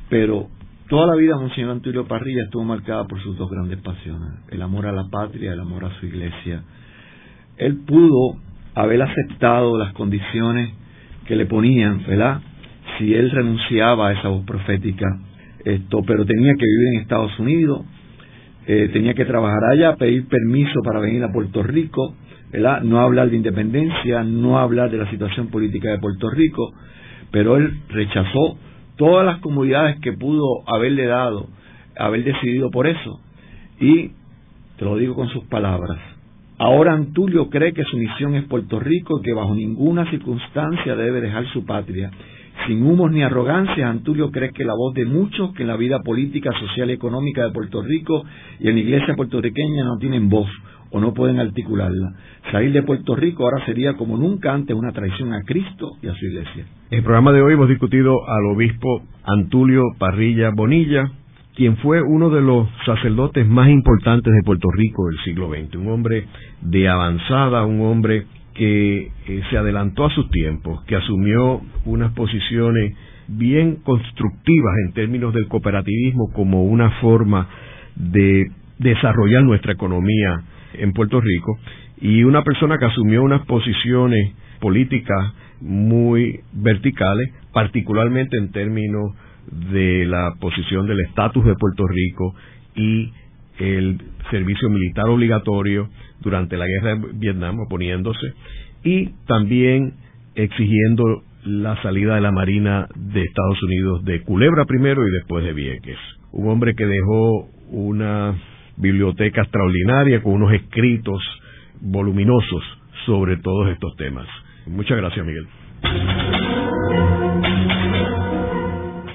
Speaker 3: pero toda la vida Monseñor Antonio Parrilla estuvo marcada por sus dos grandes pasiones, el amor a la patria, el amor a su iglesia. Él pudo haber aceptado las condiciones que le ponían, ¿verdad? Si él renunciaba a esa voz profética, esto, pero tenía que vivir en Estados Unidos, eh, tenía que trabajar allá, pedir permiso para venir a Puerto Rico, ¿verdad? No hablar de independencia, no hablar de la situación política de Puerto Rico, pero él rechazó todas las comodidades que pudo haberle dado, haber decidido por eso. Y te lo digo con sus palabras, Ahora Antulio cree que su misión es Puerto Rico y que bajo ninguna circunstancia debe dejar su patria. Sin humos ni arrogancia, Antulio cree que la voz de muchos que en la vida política, social y económica de Puerto Rico y en la iglesia puertorriqueña no tienen voz o no pueden articularla. Salir de Puerto Rico ahora sería como nunca antes una traición a Cristo y a su iglesia.
Speaker 2: En el programa de hoy hemos discutido al obispo Antulio Parrilla Bonilla, quien fue uno de los sacerdotes más importantes de Puerto Rico del siglo XX, un hombre de avanzada, un hombre que eh, se adelantó a sus tiempos, que asumió unas posiciones bien constructivas en términos del cooperativismo como una forma de desarrollar nuestra economía en Puerto Rico y una persona que asumió unas posiciones políticas muy verticales, particularmente en términos de la posición del estatus de Puerto Rico y el servicio militar obligatorio durante la guerra de Vietnam, oponiéndose, y también exigiendo la salida de la Marina de Estados Unidos de Culebra primero y después de Vieques. Un hombre que dejó una biblioteca extraordinaria con unos escritos voluminosos sobre todos estos temas. Muchas gracias, Miguel.